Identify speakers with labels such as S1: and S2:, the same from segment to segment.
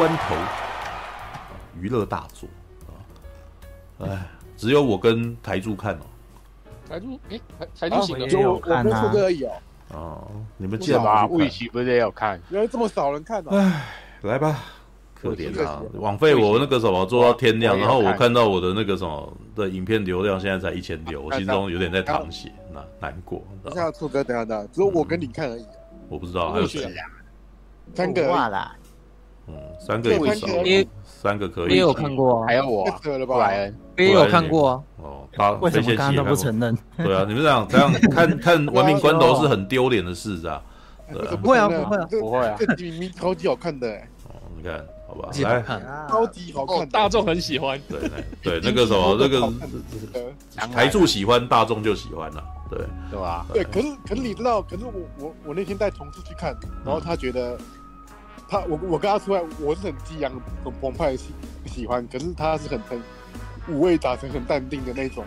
S1: 关头》娱乐大作啊！哎，只有我跟台柱看哦。
S2: 台柱，哎，台台柱行了，
S3: 就我跟柱哥而已哦。
S1: 哦，你们记得吗？
S4: 吴宇奇不是也有看？
S3: 原来这么少人看哦。
S1: 哎，来吧。可怜啊！枉费我那个什么做到天亮，然后我看到我的那个什么的影片流量现在才一千六，我心中有点在淌血，那难过。
S3: 等下，兔哥，等下，等下，只有我跟你看而已。
S1: 我不知道还有谁？
S3: 三个
S5: 啦。
S1: 嗯，三个也不少。三个可以。
S5: 也有看过，
S4: 还有我。
S3: 布莱恩，
S5: 也有看过。
S1: 哦，他
S5: 为什么刚刚都不承认？
S1: 对啊，你们这样这样看看《玩命 关头》是很丢脸的事啊。
S5: 不会啊，不会啊，
S4: 不会啊，
S3: 这明明超级好看的。
S1: 哦，你看。好吧，
S5: 来，
S3: 超级好看，
S2: 大众很喜欢。
S1: 对对，那个什么，那个台柱喜欢，大众就喜欢了。对
S4: 对吧？
S3: 对，可是可是你知道，可是我我我那天带同事去看，然后他觉得他我我跟他出来，我是很激昂、很澎湃喜喜欢，可是他是很很五味杂陈、很淡定的那种。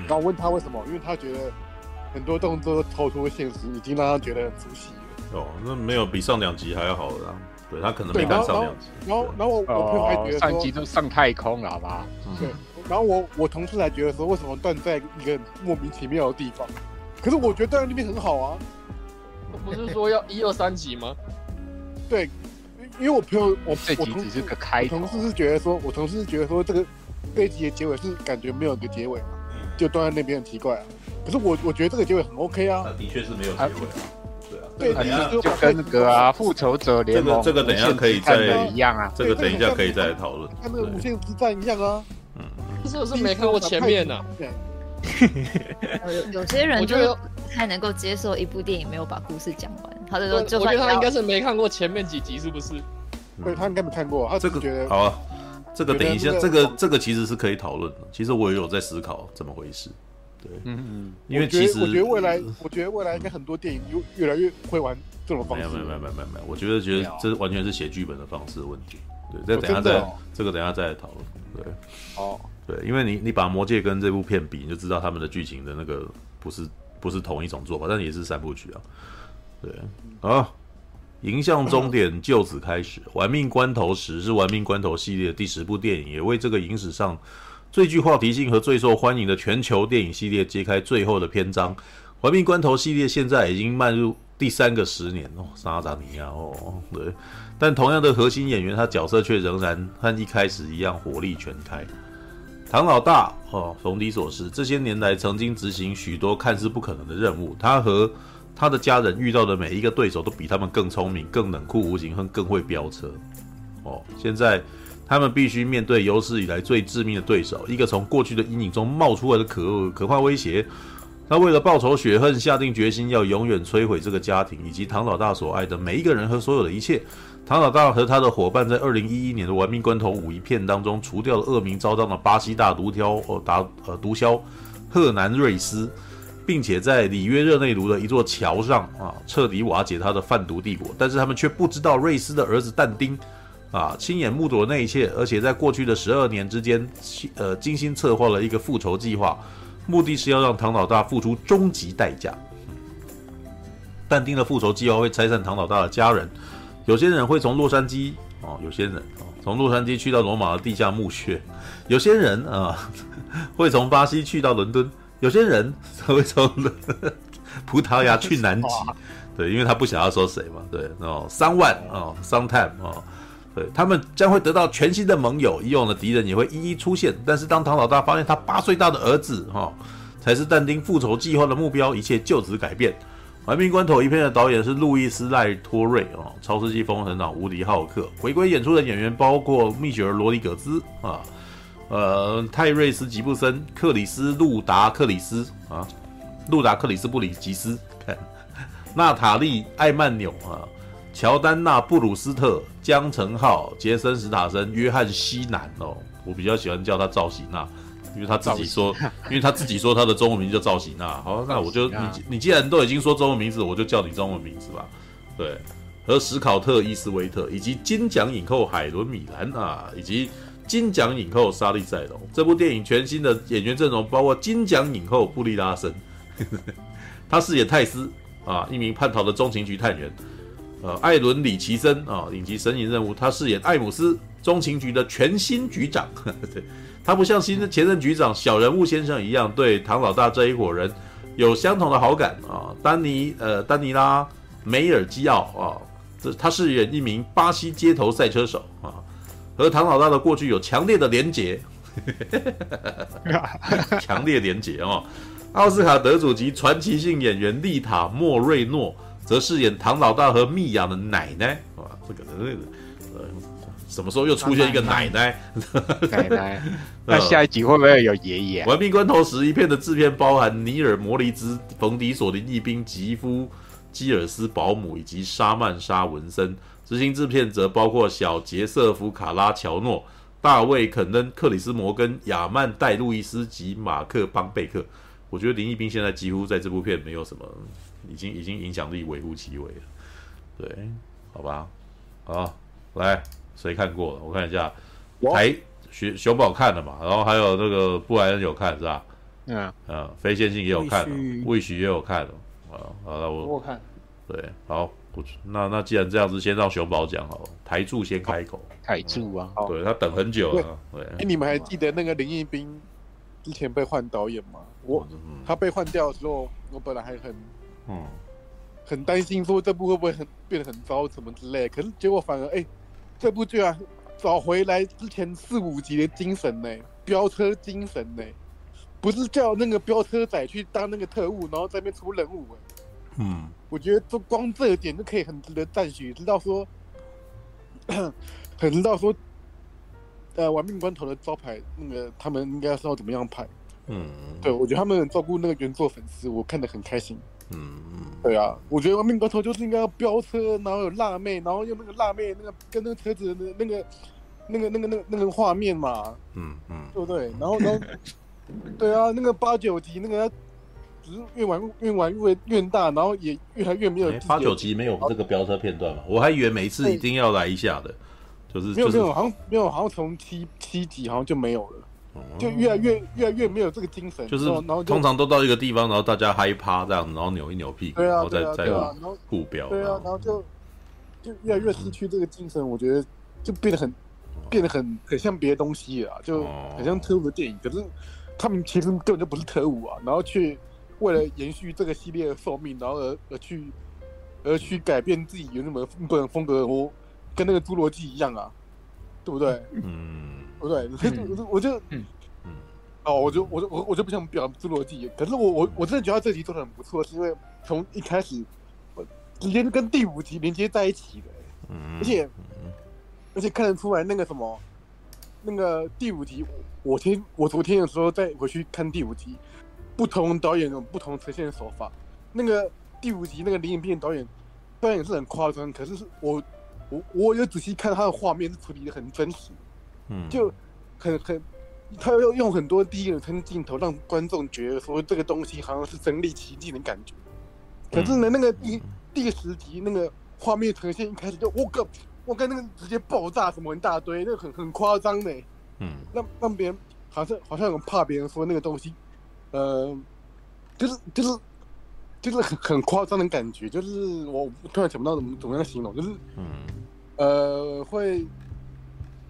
S3: 然后问他为什么，因为他觉得很多动作都超出现实，已经让他觉得很熟悉了。
S1: 哦，那没有比上两集还要好的。对他可能没看上两集，
S3: 然后然后我我朋友还觉得
S4: 上集都上太空了，好吧？
S3: 对，然后我我同事还觉得说，为什么断在一个莫名其妙的地方？可是我觉得断在那边很好啊。
S2: 不是说要一二三集吗？
S3: 对，因为我朋友我
S4: 这集只是个开头，
S3: 我同事是觉得说，我同事是觉得说这个这一集的结尾是感觉没有一个结尾嘛，就断在那边很奇怪啊。可是我我觉得这个结尾很 OK 啊。
S1: 的确是没有结尾啊。
S3: 对，
S4: 等下就跟那个啊，复仇者联盟
S1: 这个这个等一下可以再
S4: 一样啊，
S1: 这个等一下可以再讨论，
S3: 跟那个无限之战一样啊。
S2: 嗯，是不是没看过前面呢？
S6: 有有些人就不太能够接受一部电影没有把故事讲完，他就说，就
S2: 我觉得他应该是没看过前面几集，是不是？
S3: 对，他应该没看过，他这个觉得
S1: 好啊，这个等一下，这个这个其实是可以讨论的。其实我也有在思考怎么回事。对嗯嗯，因为其实
S3: 我觉得未来，我觉得未来应该很多电影越越来越会玩这种方式。
S1: 没有没有没有没有没有，我觉得觉得这完全是写剧本的方式的问题。对，这等下再这个等下再来讨论。对，哦，对，因为你你把《魔戒》跟这部片比，你就知道他们的剧情的那个不是不是同一种做法，但也是三部曲啊。对，啊，迎向终点就此开始，《玩命关头十》是《玩命关头》系列第十部电影，也为这个影史上。最具话题性和最受欢迎的全球电影系列揭开最后的篇章，《玩命关头》系列现在已经迈入第三个十年哦，沙扎尼亚哦，对，但同样的核心演员，他角色却仍然和一开始一样火力全开。唐老大哦，冯迪所斯这些年来曾经执行许多看似不可能的任务，他和他的家人遇到的每一个对手都比他们更聪明、更冷酷无情和更会飙车哦，现在。他们必须面对有史以来最致命的对手，一个从过去的阴影中冒出来的可恶可怕威胁。他为了报仇雪恨，下定决心要永远摧毁这个家庭以及唐老大所爱的每一个人和所有的一切。唐老大和他的伙伴在二零一一年的《玩命关头五》一片当中除掉了恶名昭彰的巴西大毒枭哦达呃毒枭赫南瑞斯，并且在里约热内卢的一座桥上啊彻底瓦解他的贩毒帝国。但是他们却不知道瑞斯的儿子但丁。啊！亲眼目睹了那一切，而且在过去的十二年之间，呃，精心策划了一个复仇计划，目的是要让唐老大付出终极代价。但丁的复仇计划会拆散唐老大的家人，有些人会从洛杉矶哦，有些人哦从洛杉矶去到罗马的地下墓穴，有些人啊 会从巴西去到伦敦，有些人会从 葡萄牙去南极。对，因为他不想要说谁嘛。对，哦，三万哦，sometime 哦。对，他们将会得到全新的盟友，以往的敌人也会一一出现。但是当唐老大发现他八岁大的儿子哈、哦，才是但丁复仇计划的目标，一切就此改变。玩命关头一片的导演是路易斯赖托瑞哦，超世纪封神榜无敌浩克。回归演出的演员包括蜜雪儿罗里葛兹啊，呃泰瑞斯吉布森、克里斯路达克里斯啊，路达克里斯布里吉斯，看娜塔莉艾曼纽啊。乔丹娜·布鲁斯特、江承浩、杰森·史塔森、约翰·希南哦，我比较喜欢叫他赵喜娜，因为他自己说，因为他自己说他的中文名叫赵喜娜。好，那我就你你既然都已经说中文名字，我就叫你中文名字吧。对，和史考特·伊斯威特以及金奖影后海伦·米兰啊，以及金奖影后莎莉·赛隆。这部电影全新的演员阵容包括金奖影后布利拉森，他饰演泰斯啊，一名叛逃的中情局探员。呃，艾伦·里奇森啊，影集《神隐任务》，他饰演艾姆斯中情局的全新局长。对，他不像新的前任局长小人物先生一样，对唐老大这一伙人有相同的好感啊。丹尼呃，丹尼拉·梅尔基奥啊，这他饰演一名巴西街头赛车手啊，和唐老大的过去有强烈的连结，强烈连结哦。奥斯卡得主及传奇性演员丽塔·莫瑞诺。则饰演唐老大和蜜娅的奶奶，啊，这个那个呃，什么时候又出现一个奶奶？
S4: 奶奶，那下一集会不会有爷爷、啊？
S1: 玩命关头十一片的制片包含尼尔·摩里兹、冯迪索、林义斌、吉夫、基尔斯保姆以及莎曼莎·文森。执行制片则包括小杰瑟夫·卡拉乔诺、大卫·肯恩、克里斯·摩根、亚曼戴·路易斯及马克·邦贝克。我觉得林义斌现在几乎在这部片没有什么。已经已经影响力微乎其微了，对，好吧，好，来，谁看过了？我看一下，台熊熊宝看了嘛，然后还有那个布莱恩有看是吧？
S4: 嗯。
S1: 嗯，非线性也有看了，魏许。也有看了，啊，好了，我
S2: 我看，
S1: 对，好，不，那那既然这样子，先让熊宝讲好了，台柱先开口，
S4: 台柱啊，
S1: 对他等很久了，对，
S3: 哎，你们还记得那个林一斌之前被换导演吗？我他被换掉的时候，我本来还很。嗯，很担心说这部会不会很变得很糟什么之类，可是结果反而哎、欸，这部剧啊找回来之前四五集的精神呢，飙车精神呢，不是叫那个飙车仔去当那个特务，然后在那边出任务哎，嗯，我觉得就光这一点就可以很值得赞许，知道说，很知道说，呃，玩命关头的招牌那个他们应该是要怎么样拍，嗯，对，我觉得他们很照顾那个原作粉丝，我看得很开心。嗯嗯，对啊，我觉得玩命格头就是应该要飙车，然后有辣妹，然后用那个辣妹那个跟那个车子的那个那个那个那个那个画面嘛，嗯嗯，对不对？然后然后，对啊，那个八九集那个只是越玩越玩越越大，然后也越来越没有。
S1: 八九集没有这个飙车片段嘛？我还以为每次一定要来一下的，就是
S3: 没有没有，好像没有，好像从七七集好像就没有了。就越来越越来越没有这个精神，
S1: 就是然后通常都到一个地方，然后大家嗨趴这样，然后扭一扭屁股，然后再再互飙，
S3: 对啊，然后。就就越来越失去这个精神，我觉得就变得很变得很很像别的东西啊，就很像特务的电影，可是他们其实根本就不是特务啊，然后去为了延续这个系列的寿命，然后而而去而去改变自己有什么个人风格，我跟那个侏罗纪一样啊，对不对？嗯。不对，我就我就嗯。嗯，哦，我就我就我我就不想表侏罗纪，可是我我我真的觉得这集做的很不错，是因为从一开始我直接跟第五集连接在一起的，嗯，而且而且看得出来那个什么，那个第五集，我天，我昨天的时候再回去看第五集，不同导演有不同呈现手法，那个第五集那个林影片导演虽然也是很夸张，可是是我我我有仔细看他的画面是处理的很真实。嗯，就很很，他要用很多第一人称镜头让观众觉得说这个东西好像是身临其境的感觉。可是呢，那个第第十集那个画面呈现一开始就我靠，我跟那个直接爆炸什么一大堆，那个很很夸张的。嗯，让让别人好像好像很怕别人说那个东西，呃，就是就是就是很很夸张的感觉，就是我突然想不到怎么怎么样形容，就是嗯呃会。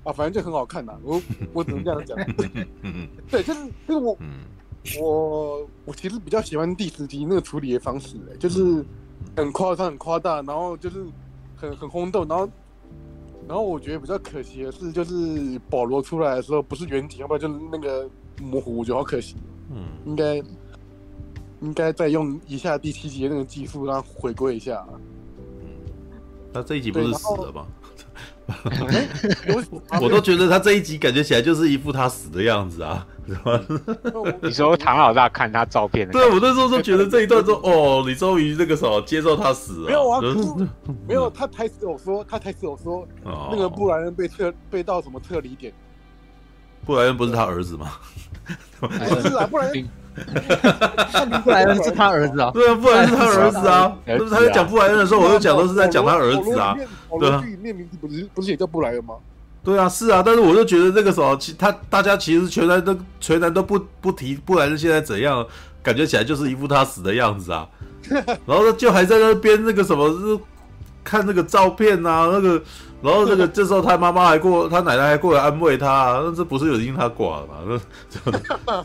S3: 啊，反正就很好看呐，我我只能这样讲。对，就是就是我我我其实比较喜欢第十集那个处理的方式，欸，就是很夸张、很夸大，然后就是很很轰动，然后然后我觉得比较可惜的是，就是保罗出来的时候不是原景，要不然就是那个模糊，我觉得好可惜。嗯，应该应该再用一下第七集的那个技术，让他回归一下。
S1: 嗯，那这一集不是死了吗？我都觉得他这一集感觉起来就是一副他死的样子啊？
S4: 你说唐老大看他照片，
S1: 对，我那时候就觉得这一段说哦，你终于那个什么接受他死了。
S3: 没有啊，没有，他台词有说，他台词有说，那个布莱恩被撤，被到什么撤离点？
S1: 布莱恩不是他儿子吗？
S3: 不是啊，布莱恩。
S5: 布莱恩是他儿子啊？
S1: 对啊，布莱恩是他儿子啊。就是他在讲布莱恩的时候，我就讲都是在讲他儿子啊。
S3: 对啊，那名字不是不是也叫布莱恩吗？
S1: 对啊，是啊。但是我就觉得那个时候，其他大家其实全然都全然都不不提布莱恩现在怎样，感觉起来就是一副他死的样子啊。然后就还在那边那个什么，看那个照片啊，那个，然后那个这时候他妈妈还过，他奶奶还过来安慰他，啊，那这不是有因他挂了吗？那，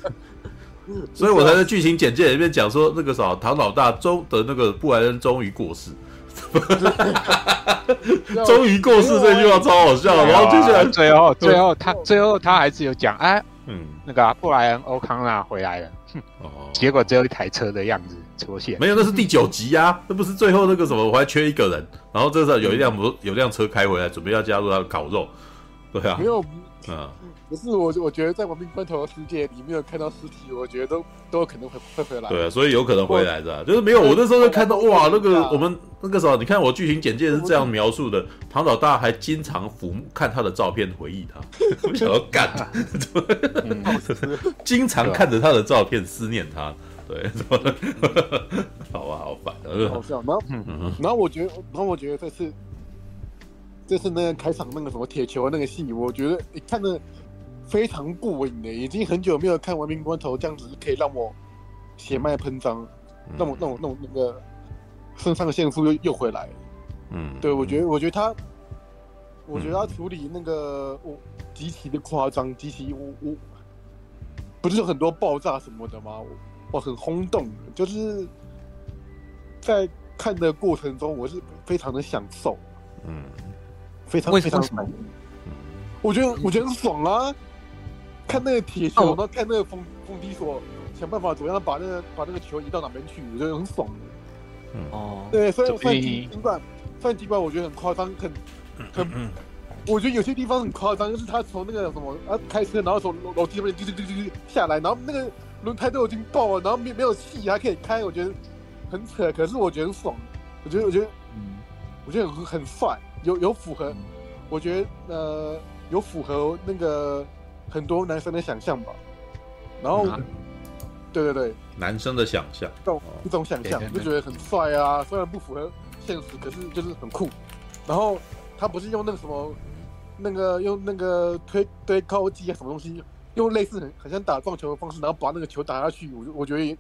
S1: 所以我才在剧情简介里面讲说，那个啥，唐老大终的那个布莱恩终于过世。终于过世这句话超好笑，然后接下来
S4: 最后最后他最后他还是有讲哎，嗯，那个布莱恩欧康纳回来了，哦，结果只有一台车的样子出现，
S1: 没有，那是第九集呀，那不是最后那个什么，我还缺一个人，然后这时候有一辆摩有辆车开回来，准备要加入他的烤肉，对啊，
S3: 没有，嗯。不是我，我觉得在亡命关头的世界里没有看到尸体，我觉得都都有可能会会回来。
S1: 对啊，所以有可能回来的，就是没有。我那时候就看到哇，那个我们那个时候，你看我剧情简介是这样描述的：唐老大还经常抚摸看他的照片回忆他，我想要干，经常看着他的照片思念他。对，好啊，好烦，
S3: 好笑。然后，然后我觉得，然后我觉得这次这次那个开场那个什么铁球那个戏，我觉得你看的。非常过瘾的，已经很久没有看《亡命关头》这样子，可以让我血脉喷张，让我让我让我那个肾上腺素又又回来。嗯，对，我觉得我觉得他，我觉得他处理那个我极其的夸张，极其我我不是有很多爆炸什么的吗？我我很轰动，就是在看的过程中，我是非常的享受。嗯，非常非常爽。我觉得我觉得很爽啊。看那个铁球，然后看那个风风笛所想办法怎么样把那个把那个球移到哪边去，我觉得很爽的。哦，对，虽然虽然尽管虽然尽管我觉得很夸张，很很，我觉得有些地方很夸张，就是他从那个什么啊开车，然后从楼楼梯上面滴滴滴滴滴下来，然后那个轮胎都已经爆了，然后没没有气还可以开，我觉得很扯，可是我觉得很爽，我觉得我觉得嗯，我觉得很很帅，有有符合，我觉得呃有符合那个。很多男生的想象吧，然后，嗯、对对对，
S1: 男生的想象，
S3: 一种一种想象，就觉得很帅啊，虽然不符合现实，可是就是很酷。然后他不是用那个什么，那个用那个推推高机啊什么东西，用类似很很像打撞球的方式，然后把那个球打下去，我我觉得也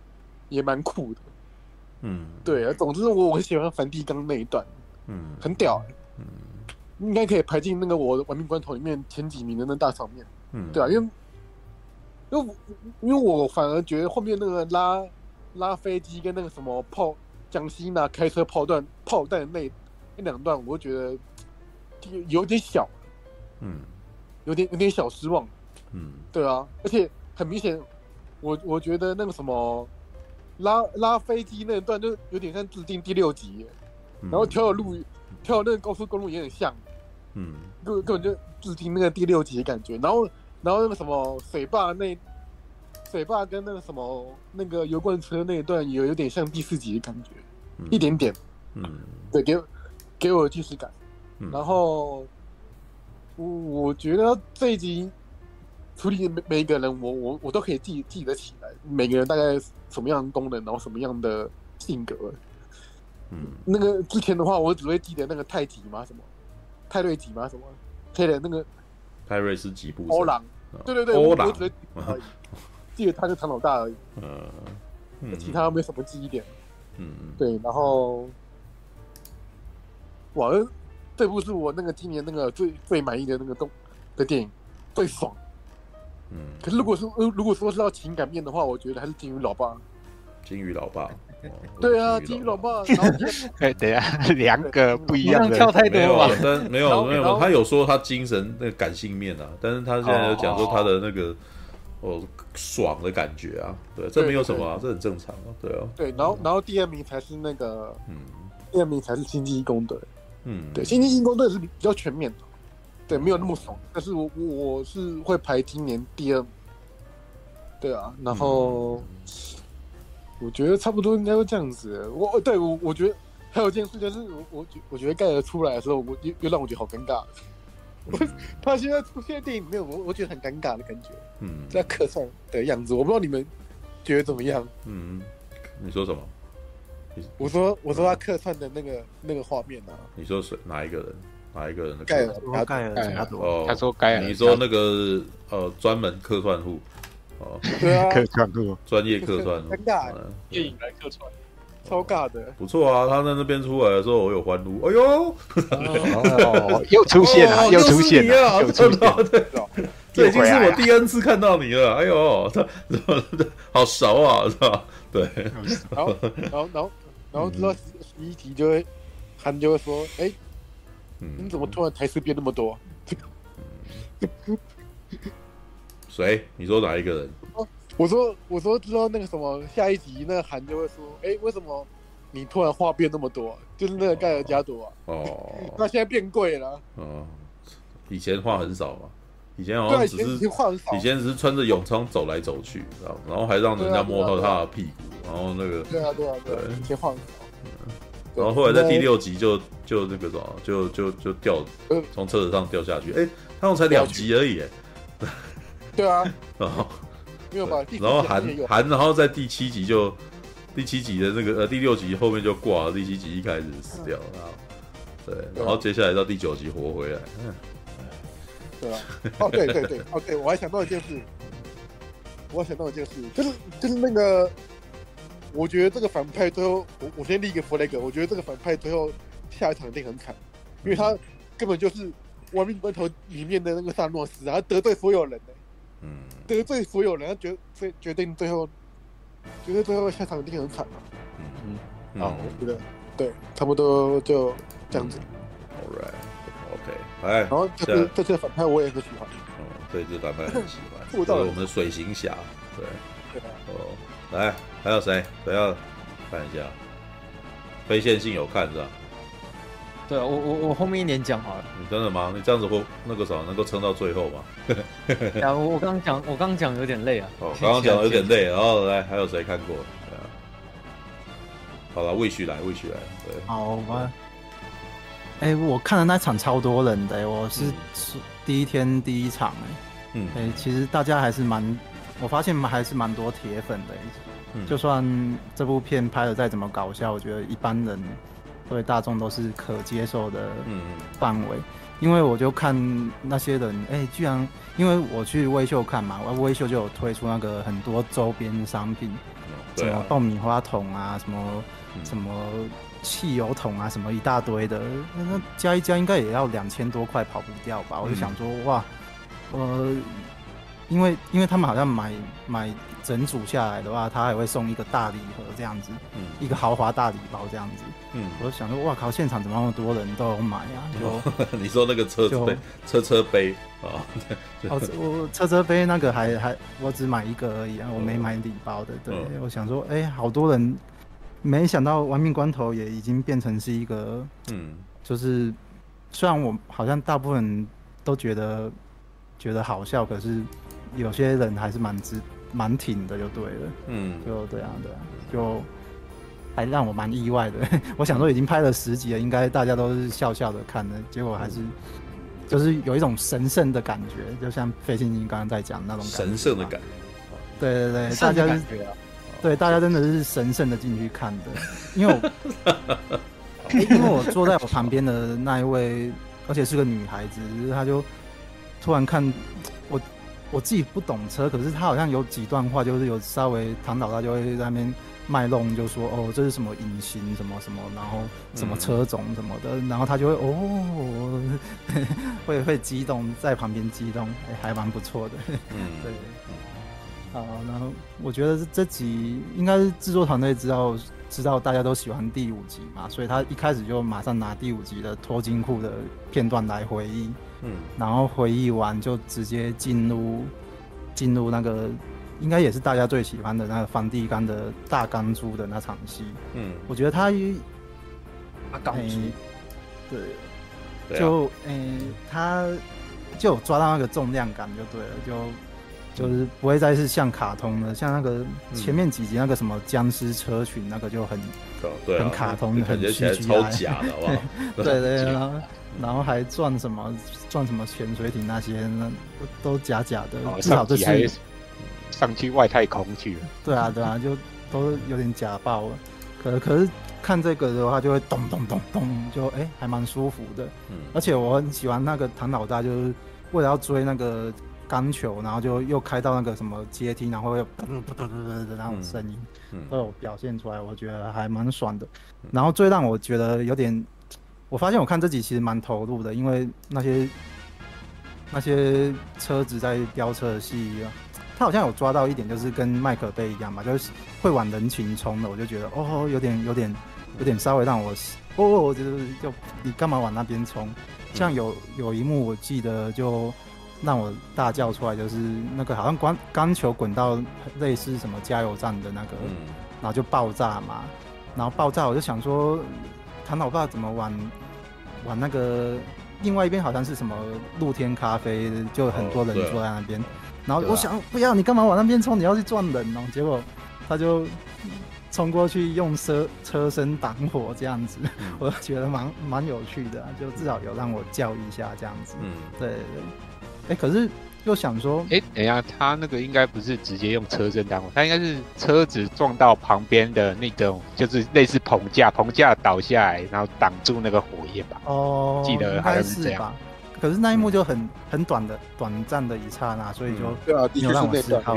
S3: 也蛮酷的。嗯，对啊，总之我我很喜欢梵蒂冈那一段，嗯，很屌，嗯，应该可以排进那个我的亡命关头里面前几名的那大场面。嗯，对啊，因为，因为，因为我反而觉得后面那个拉拉飞机跟那个什么炮，江西那开车炮弹炮弹那那两段，我觉得有点小，嗯，有点有点小失望，嗯，对啊，而且很明显，我我觉得那个什么拉拉飞机那段就有点像致敬第六集，嗯、然后跳的路跳的那个高速公路也很像，嗯，根本根本就致敬那个第六集的感觉，然后。然后那个什么水坝那水坝跟那个什么那个油罐车那一段有有点像第四集的感觉，嗯、一点点，嗯，对，给给我既视感。嗯、然后我我觉得这一集处理每每一个人我，我我我都可以记记得起来，每个人大概什么样的功能，然后什么样的性格。嗯，那个之前的话，我只会记得那个太极嘛，什么泰瑞吉嘛，什么配的那个。
S1: 泰瑞斯吉布
S3: 欧朗，对对对，欧郎，记得他是唐老大而已，嗯，其他没什么记忆点，嗯，对，然后，哇，这部是我那个今年那个最最满意的那个动的电影，最爽，嗯，可是如果说如果说是要情感面的话，我觉得还是金鱼老爸，
S1: 金鱼老爸。
S3: 对啊，金鱼老爸。哎，
S4: 等一下，两个不一样的。
S5: 跳太多了。
S1: 但没有没有，他有说他精神那个感性面啊，但是他现在有讲说他的那个哦爽的感觉啊，对，这没有什么啊，这很正常啊，对啊。
S3: 对，然后然后第二名才是那个，嗯，第二名才是星际异攻队，嗯，对，星际异攻队是比较全面的，对，没有那么爽，但是我我是会排今年第二，对啊，然后。我觉得差不多应该会这样子。我对我我觉得还有一件事就是，我我觉我觉得盖尔出来的时候，我又又让我觉得好尴尬。我他现在出现在电影里面，我我觉得很尴尬的感觉。嗯，在客串的样子，我不知道你们觉得怎么样？
S1: 嗯，你说什么？
S3: 我说我说他客串的那个那个画面啊。
S1: 你说谁？哪一个人？哪一个人的
S3: 盖尔？
S4: 盖尔？
S1: 哦，
S4: 他说盖尔。
S1: 你说那个呃专门客串户。
S3: 对啊，
S4: 客串过，
S1: 专业客串，
S3: 尴尬。电影来客串，超尬的，
S1: 不错啊！他在那边出来的时候，我有欢呼，哎呦，
S4: 哦，又出现了，又出现了，又出现。了，对，
S1: 这已经是我第 N 次看到你了，哎呦，这 好熟啊，是吧？对，
S3: 然后，然后，然后，然后，知道十一集就会，韩就会说，哎，你怎么突然台词变那么多？
S1: 谁？你说哪一个人？
S3: 哦我说，我说知道那个什么，下一集那个韩就会说，哎，为什么你突然话变那么多？就是那个盖尔加朵啊。哦。那现在变贵了。哦。
S1: 以前话很少嘛，以前好像只是以前只是穿着泳装走来走去，然后还让人家摸到他的屁股，然后那个。
S3: 对啊对啊对。以前话很少。
S1: 然后后来在第六集就就那个什么，就就就掉从车子上掉下去。哎，他们才两集而已。
S3: 对啊。然 后。没有吧？
S1: 然后韩韩，然后在第七集就第七集的那个呃第六集后面就挂了，第七集一开始死掉了，对，然后接下来到第九集活回来，嗯，
S3: 对啊，哦对对对，哦对，我还想到一件事，我还想到一件事，就是就是那个，我觉得这个反派最后，我我先立一个 flag，我觉得这个反派最后下一场一定很惨，因为他根本就是亡命关头里面的那个萨诺斯，然后得罪所有人呢。嗯，得罪所有人，决决决定最后，觉得最后下场一定很惨嘛。嗯嗯，啊，我觉得对，差不多就这样子。
S1: All right，OK，哎，
S3: 然后这次这次反派我也很喜欢。
S1: 嗯，对，这反派很喜欢。这是我们的水行侠，对。对哦，来，还有谁？谁要看一下？非线性有看是吧？
S5: 对啊，我我我后面一点讲好了。
S1: 你真的吗？你这样子会那个啥能够撑到最后吗？
S5: 啊，我我刚刚讲，我刚刚讲有点累啊。
S1: 哦，刚刚讲有点累，然 后来还有谁看过？对啊。好了，魏旭来，魏旭来。对。
S5: 好吧。哎，我看了那场超多人的，我是是第一天第一场哎。嗯。哎，其实大家还是蛮，我发现还是蛮多铁粉的。嗯。就算这部片拍的再怎么搞笑，我觉得一般人。对大众都是可接受的范围，嗯、因为我就看那些人，哎、欸，居然因为我去微秀看嘛，我威秀就有推出那个很多周边商品，什么爆米花桶啊，什么、嗯、什么汽油桶啊，什么一大堆的，那加一加应该也要两千多块，跑不掉吧？嗯、我就想说，哇，呃。因为因为他们好像买买整组下来的话，他还会送一个大礼盒这样子，嗯，一个豪华大礼包这样子，嗯，我就想说，哇靠，现场怎么那么多人都有买啊？就
S1: 你说那个车车杯，车车杯啊，
S5: 哦，我车车杯那个还还我只买一个而已啊，我没买礼包的。对，我想说，哎，好多人，没想到玩命关头也已经变成是一个，嗯，就是虽然我好像大部分人都觉得觉得好笑，可是。有些人还是蛮支蛮挺的，就对了。嗯，就对啊，对啊，就还让我蛮意外的。我想说已经拍了十集了，应该大家都是笑笑的看的，结果还是就是有一种神圣的感觉，就像费心经刚刚在讲那种
S1: 神圣的感觉。
S5: 对对对，大家是对大家真的是神圣的进去看的，因为我因为我坐在我旁边的那一位，而且是个女孩子，她就突然看。我自己不懂车，可是他好像有几段话，就是有稍微唐导他就会在那边卖弄，就说哦，这是什么隐形什么什么，然后什么车种什么的，嗯、然后他就会哦，会会激动，在旁边激动，还蛮不错的。嗯，对。好，然后我觉得这集应该是制作团队知道知道大家都喜欢第五集嘛，所以他一开始就马上拿第五集的脱金库的片段来回忆。嗯，然后回忆完就直接进入进入那个应该也是大家最喜欢的那个梵蒂冈的大钢珠的那场戏。嗯，我觉得他
S2: 大钢珠，
S5: 对，就诶、欸，他就有抓到那个重量感就对了，就就是不会再是像卡通的，像那个前面几集那个什么僵尸车群那个就很很卡通，很 CGI
S1: 超假的，好不好？
S5: 对 对对。然后还转什么转什么潜水艇那些，那都假假的，哦、至少这是
S4: 上去外太空去了。
S5: 对啊对啊，就都有点假爆了。可可是看这个的话，就会咚咚咚咚，就哎、欸、还蛮舒服的。嗯、而且我很喜欢那个唐老大，就是为了要追那个钢球，然后就又开到那个什么阶梯，然后又噔噔噔噔噔的那种声音，都有表现出来，我觉得还蛮爽的。然后最让我觉得有点，我发现我看这集其实蛮投入的，因为那些那些车子在飙车的戏，他好像有抓到一点，就是跟麦克贝一样嘛，就是会往人群冲的，我就觉得哦，有点有点有点稍微让我哦，我觉得就你干嘛往那边冲？像有有一幕我记得就让我大叫出来，就是那个好像钢钢球滚到类似什么加油站的那个，然后就爆炸嘛，然后爆炸我就想说，他老爸怎么玩往那个另外一边好像是什么露天咖啡，就很多人坐在那边，然后我想不要你干嘛往那边冲，你要去撞人哦，结果他就。冲过去用车车身挡火这样子，嗯、我觉得蛮蛮有趣的，就至少有让我叫一下这样子。嗯，对对。哎、欸，可是又想说，
S4: 哎、欸，等一下，他那个应该不是直接用车身挡火，他应该是车子撞到旁边的那种，就是类似棚架，棚架倒下来，然后挡住那个火焰吧。哦，记得好像是这样。
S5: 可是那一幕就很很短的短暂的一刹那，所以就没有让我思考。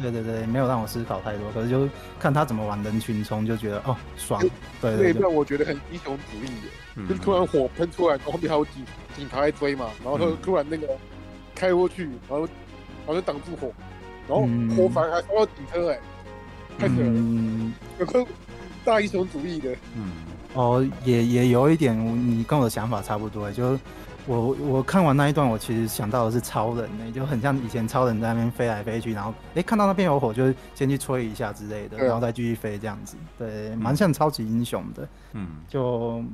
S5: 对对对，没有让我思考太多。可是就看他怎么玩人群冲，就觉得哦爽。对对对，
S3: 让我觉得很英雄主义的，就突然火喷出来，然后后面还有警警察在追嘛，然后突然那个开过去，然后然后就挡住火，然后火反而还烧到警车哎，太扯了，有个大英雄主义的。
S5: 嗯，哦，也也有一点，你跟我的想法差不多，就。我我看完那一段，我其实想到的是超人呢，就很像以前超人在那边飞来飞去，然后哎、欸、看到那边有火，就先去吹一下之类的，然后再继续飞这样子，对，蛮像超级英雄的。嗯，就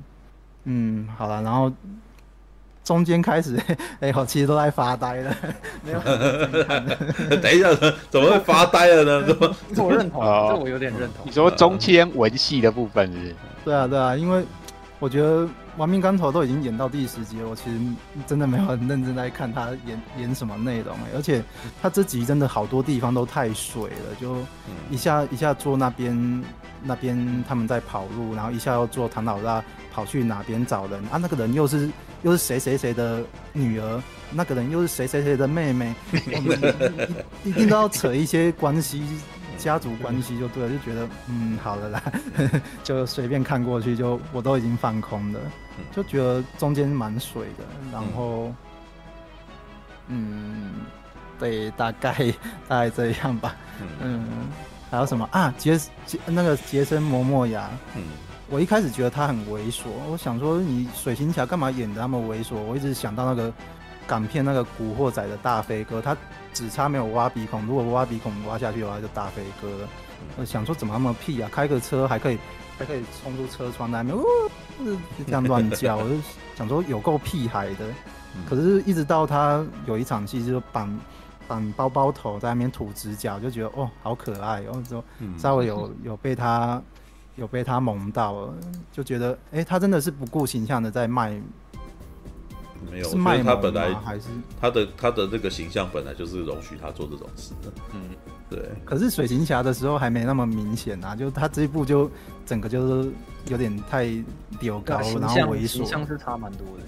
S5: 嗯好了，然后中间开始，哎、欸，我其实都在发呆了，没有。
S1: 等一下，怎么会发呆了呢？怎么？
S2: 这我认同，这我有点认同。
S4: 你说中间文戏的部分是，是？
S5: 对啊，对啊，因为我觉得。《亡命关头》都已经演到第十集了，我其实真的没有很认真在看他演演什么内容，而且他这集真的好多地方都太水了，就一下一下坐那边那边他们在跑路，然后一下又坐唐老大跑去哪边找人啊？那个人又是又是谁谁谁的女儿，那个人又是谁谁谁的妹妹，一定都要扯一些关系。家族关系就对了，就觉得嗯，好了啦，就随便看过去，就我都已经放空了，就觉得中间蛮水的，然后嗯，对，大概大概这样吧，嗯，还有什么啊？杰杰那个杰森摩莫亚，嗯，我一开始觉得他很猥琐，我想说你水行侠干嘛演的那么猥琐？我一直想到那个港片那个古惑仔的大飞哥，他。只差没有挖鼻孔，如果挖鼻孔挖下去的话，就大飞哥了。我想说怎么那么屁啊？开个车还可以，还可以冲出车窗那边，呜，这样乱叫，我就想说有够屁孩的。可是，一直到他有一场戏，就绑绑包包头在那边吐直角，就觉得哦，好可爱。然后说稍微有有被他有被他萌到了，就觉得哎、欸，他真的是不顾形象的在卖。
S1: 没有，是卖他本来还是他的他的这个形象本来就是容许他做这种事的。嗯，对。
S5: 可是水行侠的时候还没那么明显啊，就他这一部就整个就是有点太丢高，然后猥琐，
S2: 形象是差蛮多的。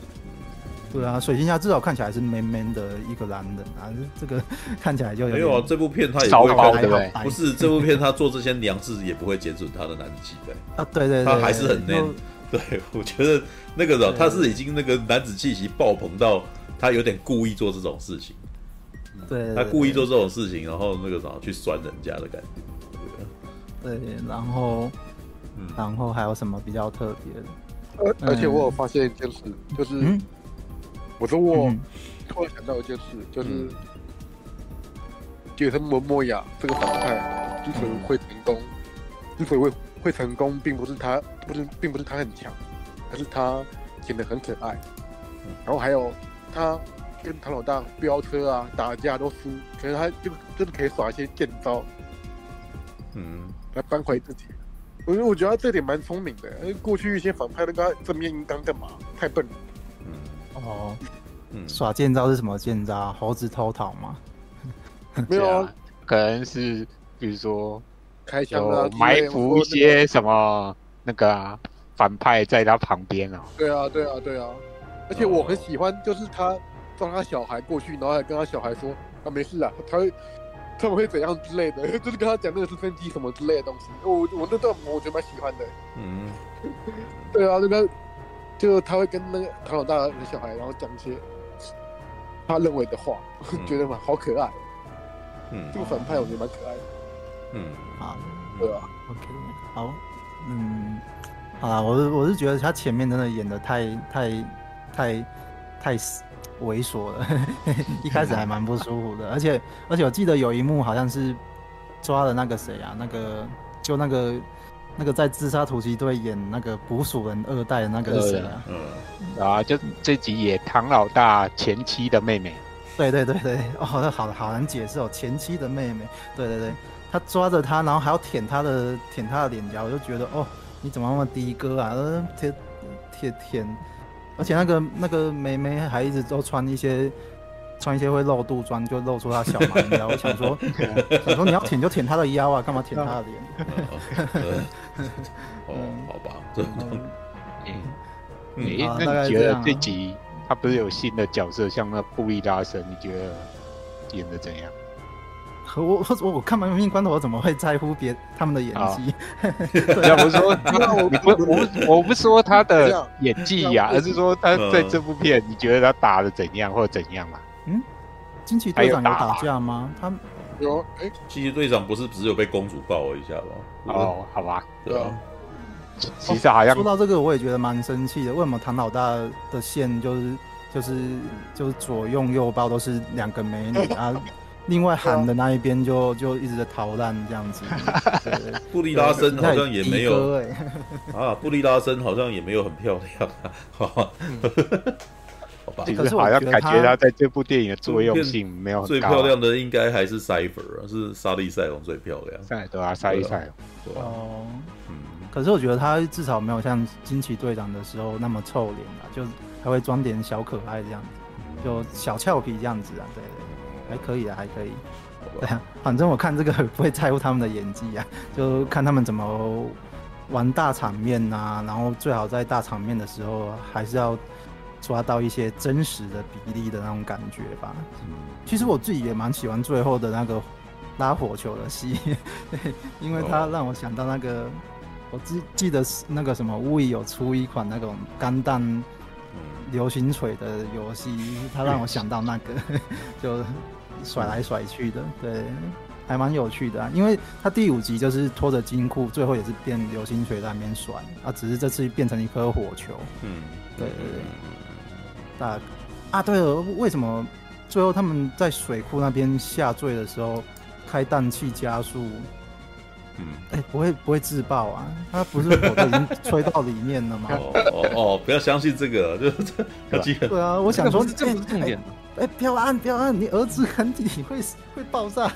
S5: 对啊，水行侠至少看起来是 man man 的一个男人啊，这个看起来就有
S1: 没有啊。这部片他也不会对不对？不是这部片他做这些娘事也不会减损他的男子气概
S5: 啊。对对对，
S1: 他还是很 man。对，我觉得那个人他是已经那个男子气息爆棚到他有点故意做这种事情，
S5: 对，
S1: 他故意做这种事情，然后那个什么去酸人家的感觉，
S5: 对，对，然后，嗯，然后还有什么比较特别的？
S3: 而而且我有发现一件事，就是，嗯、我说我突然想到一件事，就是杰森摩莫亚这个反派之所以会成功，之所以会。会成功，并不是他，不是，并不是他很强，而是他显得很可爱。然后还有他跟唐老大飙车啊、打架都输，可是他就真的可以耍一些贱招，嗯，来扳回自己。我觉得我觉得他这点蛮聪明的。因为过去一些反派都跟他正面硬刚干嘛？太笨了。
S5: 嗯，哦，嗯，耍剑招是什么剑招？猴子偷桃吗？
S3: 没有啊，
S4: 可能是比如说。
S3: 开枪啊！
S4: 埋伏一些什么那个啊，反派在他旁边啊。
S3: 对啊，对啊，对啊！而且我很喜欢，就是他放他小孩过去，然后还跟他小孩说：“啊，没事啊，他会他们会怎样之类的，就是跟他讲那个直升机什么之类的东西。我我那段我觉得蛮喜欢的。嗯，对啊，那个就他会跟那个唐老大的小孩，然后讲一些他认为的话，嗯、觉得嘛好可爱。嗯，这个反派我觉得蛮可爱的。
S1: 嗯，
S5: 好，
S3: 对啊
S5: ，OK，好，嗯，好啦，我是我是觉得他前面真的演的太太太太猥琐了，一开始还蛮不舒服的，而且而且我记得有一幕好像是抓了那个谁啊，那个就那个那个在自杀突击队演那个捕鼠人二代的那个是谁啊？
S4: 嗯，啊，就这集也唐老大前妻的妹妹。
S5: 对对对对，哦，那好好难解释哦，前妻的妹妹，对对对，他抓着她，然后还要舔她的舔他的脸颊，我就觉得哦，你怎么那么的哥啊？舔舔舔，而且那个那个妹妹还一直都穿一些穿一些会露肚装，就露出他小蛮腰。我想说，想说你要舔就舔他的腰啊，干嘛舔他的脸？
S1: 哦，好吧，嗯
S4: 嗯，那你觉得这集？他不是有新的角色，像那布利拉神，你觉得演的怎样？
S5: 我我我看《亡命关头》，我怎么会在乎别他们的演技？
S4: 要不说，你不我我不说他的演技呀，而是说他在这部片，你觉得他打的怎样或者怎样嘛？
S5: 嗯，惊奇队长有打架吗？他
S3: 有哎，
S1: 惊奇队长不是只有被公主抱了一下吗？
S4: 哦，好吧，
S1: 对啊。
S4: 其实好像、哦、
S5: 说到这个，我也觉得蛮生气的。为什么唐老大的线就是就是就是左拥右抱都是两个美女啊？另外韩的那一边就就一直在逃难这样子。
S1: 布利拉森好像也没有啊，布利拉森好像也没有很漂亮啊。好吧，
S4: 其实好像感觉他在这部电影的作用性没有。
S1: 最漂亮的应该还是 Cypher 啊，是莎莉赛隆最漂亮。
S4: 赛对啊，莎莉赛
S1: 隆。哦，
S5: 嗯。可是我觉得他至少没有像惊奇队长的时候那么臭脸啊，就还会装点小可爱这样子，就小俏皮这样子啊，对对，还可以啊，还可以。对啊，反正我看这个不会在乎他们的演技啊，就看他们怎么玩大场面啊，然后最好在大场面的时候还是要抓到一些真实的比例的那种感觉吧。其实我自己也蛮喜欢最后的那个拉火球的戏，因为它让我想到那个。我记记得那个什么，Wii 有出一款那种钢弹流星锤的游戏，它让我想到那个，就甩来甩去的，对，还蛮有趣的啊。因为它第五集就是拖着金库，最后也是变流星锤在那边甩啊，只是这次变成一颗火球。嗯，对对对。大啊，对了，为什么最后他们在水库那边下坠的时候开氮气加速？嗯，哎、欸，不会不会自爆啊？他不是火都已经吹到里面了吗？
S1: 哦哦哦，不要相信这个，就是这，
S5: 对啊，我想说
S2: 这不是重点。
S5: 哎、欸，不要按不要按，你儿子肯定会会爆炸。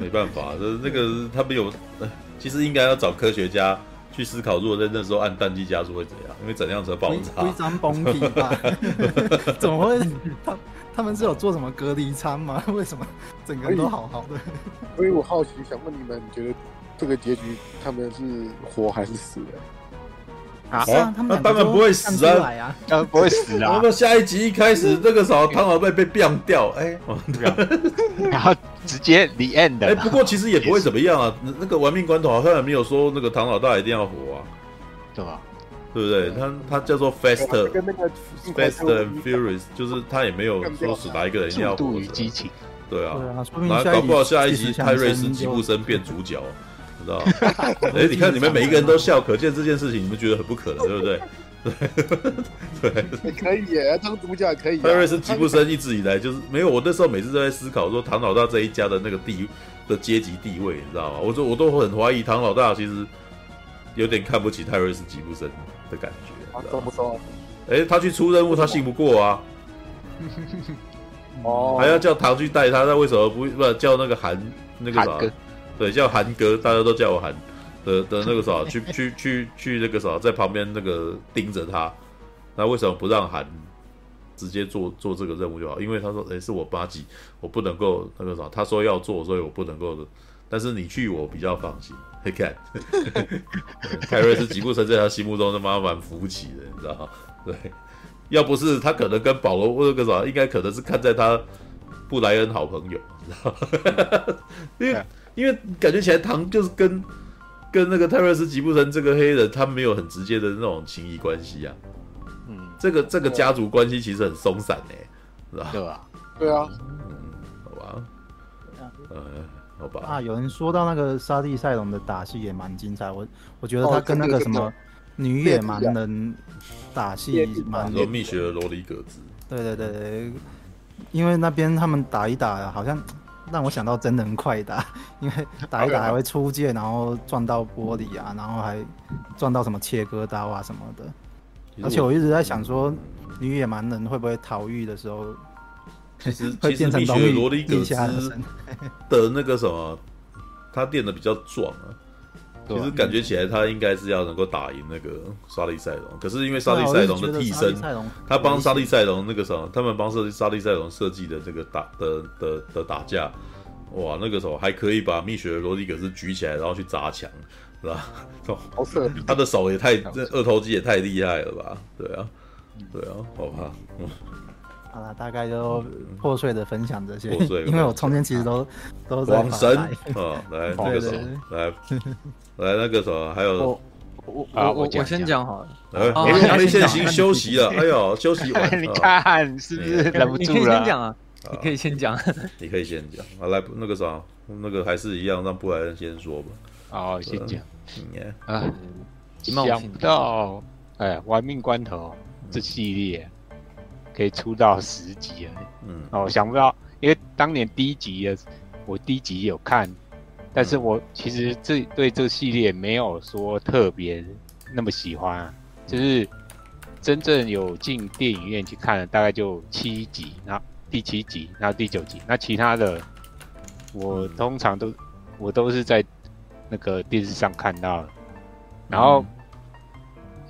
S1: 没办法，就是那个他们有，其实应该要找科学家去思考，如果在那时候按单机加速会怎样？因为怎样才爆炸？
S5: 规章崩体吧？怎么会？他他们是有做什么隔离餐吗？为什么整个人都好好的？
S3: 所以我好奇想问你们，你觉得？这个结局，他们是活还是死的？
S5: 啊，啊他们
S1: 当然不会死
S4: 啊，当然不会死啊。
S1: 我们下一集一开始，那个时候唐老被被 变掉，哎，
S4: 然后直接 the end。
S1: 哎，不过其实也不会怎么样啊。那个玩命关头好像也没有说那个唐老大一定要活啊，
S4: 对吧？
S1: 对不对？他他叫做 faster faster and Furious，就是他也没有说死哪一个人要活。
S4: 速度与激情，
S1: 对啊，那搞不好下一集泰瑞斯吉布森变主角。知道？哎，你看你们每一个人都笑，可见这件事情你们觉得很不可能，对不对？对对，
S3: 可以耶，当主角可以。
S1: 泰瑞斯吉布森一直以来就是没有，我那时候每次都在思考说唐老大这一家的那个地的阶级地位，你知道吗？我说我都很怀疑唐老大其实有点看不起泰瑞斯吉布森的感觉。
S3: 啊，怎么说？
S1: 哎，他去出任务，他信不过啊。哦，还要叫唐去带他，那为什么不不叫那个韩那个啥？对，叫韩哥，大家都叫我韩的的那个啥，去去去去那个啥，在旁边那个盯着他。那为什么不让韩直接做做这个任务就好？因为他说，哎，是我八级，我不能够那个啥。他说要做，所以我不能够的。但是你去，我比较放心。你 看，凯瑞是吉布森在他心目中他妈蛮扶不起的，你知道吗？对，要不是他可能跟保罗那个啥，应该可能是看在他。布莱恩好朋友，你知道因为 因为感觉起来唐就是跟跟那个泰瑞斯吉布森这个黑人，他没有很直接的那种情谊关系啊。嗯，这个这个家族关系其实很松散诶、欸，是吧？
S3: 对吧，对啊。
S1: 嗯，好吧。呃，好吧。
S5: 啊，有人说到那个沙地赛隆的打戏也蛮精彩，我我觉得他跟那个什么女野蛮人打戏蛮。
S1: 罗蜜雪儿罗里格子。
S5: 对对对对，因为那边他们打一打，好像让我想到真人快打，因为打一打还会出界，然后撞到玻璃啊，然后还撞到什么切割刀啊什么的。而且我一直在想说，女野蛮人会不会逃狱的时候，
S1: 其实 会变成罗里葛兹 的那个什么，他练的比较壮啊。其实感觉起来，他应该是要能够打赢那个沙利塞隆，可是因为沙利塞隆的替身，他帮沙利塞隆那个什么，他们帮设沙利塞隆设计的这个打的的的打架，哇，那个时候还可以把蜜雪的罗蒂格斯举起来，然后去砸墙，是吧？
S3: 好色，
S1: 他的手也太，这二头肌也太厉害了吧？对啊，对啊，好怕。
S5: 好了，大概就破碎的分享这些，
S1: 破碎，
S5: 因为我中间其实都都在。
S1: 网神啊，来 那个什么，来来那个什么，还有
S2: 我我我我先讲好了。
S1: 哎，没先行休息了，哎呦，休息完，
S4: 你看是不是忍不住了？
S2: 你可以先讲啊，你可以先讲，
S1: 你可以先讲。好，来那个啥，那个还是一样，让布莱恩先说吧。
S4: 好，先讲。
S1: 啊，
S4: 想不到，哎，玩命关头这系列。可以出到十集了，嗯，哦，想不到，因为当年第一集的，我第一集有看，但是我其实这对这个系列没有说特别那么喜欢，啊，就是真正有进电影院去看的大概就七集，然后第七集，然后第九集，那其他的我通常都我都是在那个电视上看到的，然后，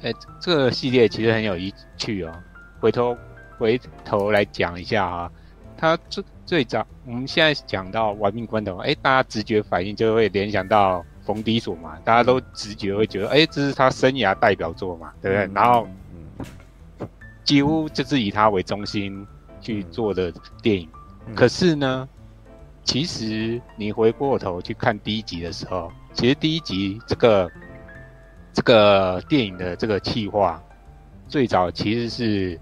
S4: 哎，嗯，这个系列其实很有趣哦，回头。回头来讲一下啊，他最最早，我们现在讲到玩命关头，哎，大家直觉反应就会联想到冯迪索嘛，大家都直觉会觉得，哎，这是他生涯代表作嘛，对不对？然后，几乎就是以他为中心去做的电影。可是呢，其实你回过头去看第一集的时候，其实第一集这个这个电影的这个企划，最早其实是。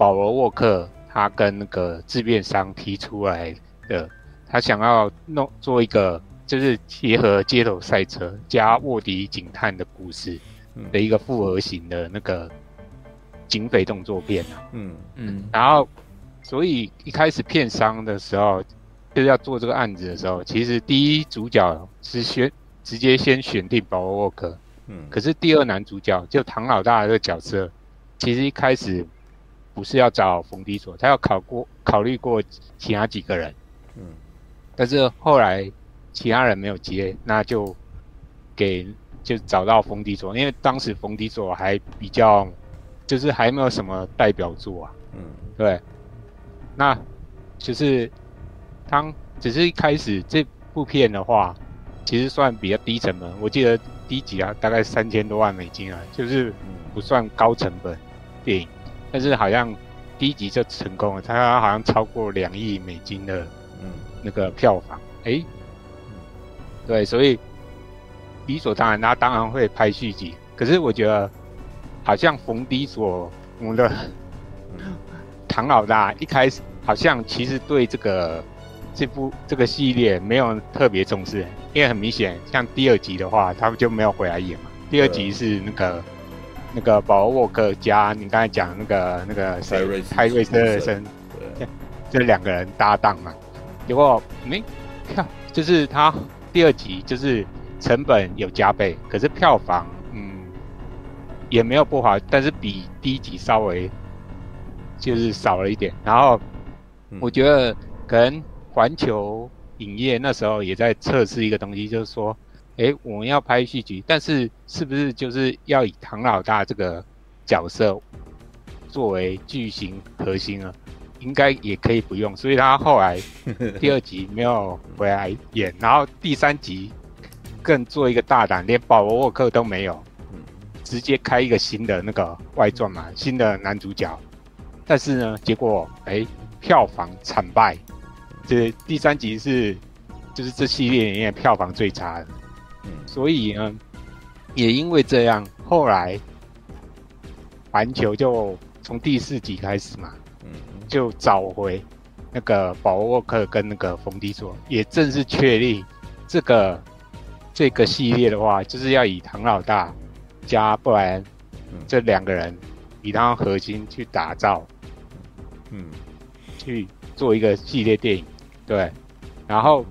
S4: 保罗沃克他跟那个制片商提出来的，他想要弄做一个就是结合街头赛车加卧底警探的故事的一个复合型的那个警匪动作片啊。嗯嗯。然后，所以一开始片商的时候就是要做这个案子的时候，其实第一主角是选直接先选定保罗沃克。嗯。可是第二男主角就唐老大这个角色，其实一开始。不是要找冯迪索，他要考过考虑过其他几个人，嗯，但是后来其他人没有接，那就给就找到冯迪索，因为当时冯迪索还比较就是还没有什么代表作啊，嗯，对，那就是当只是一开始这部片的话，其实算比较低成本，我记得第一集啊大概三千多万美金啊，就是不算高成本电影。但是好像第一集就成功了，他好像超过两亿美金的，嗯，那个票房，哎、欸，对，所以理所当然，他当然会拍续集。可是我觉得，好像冯迪所，我们的唐老大一开始好像其实对这个这部这个系列没有特别重视，因为很明显，像第二集的话，他们就没有回来演嘛。第二集是那个。那个保罗沃克加你刚才讲那个那个谁，泰瑞斯·森，对，这两个人搭档嘛。结果没票，就是他第二集就是成本有加倍，可是票房嗯也没有不好，但是比第一集稍微就是少了一点。然后我觉得可能环球影业那时候也在测试一个东西，就是说。哎，我们要拍续集，但是是不是就是要以唐老大这个角色作为剧情核心啊？应该也可以不用，所以他后来 第二集没有回来演，然后第三集更做一个大胆，连保罗沃克都没有，直接开一个新的那个外传嘛，新的男主角。但是呢，结果哎，票房惨败，这第三集是就是这系列里面票房最差的，嗯，所以呢，也因为这样，后来环球就从第四集开始嘛，嗯，就找回那个保罗沃克跟那个冯迪索，也正式确立这个这个系列的话，就是要以唐老大加布莱恩这两个人以他核心去打造，嗯，去。做一个系列电影，对，然后，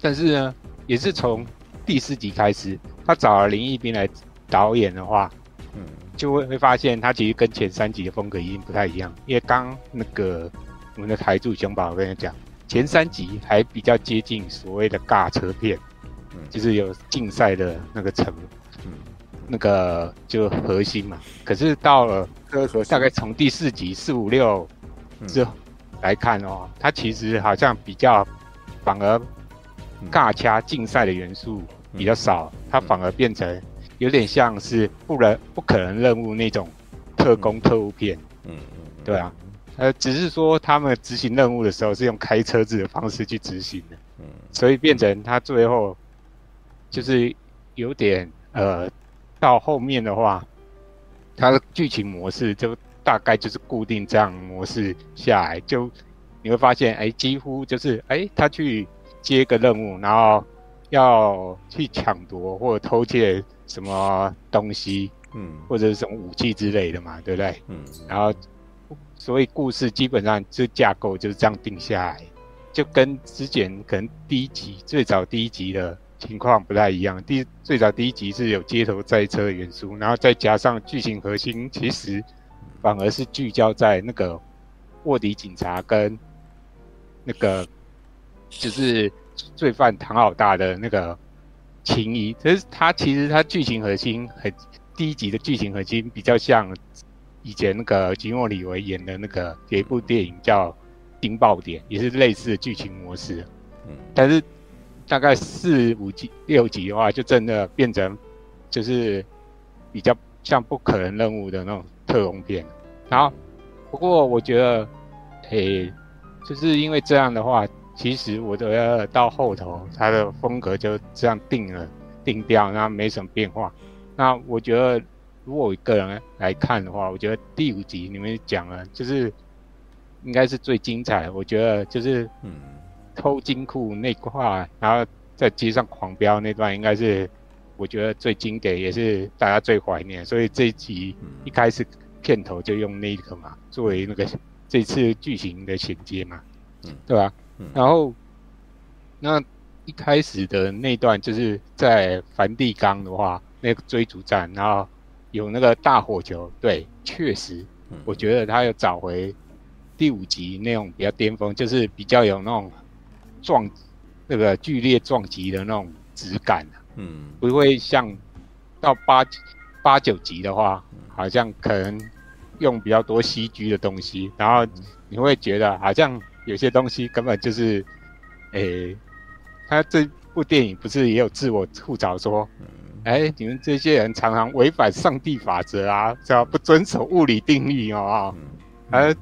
S4: 但是呢，也是从第四集开始，他找了林奕斌来导演的话，嗯，就会会发现他其实跟前三集的风格已经不太一样。因为刚那个我们的台柱熊宝跟你讲，前三集还比较接近所谓的尬车片，嗯，就是有竞赛的那个成，嗯，那个就核心嘛。可是到了大概从第四集四五六之后。来看哦，他其实好像比较反而尬掐竞赛的元素比较少，它反而变成有点像是不能不可能任务那种特工特务片。嗯嗯，对啊，呃，只是说他们执行任务的时候是用开车子的方式去执行的。嗯，所以变成他最后就是有点呃，到后面的话，它的剧情模式就。大概就是固定这样模式下来，就你会发现，哎，几乎就是，哎，他去接个任务，然后要去抢夺或者偷窃什么东西，嗯，或者是什么武器之类的嘛，对不对？嗯，然后，所以故事基本上这架构就是这样定下来，就跟之前可能第一集最早第一集的情况不太一样。第最早第一集是有街头赛车的元素，然后再加上剧情核心，其实。反而是聚焦在那个卧底警察跟那个就是罪犯唐老大的那个情谊，可是他其实他剧情核心很第一集的剧情核心比较像以前那个吉诺里维演的那个有一部电影叫《惊爆点》，也是类似的剧情模式。嗯，但是大概四五集六集的话，就真的变成就是比较像不可能任务的那种特工片。然后，不过我觉得，诶、欸，就是因为这样的话，其实我觉得到后头他的风格就这样定了定调，然后没什么变化。那我觉得，如果我一个人来看的话，我觉得第五集你们讲了，就是应该是最精彩的。我觉得就是，嗯，偷金库那块，然后在街上狂飙那段，应该是我觉得最经典，也是大家最怀念。所以这一集一开始。片头就用那个嘛，作为那个这次剧情的衔接嘛，嗯，对吧？嗯，然后那一开始的那段就是在梵蒂冈的话，那个追逐战，然后有那个大火球，对，确实，我觉得他有找回第五集那种比较巅峰，就是比较有那种撞那个剧烈撞击的那种质感，嗯，不会像到八八九集的话，好像可能。用比较多 CG 的东西，然后你会觉得好像有些东西根本就是，诶、欸，他这部电影不是也有自我吐槽说，哎、欸，你们这些人常常违反上帝法则啊，只要不遵守物理定律哦，而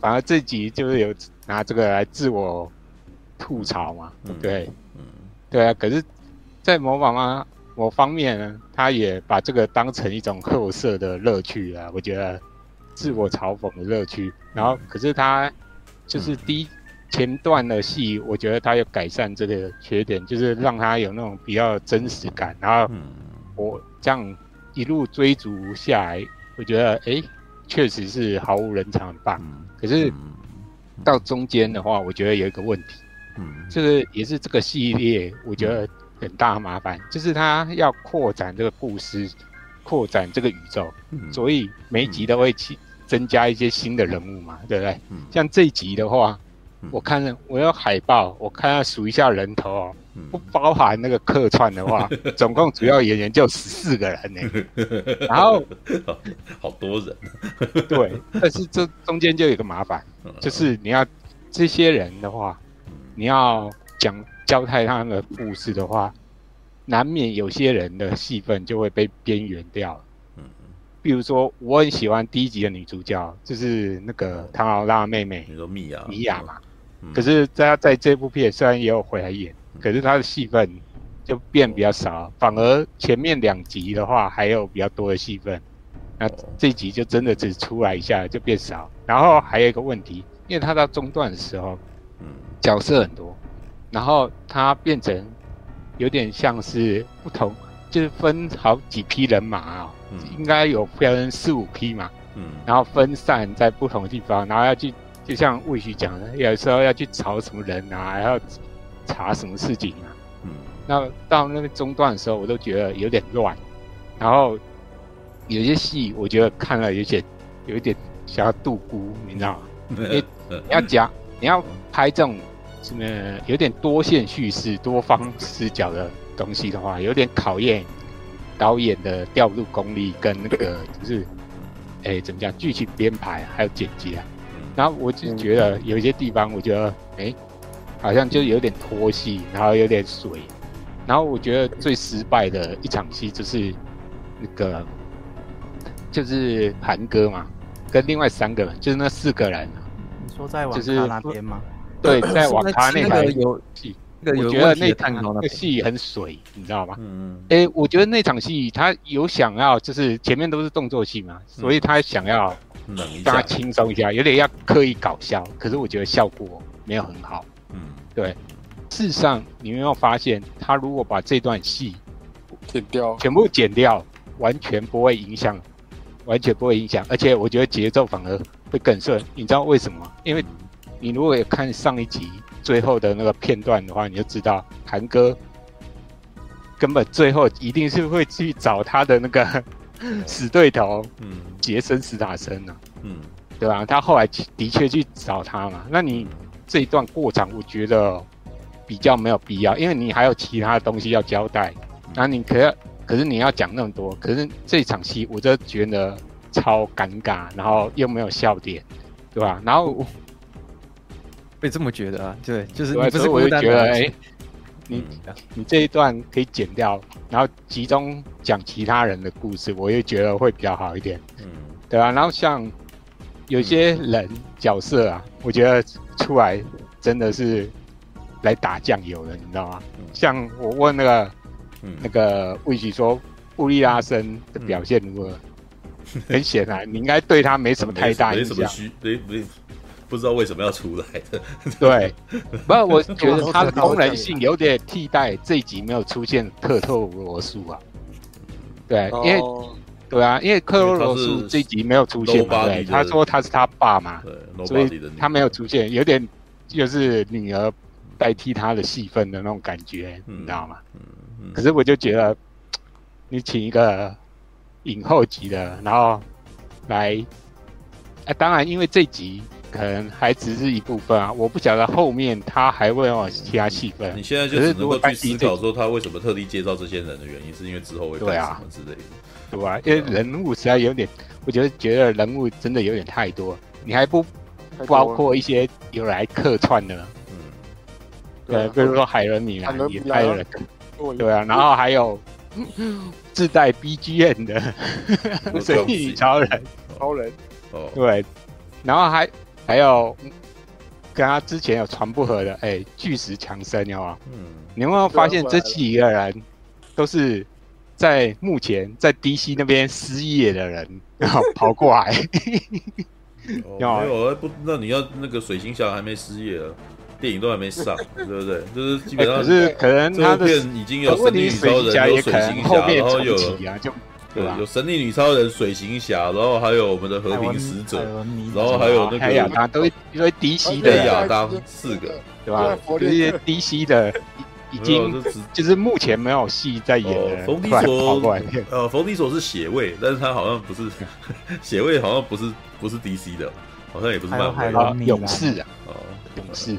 S4: 反而这集就是有拿这个来自我吐槽嘛，对，对？啊，可是，在某方面某方面呢，他也把这个当成一种后色的乐趣啊，我觉得。自我嘲讽的乐趣，然后可是他就是第一前段的戏，我觉得他有改善这个缺点，就是让他有那种比较真实感。然后我这样一路追逐下来，我觉得哎，确实是毫无人常，很棒。可是到中间的话，我觉得有一个问题，嗯，这个也是这个系列我觉得很大麻烦，就是他要扩展这个故事。扩展这个宇宙，所以每一集都会去增加一些新的人物嘛，对不对？像这一集的话，我看了，我要海报，我看要数一下人头哦，不包含那个客串的话，总共主要演员就十四个人呢。然后
S1: 好多人，
S4: 对，但是这中间就有一个麻烦，就是你要这些人的话，你要讲交代他们的故事的话。难免有些人的戏份就会被边缘掉，嗯，比如说我很喜欢第一集的女主角，就是那个唐老大妹妹，
S1: 你说米娅，
S4: 米娅嘛，可是在他在这部片虽然也有回来演，可是她的戏份就变比较少，反而前面两集的话还有比较多的戏份，那这集就真的只出来一下就变少。然后还有一个问题，因为她到中段的时候，角色很多，然后她变成有点像是不同，就是分好几批人马啊，应该有分四五批嘛，嗯然后分散在不同的地方，然后要去。就像魏旭讲的，有时候要去找什么人啊，还要查什么事情啊。嗯，那到那个中段的时候，我都觉得有点乱。然后有些戏，我觉得看了有点有一点想要度孤，你知道吗？因为你 要讲，你要拍这种什么有点多线叙事、多方视角的东西的话，有点考验导演的调度功力跟那个 就是，哎、欸，怎么讲？剧情编排还有剪辑啊。然后我就觉得有一些地方，我觉得哎、欸，好像就有点拖戏，然后有点水。然后我觉得最失败的一场戏就是那个，就是韩哥嘛，跟另外三个人，就是那四个人。
S5: 你说在网咖那边吗？
S4: 对，在网咖那个
S2: 有
S4: 戏。我觉得那场那个戏很水，你知道吗？嗯嗯。哎，我觉得那场戏他有想要，就是前面都是动作戏嘛，所以他想要。让他轻松一下，有点要刻意搞笑，可是我觉得效果没有很好。嗯，对。事实上，你有没有发现，他如果把这段戏
S3: 剪掉，
S4: 全部剪掉，完全不会影响，完全不会影响，而且我觉得节奏反而会更顺。你知道为什么？因为你如果有看上一集最后的那个片段的话，你就知道韩哥根本最后一定是会去找他的那个。死对头，嗯，杰森·斯塔森呢？嗯，对吧？他后来的确去找他嘛。那你这一段过场，我觉得比较没有必要，因为你还有其他的东西要交代。那你可要，可是你要讲那么多，可是这场戏我就觉得超尴尬，然后又没有笑点，对吧？然后我
S2: 会这么觉得啊？对，就是你
S4: 不是我就觉得哎。你你这一段可以剪掉，然后集中讲其他人的故事，我也觉得会比较好一点。嗯，对啊。然后像有些人角色啊，我觉得出来真的是来打酱油的，你知道吗？像我问那个那个魏许说布利拉森的表现如何？很显然，你应该对他没什么太大印象。
S1: 不知道为什么要出来的？
S4: 对，不，我觉得它的功能性有点替代这一集没有出现克透罗素啊。对，因为对啊，因为克托罗素这一集没有出现嘛，对，他说他是他爸嘛，所以他没有出现，有点就是女儿代替他的戏份的那种感觉，你知道吗？可是我就觉得，你请一个影后级的，然后来，哎，当然因为这集。可能还只是一部分啊，我不晓得后面他还会有其他戏份。
S1: 你现在就只能够去思考说他为什么特地介绍这些人的原因，是因为之后会干什么之类的，
S4: 对吧、啊？因为人物实在有点，我觉得觉得人物真的有点太多，你还不包括一些有来客串的，嗯，对，比如说海伦米兰也拍了，对啊，然后还有自带 BGM 的神力女超人，
S3: 超人，
S4: 哦，对，然后还。还有跟他之前有传不合的，哎、欸，巨石强森有吗？嗯，你有没有发现这几个人都是在目前在 DC 那边失业的人，然 后跑过来？
S1: 哦、没有，不，那你要那个水行侠还没失业了，电影都还没上，对不对？就是基本上，
S4: 可是可能他的
S1: 片已经有神力女超人，有水行侠，然后有。对，有神力女超人、水行侠，然后还有我们的和平使者，然后还有那个
S4: 亚当，都因为 DC 的
S1: 亚当四个，对吧？
S4: 这些 DC 的已经就是目前没有戏在演的。
S1: 冯迪索，呃，冯迪索是血卫，但是他好像不是 血卫，好像不是不是 DC 的，好像也不是漫威。
S4: 勇士啊，哦，勇士。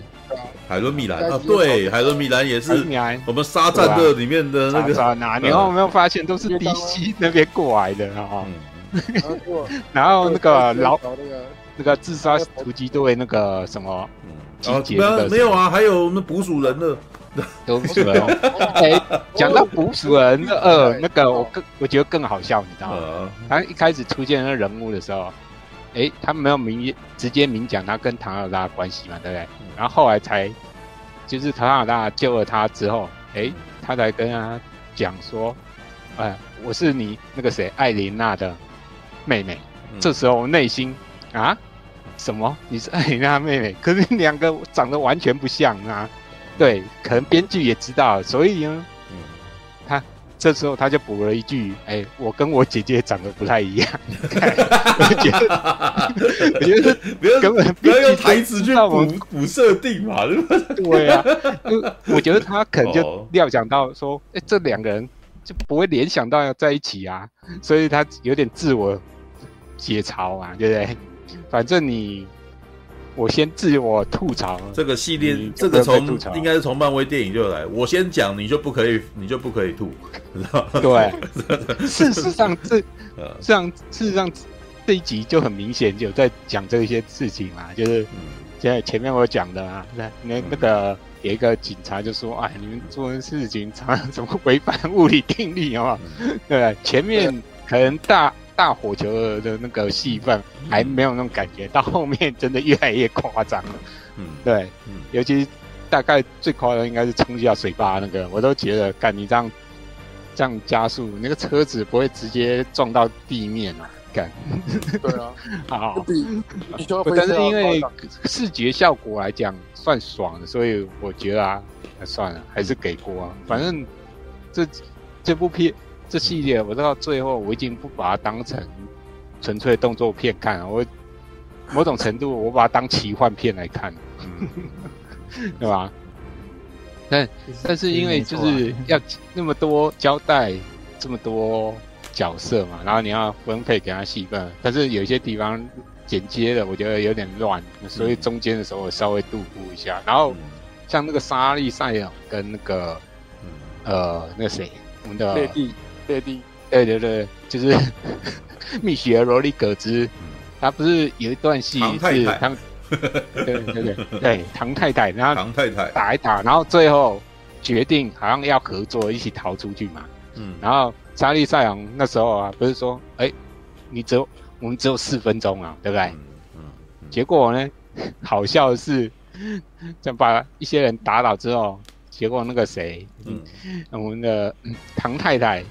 S1: 海伦米兰啊，对，海伦米兰也是我们沙战的里面的那个。
S4: 你有没有发现都是 DC 那边过来的啊？然后那个老那个自杀突击队那个什么，
S1: 没有没有啊，还有那捕鼠人的，
S4: 捕鼠人。哎，讲到捕鼠人的二，那个我更我觉得更好笑，你知道吗？他一开始出现那人物的时候，哎，他没有明直接明讲他跟唐老大的关系嘛，对不对？然后后来才就是唐老大救了他之后，哎，他才跟他讲说，哎，我是你那个谁艾琳娜的妹妹。嗯、这时候内心啊，什么？你是艾琳娜妹妹？可是两个长得完全不像啊。对，可能编剧也知道，所以呢。这时候他就补了一句：“哎、欸，我跟我姐姐长得不太一样。” 我觉得，我觉得不要根本
S1: 不要用台词去补补设定嘛，
S4: 对啊，我觉得他可能就料想到说，哎、欸，这两个人就不会联想到要在一起啊，所以他有点自我解嘲啊，对不对？反正你。我先自我吐槽，
S1: 这个系列，嗯、这个从应该是从漫威电影就来。我先讲，你就不可以，你就不可以吐，知道吗？
S4: 对，事实上这，这样事实上这一集就很明显有在讲这些事情嘛，就是现在前面我讲的啊，那那那个有一个警察就说，哎，你们做的事情常常怎么违反物理定律啊？对，前面可能大。大火球的那个戏份还没有那种感觉，到后面真的越来越夸张了。嗯，对，嗯，尤其大概最夸张应该是冲下水坝那个，我都觉得，干你这样这样加速，那个车子不会直接撞到地面啊？干，
S3: 对啊，好，
S4: 但是因为视觉效果来讲算爽的，所以我觉得啊，算了，还是给过啊。反正这这部片。这系列我到最后我已经不把它当成纯粹动作片看了，我某种程度我把它当奇幻片来看，对吧？但但是因为就是要那么多交代这么多角色嘛，然后你要分配给他戏份，但是有一些地方剪接的我觉得有点乱，所以中间的时候我稍微度过一下。然后像那个莎莉赛尔跟那个呃那个谁我们的。
S3: 对的，
S4: 对对对，就是 蜜雪儿罗莉葛兹，他不是有一段戏是唐，对对对对，唐太太，然后唐太太打一打，然后最后决定好像要合作一起逃出去嘛，嗯，然后莎莉赛昂那时候啊，不是说，哎，你只有我们只有四分钟啊，对不对？嗯，结果呢，好笑的是，就把一些人打倒之后，结果那个谁，嗯，我们的唐太太。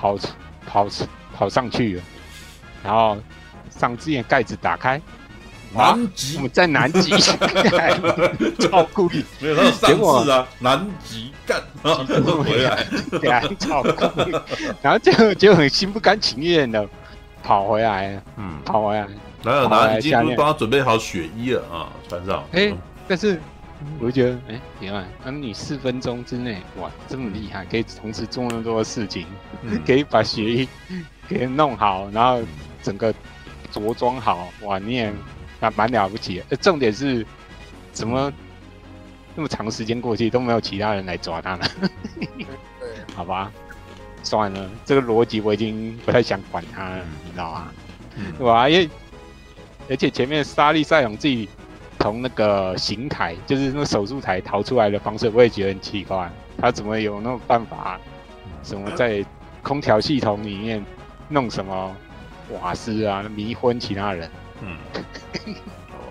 S4: 跑跑跑上去了，然后上之前盖子打开，
S1: 南极。
S4: 我们在南极，超故意，
S1: 没有他上次啊，南极干，然后回来，
S4: 超故意，然后就就很心不甘情愿的跑回来，嗯，跑回来，
S1: 然后然后已经帮他准备好雪衣了啊，船上，
S4: 哎，但是。我就觉得，哎、欸，另外，那你四分钟之内，哇，这么厉害，可以同时做那么多事情，嗯、可以把血衣给弄好，然后整个着装好，哇，你也蛮蛮了不起的。重点是，怎么那么长时间过去都没有其他人来抓他呢？对，好吧，算了，这个逻辑我已经不太想管他了，你知道吗？嗯、对吧？因为而且前面莎莉赛勇自己。从那个刑台，就是那个手术台逃出来的方式，我也觉得很奇怪。他怎么有那种办法？什么在空调系统里面弄什么瓦斯啊，迷昏其他人？嗯，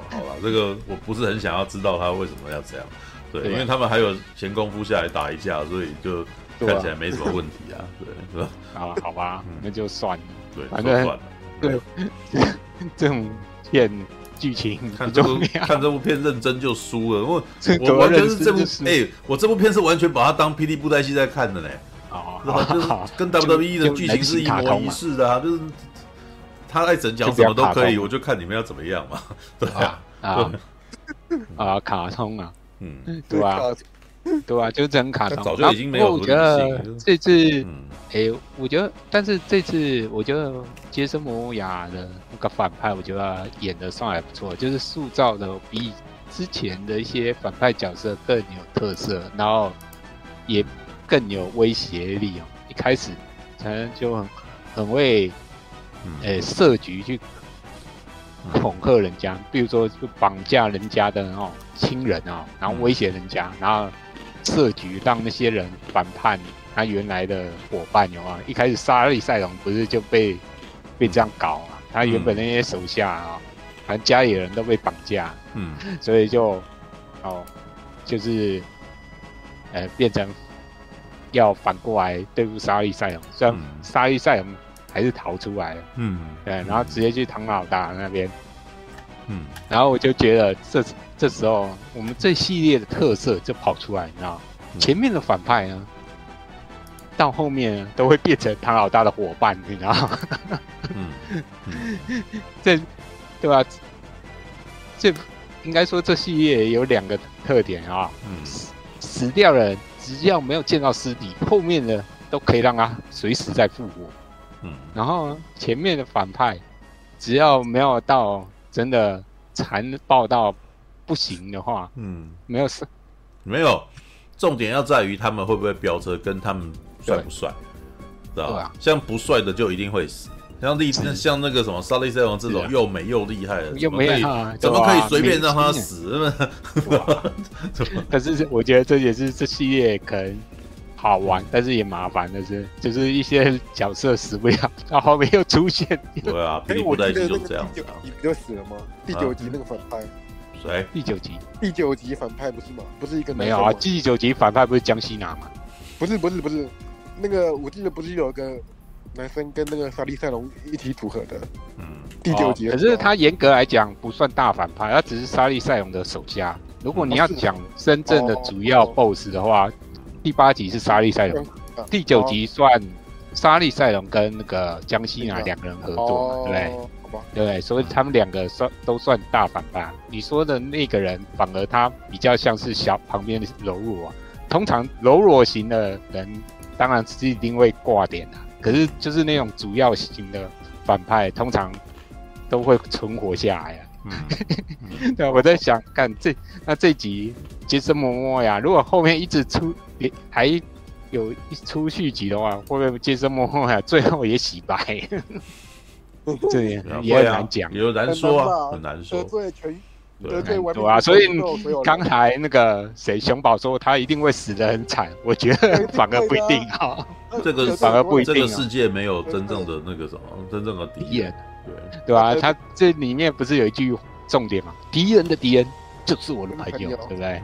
S1: 好了，这个我不是很想要知道他为什么要这样。对，对因为他们还有闲工夫下来打一架，所以就看起来没什么问题啊。对，是吧？
S4: 啊，好吧，那就算了。
S1: 对，反正。
S4: 对，这种片。剧情
S1: 看这部看这部片认真就输了，我我完全是这部哎、欸，我这部片是完全把它当霹雳布袋戏在看的嘞，哦，就是 跟 WWE 的剧情是一模一式的啊，就是他爱怎讲什么都可以，我就看你们要怎么样嘛，对啊。啊
S4: 啊卡通啊，嗯，对啊。对啊，就是真卡通。
S1: 早就已经没有。
S4: 我觉得这次，哎、嗯欸，我觉得，但是这次我觉得杰森·摩亚的那个反派，我觉得演的算还不错，就是塑造的比之前的一些反派角色更有特色，然后也更有威胁力哦。一开始可能就很很会，呃、欸，设局去恐吓人家，比如说就绑架人家的哦亲人啊，然后威胁人家，然后。设局让那些人反叛他原来的伙伴有啊，一开始沙利赛龙不是就被被这样搞啊？他原本那些手下啊、喔，反正家里人都被绑架，嗯，所以就哦，就是呃变成要反过来对付沙利赛龙，虽然沙利赛龙还是逃出来了，嗯，对，然后直接去唐老大那边，嗯，然后我就觉得这这时候我们这系列的特色就跑出来，你知道，前面的反派呢。到后面都会变成唐老大的伙伴，你知道吗？嗯，嗯 这对吧、啊？这应该说这系列有两个特点啊。嗯，死死掉了，只要没有见到尸体，后面的都可以让他随时再复活。嗯，然后前面的反派，只要没有到真的残暴到不行的话，嗯，没有事，
S1: 没有。重点要在于他们会不会飙车，跟他们。帅不帅？知道吧？像不帅的就一定会死。像丽，像那个什么莎莉赛王这种又美又厉害的，
S4: 又没啊？
S1: 怎么可以随便让他死呢？
S4: 可是我觉得这也是这系列可能好玩，但是也麻烦的是，就是一些角色死不了，到后面又出现。
S1: 对啊，第五代就这样。
S3: 你不就死了吗？第九集那个反派
S1: 谁？
S4: 第九集？
S3: 第九集反派不是吗？不是一个
S4: 没有啊？第九集反派不是江西拿吗？
S3: 不是，不是，不是。那个我记得不是有一个男生跟那个莎莉赛龙一起组合的，嗯，第九集。
S4: 可是他严格来讲不算大反派，他只是莎莉赛龙的手下。如果你要讲真正的主要 BOSS 的话，第八集是莎莉赛隆，第九集算莎莉赛隆跟那个江西娜两个人合作，对不对？对不对？所以他们两个算都算大反派。你说的那个人反而他比较像是小旁边的柔弱啊，通常柔弱型的人。当然是一定会挂点的，可是就是那种主要型的反派，通常都会存活下来啊。嗯，对，我在想，看这那这集杰森莫莫呀，如果后面一直出，还有一出续集的话，会不会杰森莫莫呀 最后也洗白？这也也很难讲，
S1: 有难说啊，很难说。
S3: 对对
S4: 啊，所以刚才那个谁熊宝说他一定会死得很惨，我觉得反而不一定啊。
S1: 这个反而不一定，这个世界没有真正的那个什么真正的敌人，
S4: 对对啊，他这里面不是有一句重点吗？敌人的敌人就是我的朋友，对不对？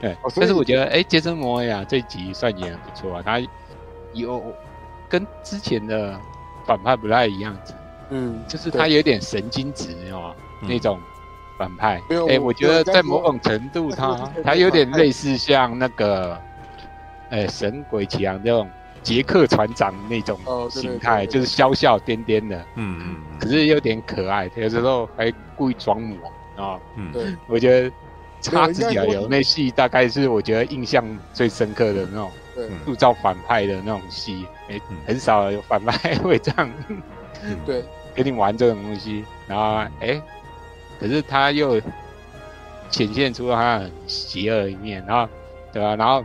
S4: 对。但是我觉得，哎，杰森摩呀这集算也很不错啊，他有跟之前的反派不太一样子，嗯，就是他有点神经质，你知道吗？那种。反派，哎，我觉得在某种程度他，他他有点类似像那个，哎，神鬼奇航这种杰克船长那种形态，就是笑笑颠颠的，嗯嗯，可是有点可爱，有时候还故意装模啊，嗯，对，我觉得他自己有那戏，大概是我觉得印象最深刻的那种塑造反派的那种戏，哎，很少有反派会这样，
S3: 对，
S4: 跟你玩这种东西，然后哎。可是他又显现出他很邪恶的一面，然后，对吧、啊？然后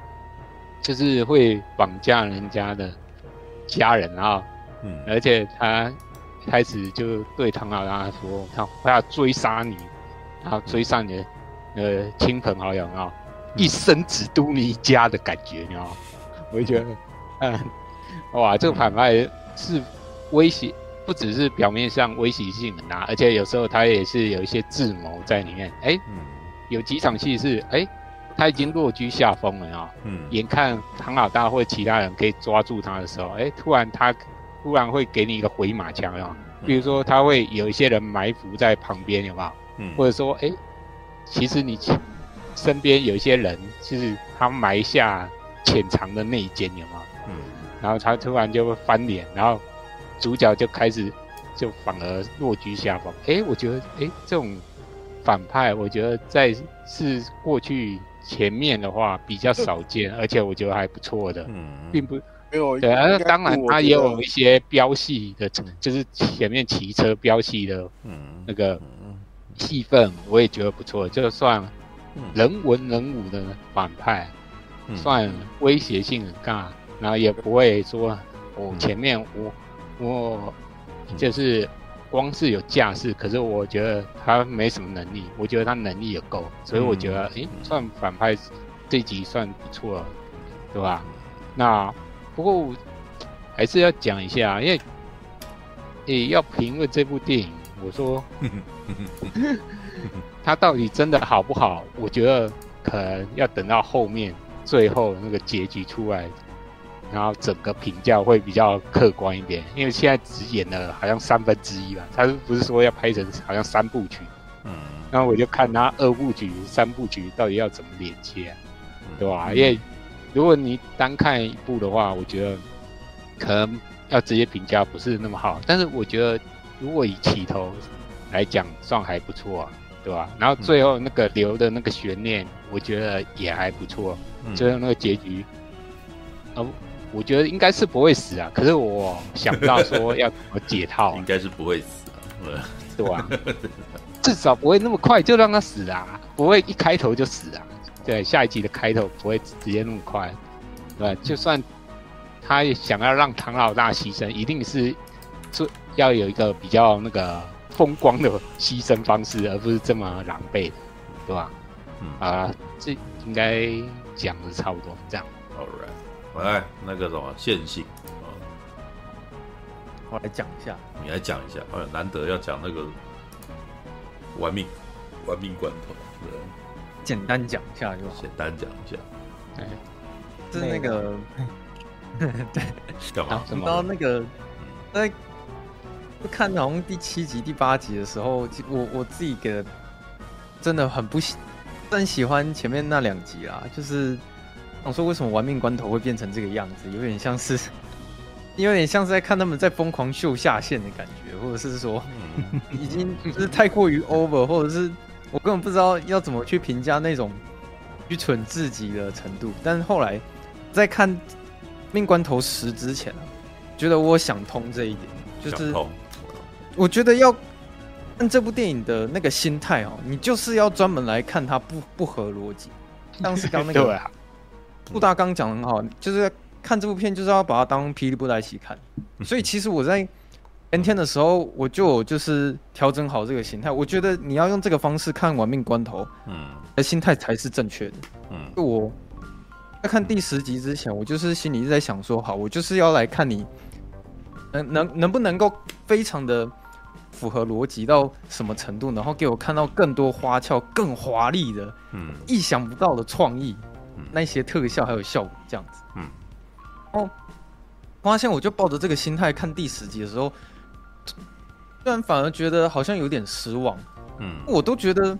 S4: 就是会绑架人家的家人，啊，嗯，而且他开始就对唐老大说，他他要追杀你，他要追杀你的呃亲朋好友啊，一生只督你一家的感觉，你知道吗？我就觉得，嗯，哇，这个反派是威胁。不只是表面上威胁性很大，而且有时候他也是有一些智谋在里面。哎、有几场戏是，哎、欸，他已经落居下风了啊、喔。嗯。眼看唐老大或其他人可以抓住他的时候，哎、欸，突然他突然会给你一个回马枪啊。比如说他会有一些人埋伏在旁边，有没有？嗯。或者说，哎、欸，其实你身边有一些人，就是他埋下潜藏的内奸，有没有？嗯。然后他突然就会翻脸，然后。主角就开始，就反而落居下风。哎、欸，我觉得，哎、欸，这种反派，我觉得在是过去前面的话比较少见，而且我觉得还不错的，嗯，并不没有对啊。那当然，它也有一些标系的，就是前面骑车标系的，嗯，那个戏份我也觉得不错，就算人文人武的反派，算威胁性很大，然后也不会说我前面我。我就是光是有架势，可是我觉得他没什么能力。我觉得他能力也够，所以我觉得，哎、欸，算反派这集算不错了，对吧？那不过还是要讲一下，因为诶，要评论这部电影，我说，他到底真的好不好？我觉得可能要等到后面最后那个结局出来，然后整个评价会比较客观一点。因为现在只演了好像三分之一吧，他不是说要拍成好像三部曲？嗯，然后我就看他二部曲、三部曲到底要怎么连接，对吧？因为如果你单看一部的话，我觉得可能。要直接评价不是那么好，但是我觉得如果以起头来讲，算还不错啊，对吧？然后最后那个留的那个悬念，我觉得也还不错。嗯、最后那个结局，呃，我觉得应该是不会死啊。可是我想不到说要怎么解套，
S1: 应该是不会死啊，
S4: 对吧？至少不会那么快就让他死啊，不会一开头就死啊。对，下一集的开头不会直接那么快，对，就算。他想要让唐老大牺牲，一定是做要有一个比较那个风光的牺牲方式，而不是这么狼狈的，对吧？嗯啊，这应该讲的差不多这样。
S1: All right，来那个什么线性啊，
S2: 我来讲一下。
S1: 你来讲一下，哎，难得要讲那个玩命玩命关头，
S2: 对，简单讲一下就好。
S1: 简单讲一下，
S2: 哎，是那个。对，
S1: 干嘛？
S2: 然后那个在看好像第七集、第八集的时候，我我自己给的真的很不喜，很喜欢前面那两集啦。就是想说，为什么玩命关头会变成这个样子？有点像是，有点像是在看他们在疯狂秀下限的感觉，或者是说，已经就是太过于 over，或者是我根本不知道要怎么去评价那种愚蠢至极的程度。但是后来在看。命关头十之前啊，觉得我想通这一点，就是我觉得要看这部电影的那个心态哦，你就是要专门来看它不不合逻辑。像是刚那个 布大刚讲的很好，就是看这部片就是要把它当霹雳布袋戏看。所以其实我在前天的时候，我就就是调整好这个心态。我觉得你要用这个方式看玩命关头，嗯，的心态才是正确的。嗯，我。在看第十集之前，我就是心里一直在想说，好，我就是要来看你能能能不能够非常的符合逻辑到什么程度，然后给我看到更多花俏、更华丽的、嗯，意想不到的创意，嗯，那些特效还有效果这样子，嗯，哦，发现我就抱着这个心态看第十集的时候，突然反而觉得好像有点失望，嗯，我都觉得。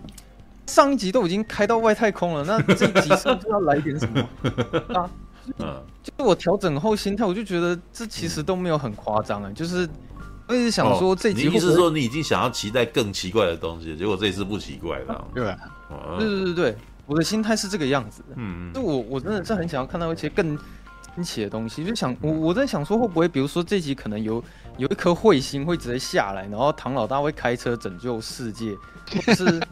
S2: 上一集都已经开到外太空了，那这一集是不是要来点什么 啊？嗯，就是我调整后心态，我就觉得这其实都没有很夸张啊。就是我一直想说这集会会，
S1: 你意思是说你已经想要期待更奇怪的东西，结果这一次不奇怪了，对吧？
S2: 对对对对，我的心态是这个样子的。嗯，就我我真的是很想要看到一些更惊奇的东西，就想我我在想说会不会，比如说这集可能有有一颗彗星会直接下来，然后唐老大会开车拯救世界，或是。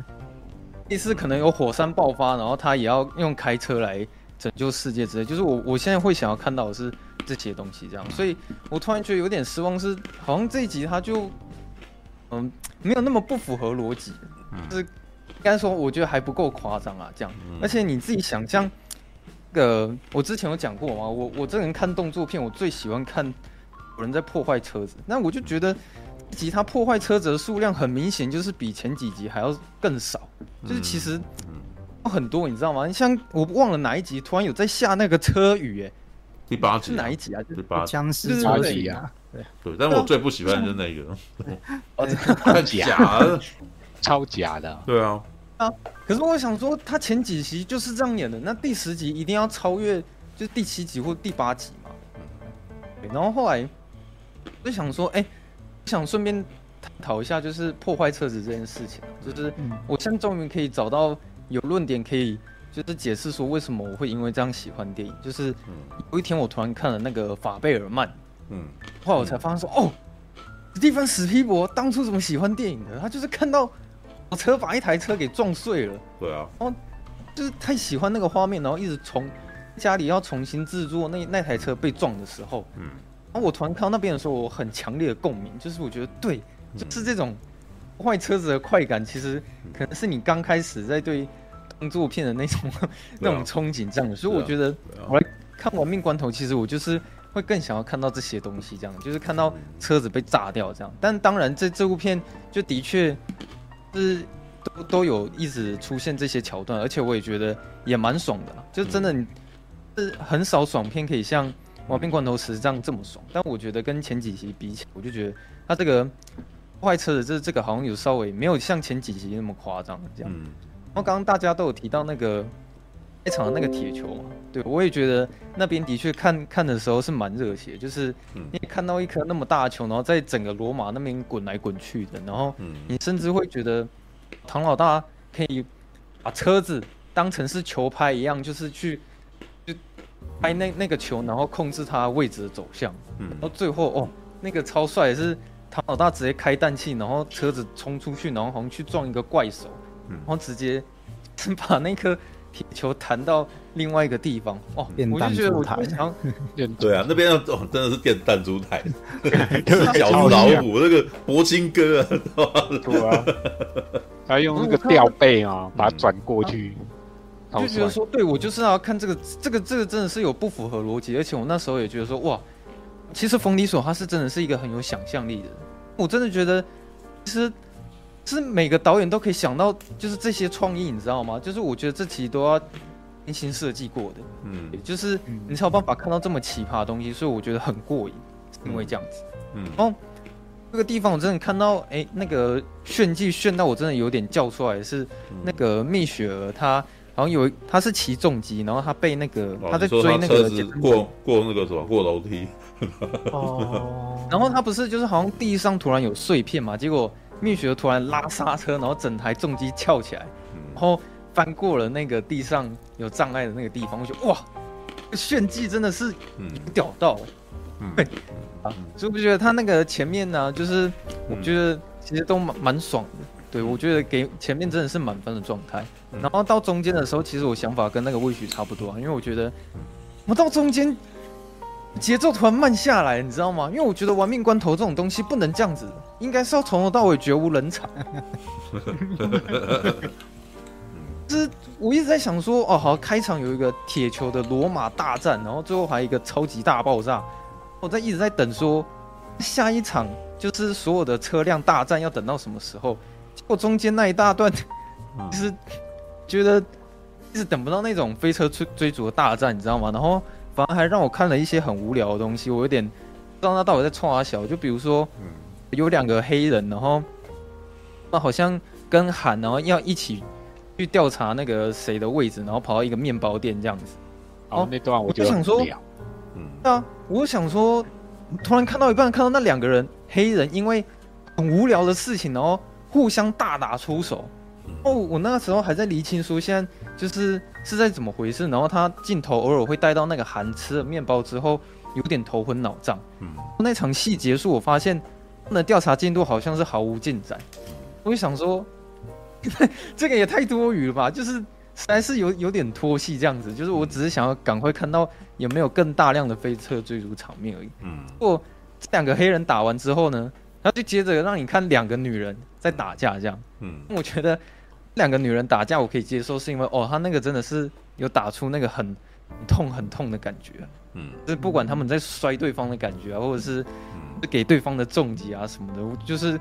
S2: 第四可能有火山爆发，然后他也要用开车来拯救世界之类。就是我我现在会想要看到的是这些东西，这样。所以我突然觉得有点失望，是好像这一集他就嗯没有那么不符合逻辑，就是应该说我觉得还不够夸张啊，这样。而且你自己想象，那个我之前有讲过嘛，我我这个人看动作片，我最喜欢看有人在破坏车子，那我就觉得。集他破坏车子的数量很明显就是比前几集还要更少，就是其实很多，你知道吗？像我忘了哪一集突然有在下那个车雨，哎，
S1: 第八集
S2: 是哪一集啊？
S1: 第八
S5: 僵尸车集啊，
S1: 对对，但我最不喜欢的是那个，
S2: 哦，太假了，
S4: 超假的，
S1: 对啊
S2: 啊！可是我想说，他前几集就是这样演的，那第十集一定要超越，就是第七集或第八集嘛。对，然后后来我就想说，哎。想顺便探讨一下，就是破坏车子这件事情。就是我现在终于可以找到有论点，可以就是解释说为什么我会因为这样喜欢电影。就是有一天我突然看了那个法贝尔曼，嗯，后来我才发现说，哦，史蒂芬史皮伯当初怎么喜欢电影的？他就是看到我车把一台车给撞碎了，
S1: 对啊，
S2: 然后就是太喜欢那个画面，然后一直从家里要重新制作那那台车被撞的时候，嗯。然后我突然看到那边的时候，我很强烈的共鸣，就是我觉得对，就是这种坏车子的快感，其实可能是你刚开始在对动作片的那种 那种憧憬这样的。所以我觉得我来看《亡命关头》，其实我就是会更想要看到这些东西，这样就是看到车子被炸掉这样。但当然这，这这部片就的确是都都有一直出现这些桥段，而且我也觉得也蛮爽的，就真的你是很少爽片可以像《玩命关头十》这样这么爽。但我觉得跟前几集比起来，我就觉得它这个坏车的这这个好像有稍微没有像前几集那么夸张这样。然后刚刚大家都有提到那个。那场的那个铁球嘛，对，我也觉得那边的确看看的时候是蛮热血，就是你看到一颗那么大的球，然后在整个罗马那边滚来滚去的，然后你甚至会觉得唐老大可以把车子当成是球拍一样，就是去就拍那那个球，然后控制它位置的走向，然后最后哦，那个超帅是唐老大直接开氮气，然后车子冲出去，然后好像去撞一个怪手，然后直接 把那颗。铁球弹到另外一个地方。哦，我就觉得我非常
S1: 对啊，那边哦真的是电弹珠台，小老虎那个铂金哥啊，
S4: 对啊，还用那个吊背啊把它转过去，
S2: 就觉得说对我就是要看这个这个这个真的是有不符合逻辑，而且我那时候也觉得说哇，其实冯迪索他是真的是一个很有想象力的人，我真的觉得其实。是每个导演都可以想到，就是这些创意，你知道吗？就是我觉得这其实都要精心设计过的，嗯，就是你才有办法看到这么奇葩的东西，所以我觉得很过瘾，因为这样子，嗯，然后这个地方我真的看到，哎、欸，那个炫技炫到我真的有点叫出来，是那个蜜雪儿，她好像有，她是骑重机，然后她被那个她在追那个
S1: 过过那个什么过楼梯，
S2: 哦，然后她不是就是好像地上突然有碎片嘛，结果。蜜雪突然拉刹车，然后整台重机翘起来，然后翻过了那个地上有障碍的那个地方。我觉得哇，炫技真的是屌到，对啊，所以我觉得他那个前面呢，就是我觉得其实都蛮蛮爽的。对，我觉得给前面真的是满分的状态，然后到中间的时候，其实我想法跟那个魏许差不多，因为我觉得我到中间。节奏突然慢下来，你知道吗？因为我觉得玩命关头这种东西不能这样子，应该是要从头到尾绝无冷场。就是我一直在想说，哦，好，开场有一个铁球的罗马大战，然后最后还有一个超级大爆炸。我在一直在等说，下一场就是所有的车辆大战要等到什么时候？结果中间那一大段，就是觉得一直等不到那种飞车追追逐的大战，你知道吗？然后。反而还让我看了一些很无聊的东西，我有点不知道他到底在冲啥小。就比如说，有两个黑人，然后那好像跟喊，然后要一起去调查那个谁的位置，然后跑到一个面包店这样子。
S4: 哦，那段我
S2: 就想说，嗯，啊，我想说，突然看到一半，看到那两个人黑人因为很无聊的事情，然后互相大打出手。哦，我那个时候还在厘清说，现在就是是在怎么回事。然后他镜头偶尔会带到那个韩吃了面包之后，有点头昏脑胀。嗯，那场戏结束，我发现那调查进度好像是毫无进展。我就想说，这个也太多余了吧？就是实在是有有点拖戏这样子。就是我只是想要赶快看到有没有更大量的飞车追逐场面而已。嗯，不过这两个黑人打完之后呢，他就接着让你看两个女人在打架这样。嗯，我觉得。两个女人打架我可以接受，是因为哦，她那个真的是有打出那个很痛很痛的感觉，嗯，就是不管他们在摔对方的感觉啊，或者是给对方的重击啊什么的，我就是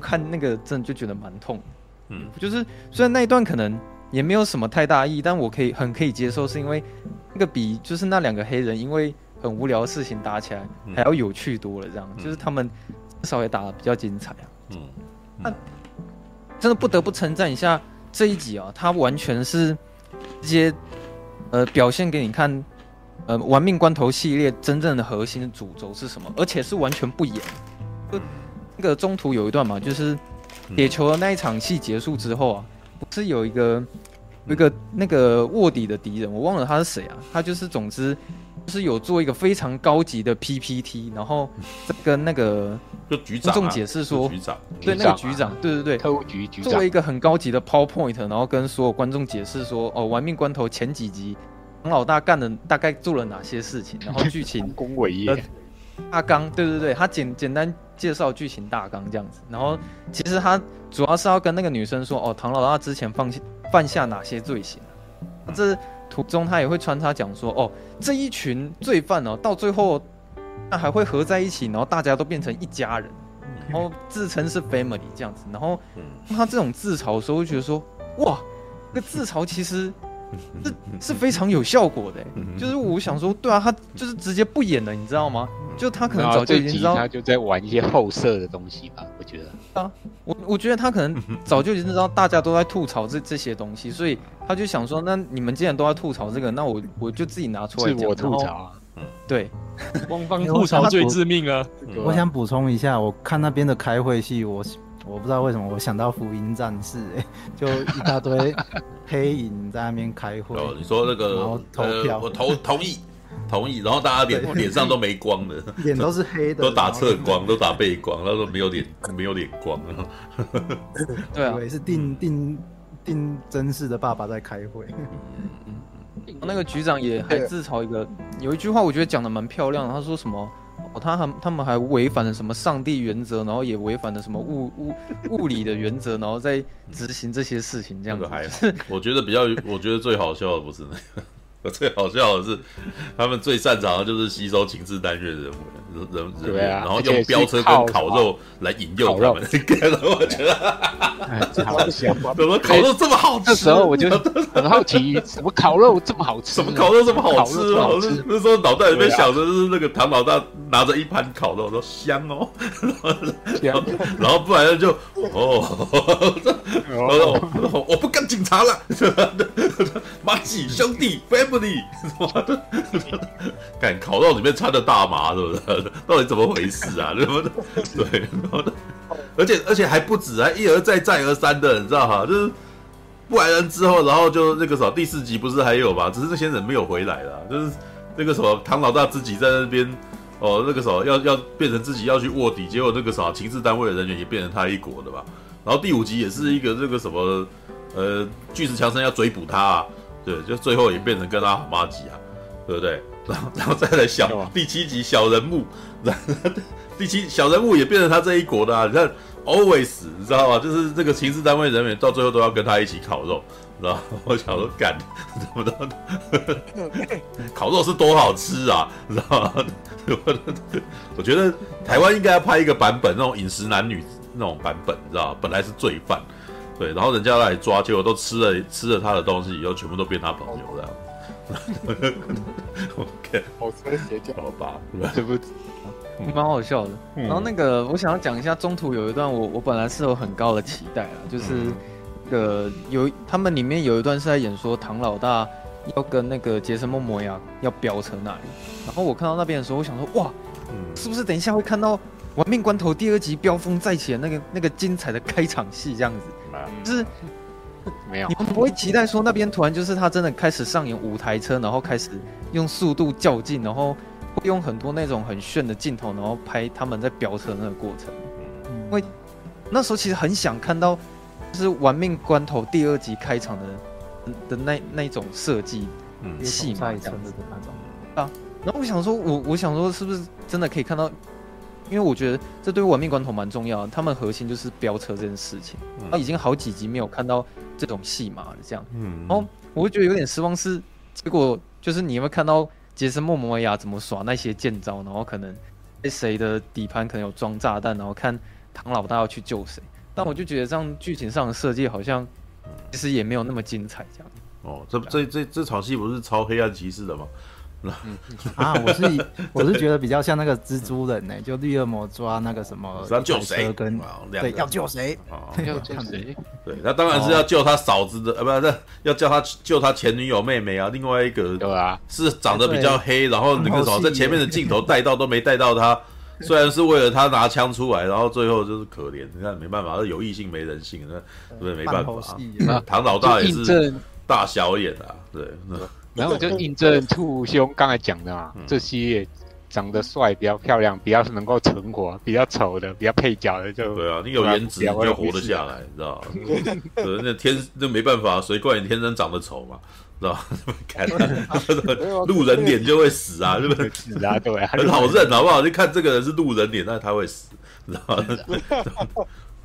S2: 看那个真的就觉得蛮痛，嗯，就是虽然那一段可能也没有什么太大意义，但我可以很可以接受，是因为那个比就是那两个黑人因为很无聊的事情打起来还要有趣多了，这样，就是他们至少也打的比较精彩啊，嗯，那。真的不得不称赞一下这一集啊，它完全是直接呃表现给你看，呃，玩命关头系列真正的核心的主轴是什么，而且是完全不演。就那个中途有一段嘛，就是铁球的那一场戏结束之后啊，不是有一个有一个那个卧底的敌人，我忘了他是谁啊，他就是总之。就是有做一个非常高级的 PPT，然后跟那个 观众解释说，
S1: 局长。
S2: 对那个局长，对对对，
S4: 特务局局长。
S2: 做了一个很高级的 PowerPoint，然后跟所有观众解释说，哦，玩命关头前几集唐老大干的大概做了哪些事情，然后 剧情
S4: 恭维业。
S2: 大纲，对对对，他简简单介绍剧情大纲这样子，然后其实他主要是要跟那个女生说，哦，唐老大之前犯犯下哪些罪行，这。途中他也会穿插讲说，哦，这一群罪犯哦，到最后那还会合在一起，然后大家都变成一家人，然后自称是 family 这样子，然后他这种自嘲的时候，会觉得说，哇，这自嘲其实。是是非常有效果的，就是我想说，对啊，他就是直接不演了，你知道吗？就他可能早就已经知道，
S4: 他就在玩一些后设的东西吧，我觉得。
S2: 啊，我我觉得他可能早就已经知道大家都在吐槽这这些东西，所以他就想说，那你们既然都在吐槽这个，那我我就自己拿出来讲。
S4: 自我吐槽啊，
S2: 嗯，对，
S7: 官方吐槽最致命啊！
S5: 我想补充一下，我看那边的开会戏，我。我不知道为什么我想到福音战士，哎，就一大堆 黑影在那边开会。
S1: 哦，你说那个，
S5: 然后投票，
S1: 呃、我同同意，同意，然后大家脸脸上都没光的，
S5: 脸都是黑的，
S1: 都打侧光，都打背光，然后都没有脸，没有脸光。
S2: 对啊，
S5: 是定定定真实的爸爸在开会。
S2: 那个局长也还自嘲一个，有一句话我觉得讲的蛮漂亮的，他说什么？哦，他还他们还违反了什么上帝原则，然后也违反了什么物物物理的原则，然后在执行这些事情，这样子还是
S1: 我觉得比较，我觉得最好笑的不是那个。最好笑的是，他们最擅长的就是吸收情志单元人物人人员，然后用飙车跟烤肉来引诱他们。然后我觉得，
S4: 最好笑，
S1: 怎么烤肉这么好吃？
S4: 那时候我就 很好奇，什么烤肉这么好吃？
S1: 什么烤肉这么好吃？那时候脑袋里面想的是那个唐老大拿着一盘烤肉说香哦，然后不然就哦，我我不干警察了，马吉兄弟 family。什么的？看烤肉里面掺的大麻，是不是？到底怎么回事啊？对不对？对，然后而且而且还不止，啊一而再再而三的，你知道哈？就是不来人之后，然后就那个什么第四集不是还有吗？只是这些人没有回来了，就是那个什么唐老大自己在那边哦，那个什么要要变成自己要去卧底，结果那个什么情治单位的人员也变成他一国的吧？然后第五集也是一个这个什么呃巨石强森要追捕他啊。对，就最后也变成跟他好妈吉啊，对不对？然后，然后再来小第七集小人物，然后第七小人物也变成他这一国的啊。你看，always，你知道吗？就是这个情治单位人员到最后都要跟他一起烤肉，知道吗？我想说，干，怎么的？烤肉是多好吃啊，你知道吗？我觉得台湾应该要拍一个版本，那种饮食男女那种版本，你知道吗？本来是罪犯。对，然后人家来抓，结果都吃了吃了他的东西以后，全部都变他朋友这样。OK，
S3: 好穿邪教，
S1: 好吧，
S2: 对不起？蛮好笑的。然后那个，我想要讲一下，中途有一段我我本来是有很高的期待啊，就是那个有他们里面有一段是在演说唐老大要跟那个杰森莫摩亚要飙车那里，然后我看到那边的时候，我想说哇，是不是等一下会看到？玩命关头第二集飙风再起的那个那个精彩的开场戏，这样子，就是
S4: 没有，
S2: 你们不会期待说那边突然就是他真的开始上演五台车，然后开始用速度较劲，然后会用很多那种很炫的镜头，然后拍他们在飙车那个过程。嗯因为那时候其实很想看到，就是玩命关头第二集开场的的那那一种设计嗯戏嘛，这样子的那种啊。然后我想说，我我想说，是不是真的可以看到？因为我觉得这对于玩命关头蛮重要的，他们核心就是飙车这件事情。他已经好几集没有看到这种戏码了，这样。嗯。然后我会觉得有点失望，是结果就是你有没有看到杰森·莫摩亚怎么耍那些剑招，然后可能谁的底盘可能有装炸弹，然后看唐老大要去救谁。但我就觉得这样剧情上的设计好像其实也没有那么精彩，这样。
S1: 哦，这这这这场戏不是超黑暗骑士的吗？
S5: 嗯 啊，我是我是觉得比较像那个蜘蛛人呢、欸，就绿恶魔抓那个什么
S1: 要救谁
S5: 跟对要救谁
S4: 要救谁？
S1: 对，他当然是要救他嫂子的，呃、哦，不是要叫他救他前女友妹妹啊。另外一个对啊，是长得比较黑，然后那个什么在前面的镜头带到都没带到他，虽然是为了他拿枪出来，然后最后就是可怜，你看没办法，是有异性没人性，那对没办法。唐老大也是大小眼啊，对。
S4: 然后就印证兔兄刚才讲的嘛，嗯、这些长得帅、比较漂亮、比较能够存活、比较丑的、比较配角的就
S1: 对啊，你有颜值你就活得下来，你知道吗？对，那天那没办法，谁怪你天生长得丑嘛，知道吧？看 路人脸就会死啊，对不对？
S4: 死啊，对啊，
S1: 很好认，好不好？就看这个人是路人脸，那他会死，知道吗？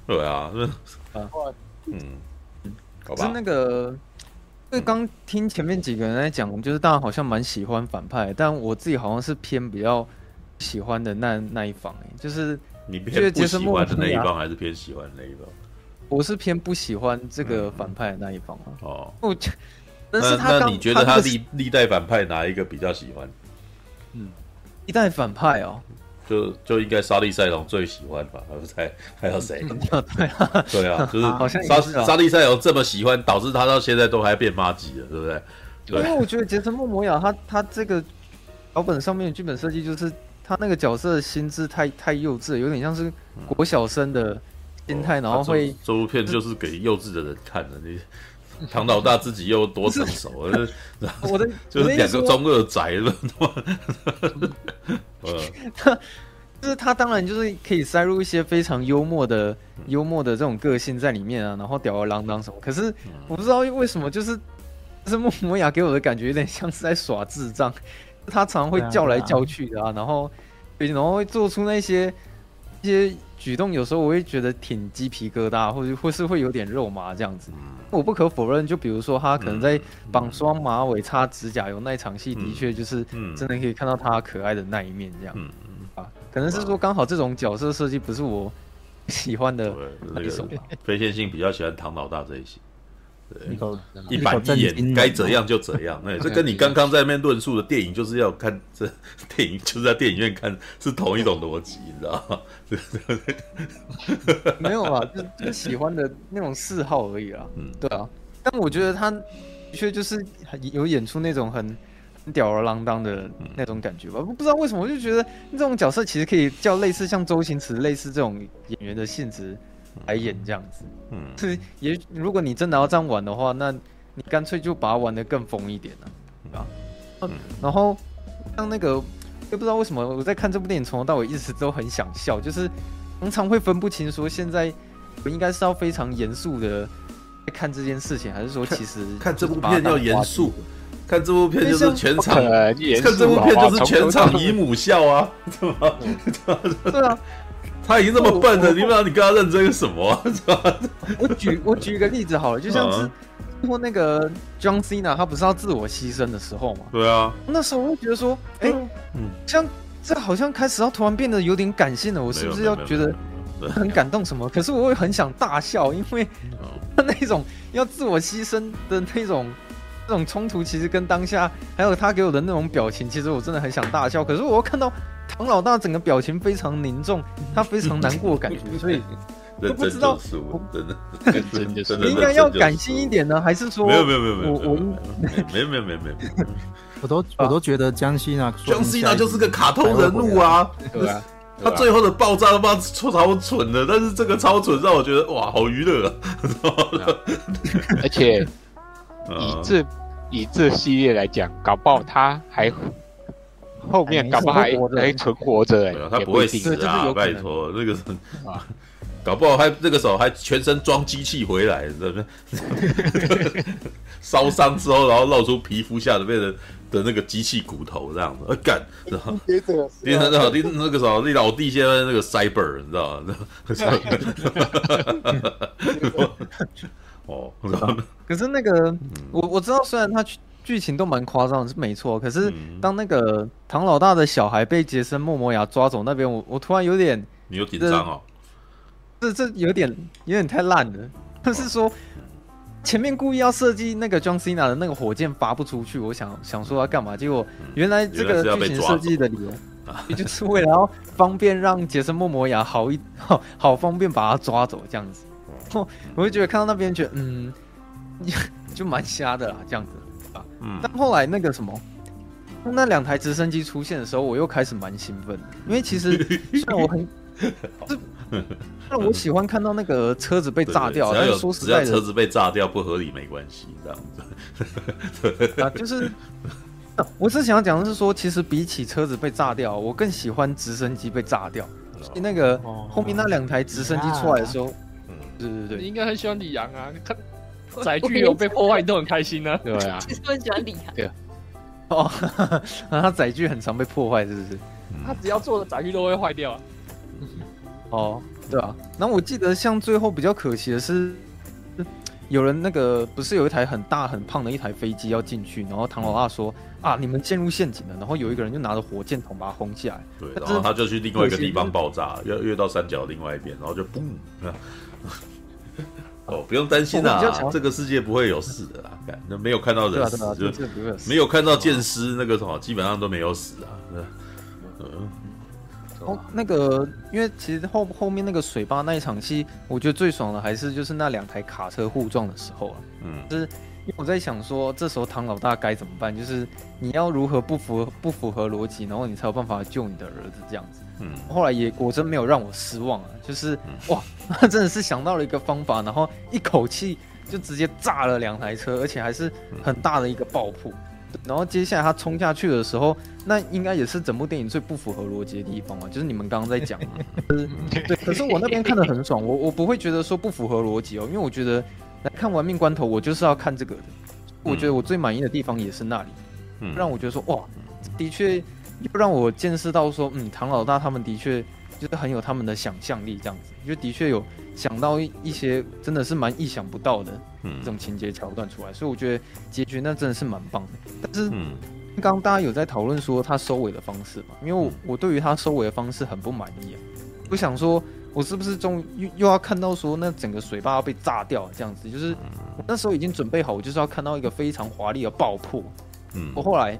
S1: 对啊，嗯，好吧，
S2: 是那个。因为刚听前面几个人在讲，就是大家好像蛮喜欢反派，但我自己好像是偏比较喜欢的那那一方，哎，就是
S1: 你偏不喜欢的那一方，还是偏喜欢的那一方？
S2: 我是偏不喜欢这个反派的那一方
S1: 哦，
S2: 我
S1: 但是他那你觉得他历历代反派哪一个比较喜欢？
S2: 嗯，一代反派哦，
S1: 就就应该沙利赛龙最喜欢吧？还有谁？还有谁？
S2: 对啊，
S1: 对啊，就是好像沙沙利赛龙这么喜欢，导致他到现在都还变妈吉了，对不对？
S2: 因为我觉得杰森·莫摩亚他他这个脚本上面的剧本设计，就是他那个角色的心智太太幼稚，有点像是国小生的心态，然后会
S1: 这部片就是给幼稚的人看的。你 唐老大自己又多成熟，
S2: 我的
S1: 就是两个中二宅了，
S2: 他就是他，当然就是可以塞入一些非常幽默的幽默的这种个性在里面啊，然后吊儿郎当什么。可是我不知道为什么，就是就是莫摩雅给我的感觉有点像是在耍智障，他常常会叫来叫去的啊，然后然后会做出那些一些。举动有时候我会觉得挺鸡皮疙瘩，或者或是会有点肉麻这样子。我不可否认，就比如说他可能在绑双马尾、擦指甲油那一场戏，的确就是真的可以看到他可爱的那一面这样。啊，可能是说刚好这种角色设计不是我喜欢的那种。
S1: 非线性比较喜欢唐老大这一些。一板一眼，该怎样就怎样。哎，这跟你刚刚在那边论述的电影就是要看这电影，就是在电影院看，是同一种逻辑，你知道吗？
S2: 没有啊，就就喜欢的那种嗜好而已啊。嗯，对啊。但我觉得他的确就是有演出那种很吊儿郎当的那种感觉吧。不知道为什么，我就觉得这种角色其实可以叫类似像周星驰类似这种演员的性质。来演这样子，嗯，是也，如果你真的要这样玩的话，那你干脆就把它玩的更疯一点了，啊，嗯，然后像那个，又不知道为什么我在看这部电影从头到尾一直都很想笑，就是常常会分不清说现在我应该是要非常严肃的看这件事情，还是说其实
S1: 看这部片要严肃，看这部片就是全场，看这部片就是全场姨母笑啊，
S2: 对啊。
S1: 他已经这么笨了，你不知道你跟他认真个什么、啊？
S2: 我举我举一个例子好了，就像是说那个 John Cena，他不是要自我牺牲的时候嘛？
S1: 对啊。
S2: 那时候我会觉得说，哎、欸，嗯，像这好像开始要突然变得有点感性了，我是不是要觉得很感动什么？可是我会很想大笑，因为他 那种要自我牺牲的那种那种冲突，其实跟当下还有他给我的那种表情，其实我真的很想大笑。可是我又看到。唐老大整个表情非常凝重，他非常难过的感觉，所以都不知道，
S1: 真的，
S2: 真的，真的，应该要感性一点呢，还是说？
S1: 没有没有没有没有，
S2: 我我
S1: 没有没有没有没有，
S5: 我都我都觉得江西娜，
S1: 江西娜就是个卡通人物啊，对啊，他最后的爆炸他妈超蠢的，但是这个超蠢让我觉得哇，好娱乐啊，
S4: 而且以这以这系列来讲，搞不好他还。后面搞不好还还存活着哎，
S1: 他不会死啊！拜托，那个啊 搞不好还那个时候还全身装机器回来，对不对？烧 伤之后，然后露出皮肤下的变成的那个机器骨头这样子，干，知道吗？变成那那个时候，你老弟现在那个 cyber，你知道吗？
S2: 哦，可是那个我我知道，虽然他。剧情都蛮夸张，是没错。可是当那个唐老大的小孩被杰森·莫摩亚抓走那边，我我突然有点，
S1: 你有紧张哦？
S2: 这这有点有点太烂了。就是说前面故意要设计那个 John Cena 的那个火箭发不出去，我想想说要干嘛？结果原来这个剧情设计的理由，也就是为了要方便让杰森·莫摩亚好一好好方便把他抓走这样子。我就觉得看到那边觉得嗯，就蛮瞎的啦，这样子。嗯，但后来那个什么，那两台直升机出现的时候，我又开始蛮兴奋的，因为其实 虽然我很，是，但我喜欢看到那个车子被炸掉，但是说实在的，
S1: 车子被炸掉不合理没关系，这样子。
S2: 啊，就是，我是想要讲的是说，其实比起车子被炸掉，我更喜欢直升机被炸掉。那个后面那两台直升机出来的时候，嗯，对对对，
S7: 你应该很喜欢李阳啊，看。载具有被破坏，你都很开心呢？
S4: 对啊，
S6: 其实我很喜欢李阳。
S2: 对啊，哦，他载具很常被破坏，是不是？
S7: 他只要做的载具都会坏掉啊。
S2: 哦，对啊。然后我记得，像最后比较可惜的是，有人那个不是有一台很大很胖的一台飞机要进去，然后唐老大说啊，你们陷入陷阱了，然后有一个人就拿着火箭筒把它轰下来，
S1: 对，然后他就去另外一个地方爆炸，要越到山脚另外一边，然后就嘣，哦，不用担心啊，这个世界不会有事的啦，那没有看到人死，就没有看到剑师那个什么，基本上都没有死啊，嗯。
S2: 哦，那个，因为其实后后面那个水坝那一场戏，我觉得最爽的还是就是那两台卡车互撞的时候啊。嗯，就是因为我在想说，这时候唐老大该怎么办？就是你要如何不符合不符合逻辑，然后你才有办法救你的儿子这样子。嗯，后来也果真没有让我失望啊，就是哇，他真的是想到了一个方法，然后一口气就直接炸了两台车，而且还是很大的一个爆破。然后接下来他冲下去的时候，那应该也是整部电影最不符合逻辑的地方啊，就是你们刚刚在讲嘛，就是对。可是我那边看的很爽，我我不会觉得说不符合逻辑哦，因为我觉得来看《玩命关头》，我就是要看这个的。我觉得我最满意的地方也是那里，嗯，让我觉得说哇，的确又让我见识到说，嗯，唐老大他们的确就是很有他们的想象力，这样子，就的确有想到一些真的是蛮意想不到的。嗯，这种情节桥段出来，所以我觉得结局那真的是蛮棒的。但是，刚刚大家有在讨论说他收尾的方式嘛？因为我我对于他收尾的方式很不满意啊。我想说，我是不是终于又又要看到说那整个水坝要被炸掉这样子？就是我那时候已经准备好，我就是要看到一个非常华丽的爆破。嗯，我后来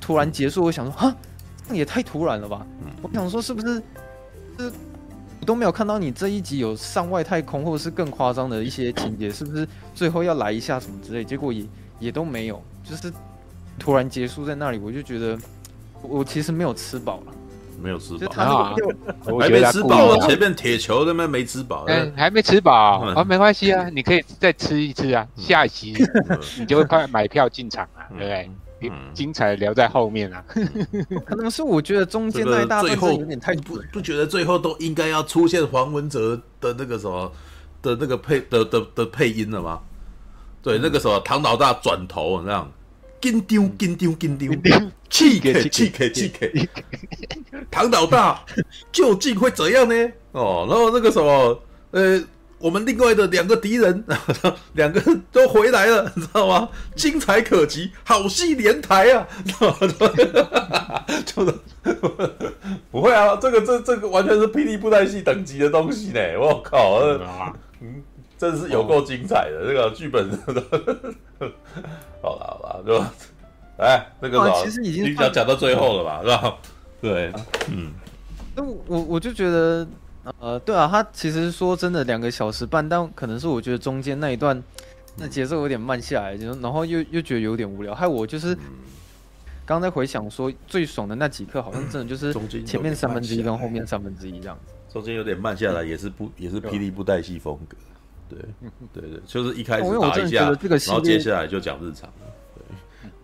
S2: 突然结束，我想说，哈，这也太突然了吧？我想说，是不是是？都没有看到你这一集有上外太空，或者是更夸张的一些情节，是不是最后要来一下什么之类？结果也也都没有，就是突然结束在那里，我就觉得我其实没有吃饱了，
S1: 没有吃饱，还没吃饱，前面铁球那边没吃饱，
S4: 嗯，还没吃饱，啊，没关系啊，你可以再吃一次啊，下一集 你就会快买票进场啊，对不对？精彩留在后面啊！
S2: 可能是我觉得中间那一大段有点太
S1: 不不觉得最后都应该要出现黄文哲的那个什么的那个配的的的配音了吗？对，那个什么唐老大转头那样，紧张紧张紧张，气给气给气给，唐老大究竟会怎样呢？哦，然后那个什么呃。我们另外的两个敌人，两个都回来了，你知道吗？精彩可及，好戏连台啊！就是不会啊，这个这这个完全是霹雳布袋戏等级的东西呢！我靠，嗯，真是有够精彩的、哦、这个剧本。好了好了，就哎那个什么，
S2: 其实已经
S1: 讲讲到最后了吧，是吧？对，嗯，
S2: 那我我就觉得。呃，对啊，他其实说真的两个小时半，但可能是我觉得中间那一段那节奏有点慢下来，就然后又又觉得有点无聊。害我就是刚才回想说最爽的那几刻，好像真的就是前面三分之一跟后面三分之一这样子。
S1: 中间有点慢下来，也是不也是霹雳布袋戏风格。对对对，就是一开始打一下，然后接下来就讲日常。对，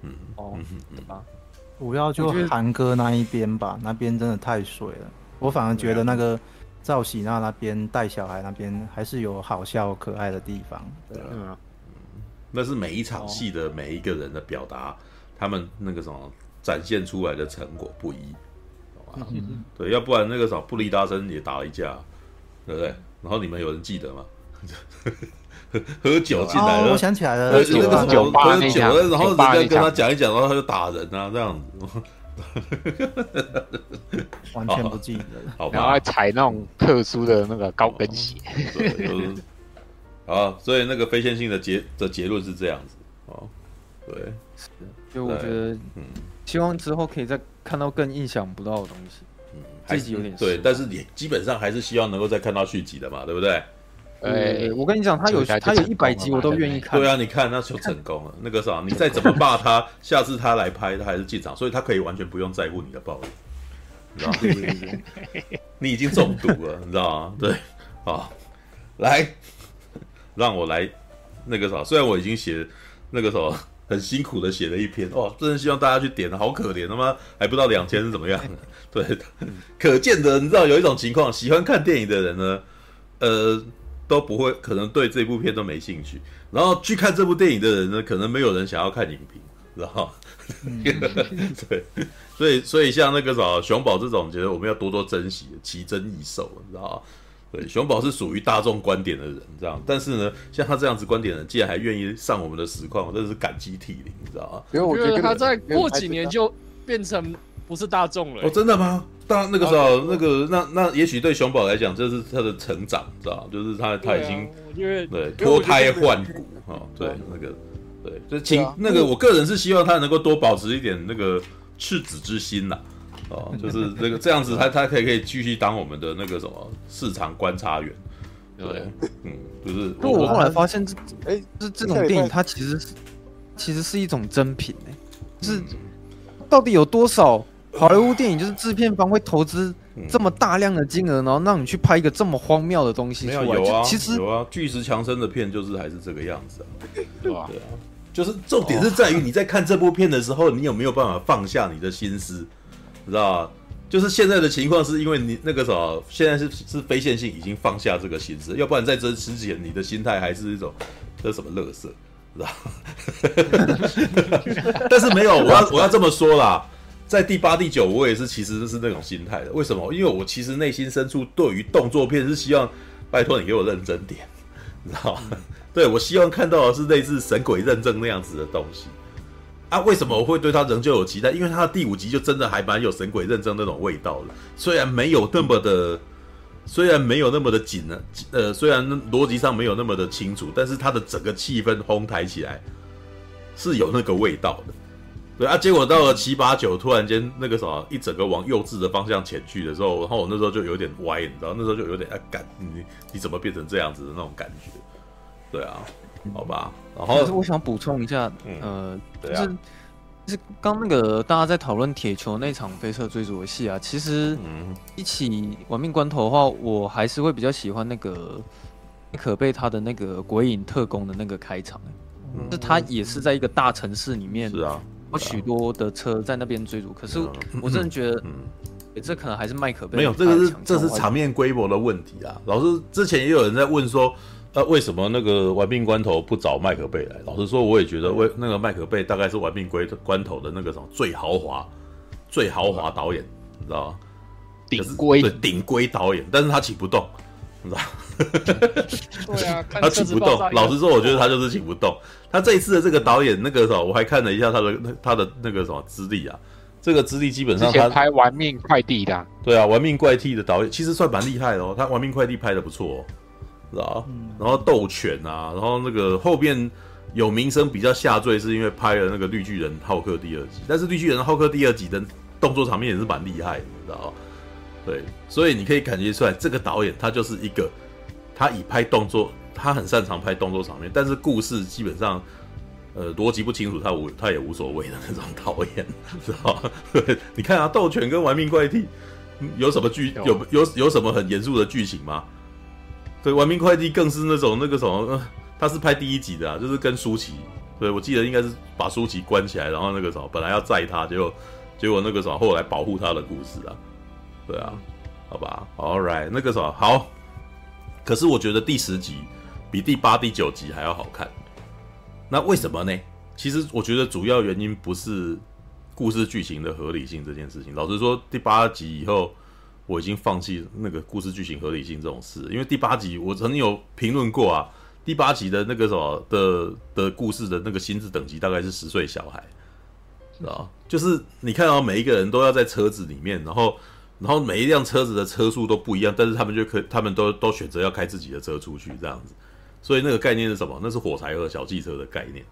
S1: 嗯
S2: 哦，嗯吧？
S5: 主要就韩哥那一边吧，那边真的太水了。我反而觉得那个。赵喜娜那边带小孩那边还是有好笑可爱的地方，对嗯，嗯，
S1: 那是每一场戏的每一个人的表达，哦、他们那个什么展现出来的成果不一，嗯。嗯对，要不然那个什么布利达森也打了一架，对不对？然后你们有人记得吗？喝酒进来了、
S5: 哦，我想起来了，
S1: 喝酒喝酒，然后人家跟他讲一讲，然后他就打人啊，这样子。
S5: 完全不记得，
S1: 好吧，
S4: 然后还踩那种特殊的那个高跟鞋，
S1: 对，就是，好，所以那个非线性的结的结论是这样子，哦，对，
S2: 是，就我觉得，嗯，希望之后可以再看到更意想不到的东西，嗯，这集有点
S1: 对，但是你基本上还是希望能够再看到续集的嘛，对不对？
S2: 哎，我跟你讲，他有他有一百集，我都愿意看。
S1: 对啊，你看那就成功了。那个啥，你再怎么骂他，下次他来拍，他还是进场，所以他可以完全不用在乎你的暴力，你知道吗？你已经中毒了，你知道吗？对，好，来，让我来那个啥。虽然我已经写那个什么很辛苦的写了一篇，哦，真的希望大家去点，好可怜，他妈还不到两千是怎么样？对，可见的，你知道有一种情况，喜欢看电影的人呢，呃。都不会，可能对这部片都没兴趣。然后去看这部电影的人呢，可能没有人想要看影评，知道吗？嗯、对，所以所以像那个什么熊宝这种，觉得我们要多多珍惜，奇珍异兽，你知道吗？对，熊宝是属于大众观点的人，这样。但是呢，像他这样子观点的人，竟然还愿意上我们的实况，我真的是感激涕零，你知道吗？
S7: 因为我觉得他在过几年就变成不是大众了。
S1: 哦，真的吗？当那个时候，那个那那也许对熊宝来讲，这是他的成长，知道就是他他已经对脱胎换骨啊，对那个对，就请那个我个人是希望他能够多保持一点那个赤子之心呐。哦，就是这个这样子他，他他可以可以继续当我们的那个什么市场观察员，对，嗯，就是。
S2: 不过我后来发现这，哎，这这种电影它其实是其实是一种珍品哎，就是到底有多少好莱坞电影，就是制片方会投资这么大量的金额，然后让你去拍一个这么荒谬的东西出来？
S1: 有啊，
S2: 其实
S1: 有啊，巨石强森的片就是还是这个样子啊，对吧？对啊，就是重点是在于你在看这部片的时候，你有没有办法放下你的心思？知道吧？就是现在的情况，是因为你那个什么，现在是是非线性已经放下这个心思，要不然在这之前，你的心态还是一种这什么乐色，知道？但是没有，我要我要这么说啦，在第八、第九，我也是其实是那种心态的。为什么？因为我其实内心深处对于动作片是希望，拜托你给我认真点，你知道吗？对，我希望看到的是类似神鬼认证那样子的东西。啊，为什么我会对他仍旧有期待？因为他的第五集就真的还蛮有神鬼认证那种味道的，虽然没有那么的，虽然没有那么的紧呢，呃，虽然逻辑上没有那么的清楚，但是他的整个气氛烘抬起来是有那个味道的。对啊，结果到了七八九，突然间那个什么，一整个往幼稚的方向前去的时候，然后我那时候就有点歪，你知道，那时候就有点啊，干你你怎么变成这样子的那种感觉？对啊。好吧，然后
S2: 我想补充一下，嗯、呃，就是、啊、就是刚那个大家在讨论铁球那场飞车追逐的戏啊，其实一起玩命关头的话，我还是会比较喜欢那个麦可贝他的那个鬼影特工的那个开场，嗯，是他也是在一个大城市里面，是啊，有许多的车在那边追逐，可是我真的觉得，嗯，这可能还是麦克贝
S1: 没有这个是这是场面规模的问题啊。老师之前也有人在问说。那、啊、为什么那个玩命关头不找麦克贝来？老实说，我也觉得为那个麦克贝大概是玩命关关头的那个什么最豪华、最豪华导演，你知道吗？
S4: 顶规
S1: 对顶规导演，但是他起不动，你知道吗？
S7: 对啊，
S1: 他请不动。老实说，我觉得他就是请不动。他这一次的这个导演，那个什么，我还看了一下他的他的那个什么资历啊，这个资历基本上他
S4: 拍《玩命快递》的，
S1: 对啊，《玩命快递》的导演其实算蛮厉害的哦，他《玩命快递》拍的不错哦。知道，然后斗犬啊，然后那个后边有名声比较下坠，是因为拍了那个绿巨人浩克第二集。但是绿巨人浩克第二集的动作场面也是蛮厉害的，你知道？对，所以你可以感觉出来，这个导演他就是一个，他以拍动作，他很擅长拍动作场面，但是故事基本上，呃，逻辑不清楚，他无他也无所谓的那种导演，知道？对，你看啊，斗犬跟玩命快递有什么剧有有有什么很严肃的剧情吗？对，玩命快递更是那种那个什么，呃，他是拍第一集的啊，就是跟舒淇，对，我记得应该是把舒淇关起来，然后那个什么，本来要载他，结果结果那个什么，后来保护他的故事啊，对啊，好吧，All right，那个什么好，可是我觉得第十集比第八、第九集还要好看，那为什么呢？其实我觉得主要原因不是故事剧情的合理性这件事情，老实说，第八集以后。我已经放弃那个故事剧情合理性这种事，因为第八集我曾经有评论过啊，第八集的那个什么的的故事的那个心智等级大概是十岁小孩，知道？就是你看到每一个人都要在车子里面，然后然后每一辆车子的车速都不一样，但是他们就可他们都都选择要开自己的车出去这样子，所以那个概念是什么？那是火柴盒小汽车的概念。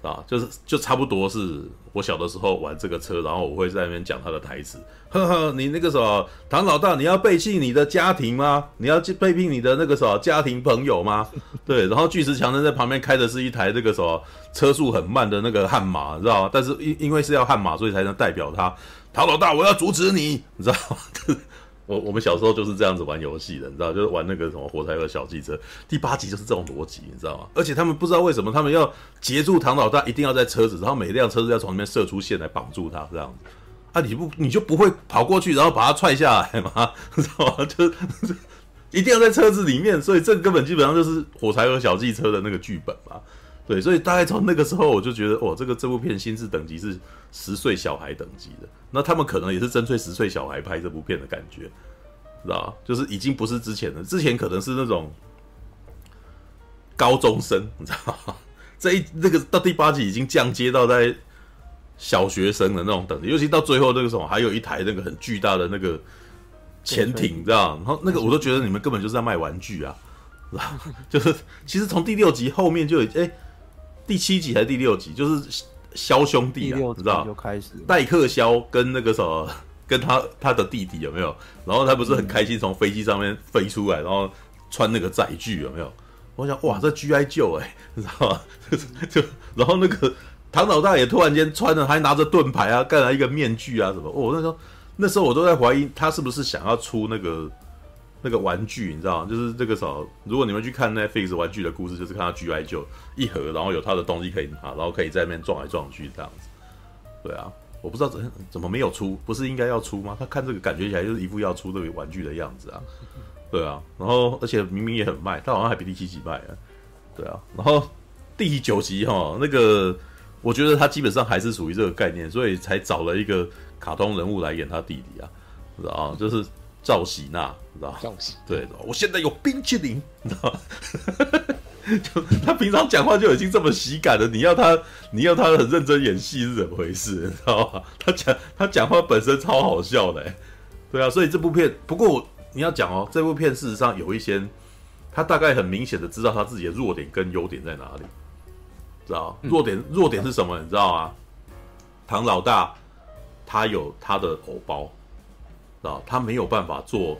S1: 啊，就是就差不多是我小的时候玩这个车，然后我会在那边讲他的台词。呵呵，你那个什么唐老大，你要背弃你的家庭吗？你要去背弃你的那个什么家庭朋友吗？对，然后巨石强森在旁边开的是一台这个什么车速很慢的那个悍马，你知道吗？但是因因为是要悍马，所以才能代表他唐老大，我要阻止你，你知道吗？我我们小时候就是这样子玩游戏的，你知道，就是玩那个什么火柴盒小汽车。第八集就是这种逻辑，你知道吗？而且他们不知道为什么他们要截住唐老大，一定要在车子，然后每辆车子要从里面射出线来绑住他，这样子。啊，你不你就不会跑过去，然后把他踹下来吗？你知道吗？就是 一定要在车子里面，所以这根本基本上就是火柴盒小汽车的那个剧本嘛。对，所以大概从那个时候我就觉得，哦，这个这部片心智等级是十岁小孩等级的。那他们可能也是针对十岁小孩拍这部片的感觉，知道就是已经不是之前的，之前可能是那种高中生，你知道吗？这一那个到第八集已经降阶到在小学生的那种等级，尤其到最后那个什么，还有一台那个很巨大的那个潜艇，知道？然后那个我都觉得你们根本就是在卖玩具啊，知道？就是其实从第六集后面就有，哎，第七集还是第六集，就是肖兄弟啊，知道？
S5: 就开始
S1: 戴克肖跟那个什么。跟他他的弟弟有没有？然后他不是很开心从飞机上面飞出来，然后穿那个载具有没有？我想哇，这 G I 救哎，你知道吗？就然后那个唐老大也突然间穿了，还拿着盾牌啊，盖了一个面具啊什么？哦，那时候那时候我都在怀疑他是不是想要出那个那个玩具，你知道吗？就是这个时候，如果你们去看 Netflix 玩具的故事，就是看到 G I 就一盒，然后有他的东西可以拿，然后可以在那边撞来撞去这样子，对啊。我不知道怎怎么没有出，不是应该要出吗？他看这个感觉起来就是一副要出这个玩具的样子啊，对啊，然后而且明明也很卖，他好像还比第七集卖啊，对啊，然后第九集哈，那个我觉得他基本上还是属于这个概念，所以才找了一个卡通人物来演他弟弟啊，知道啊，就是赵喜娜，知道赵喜，对，我现在有冰淇淋，你知道吗？就他平常讲话就已经这么喜感了，你要他，你要他很认真演戏是怎么回事？你知道吗？他讲他讲话本身超好笑的，对啊，所以这部片，不过你要讲哦，这部片事实上有一些，他大概很明显的知道他自己的弱点跟优点在哪里，知道？弱点弱点是什么？你知道吗？唐老大他有他的偶包，知道？他没有办法做，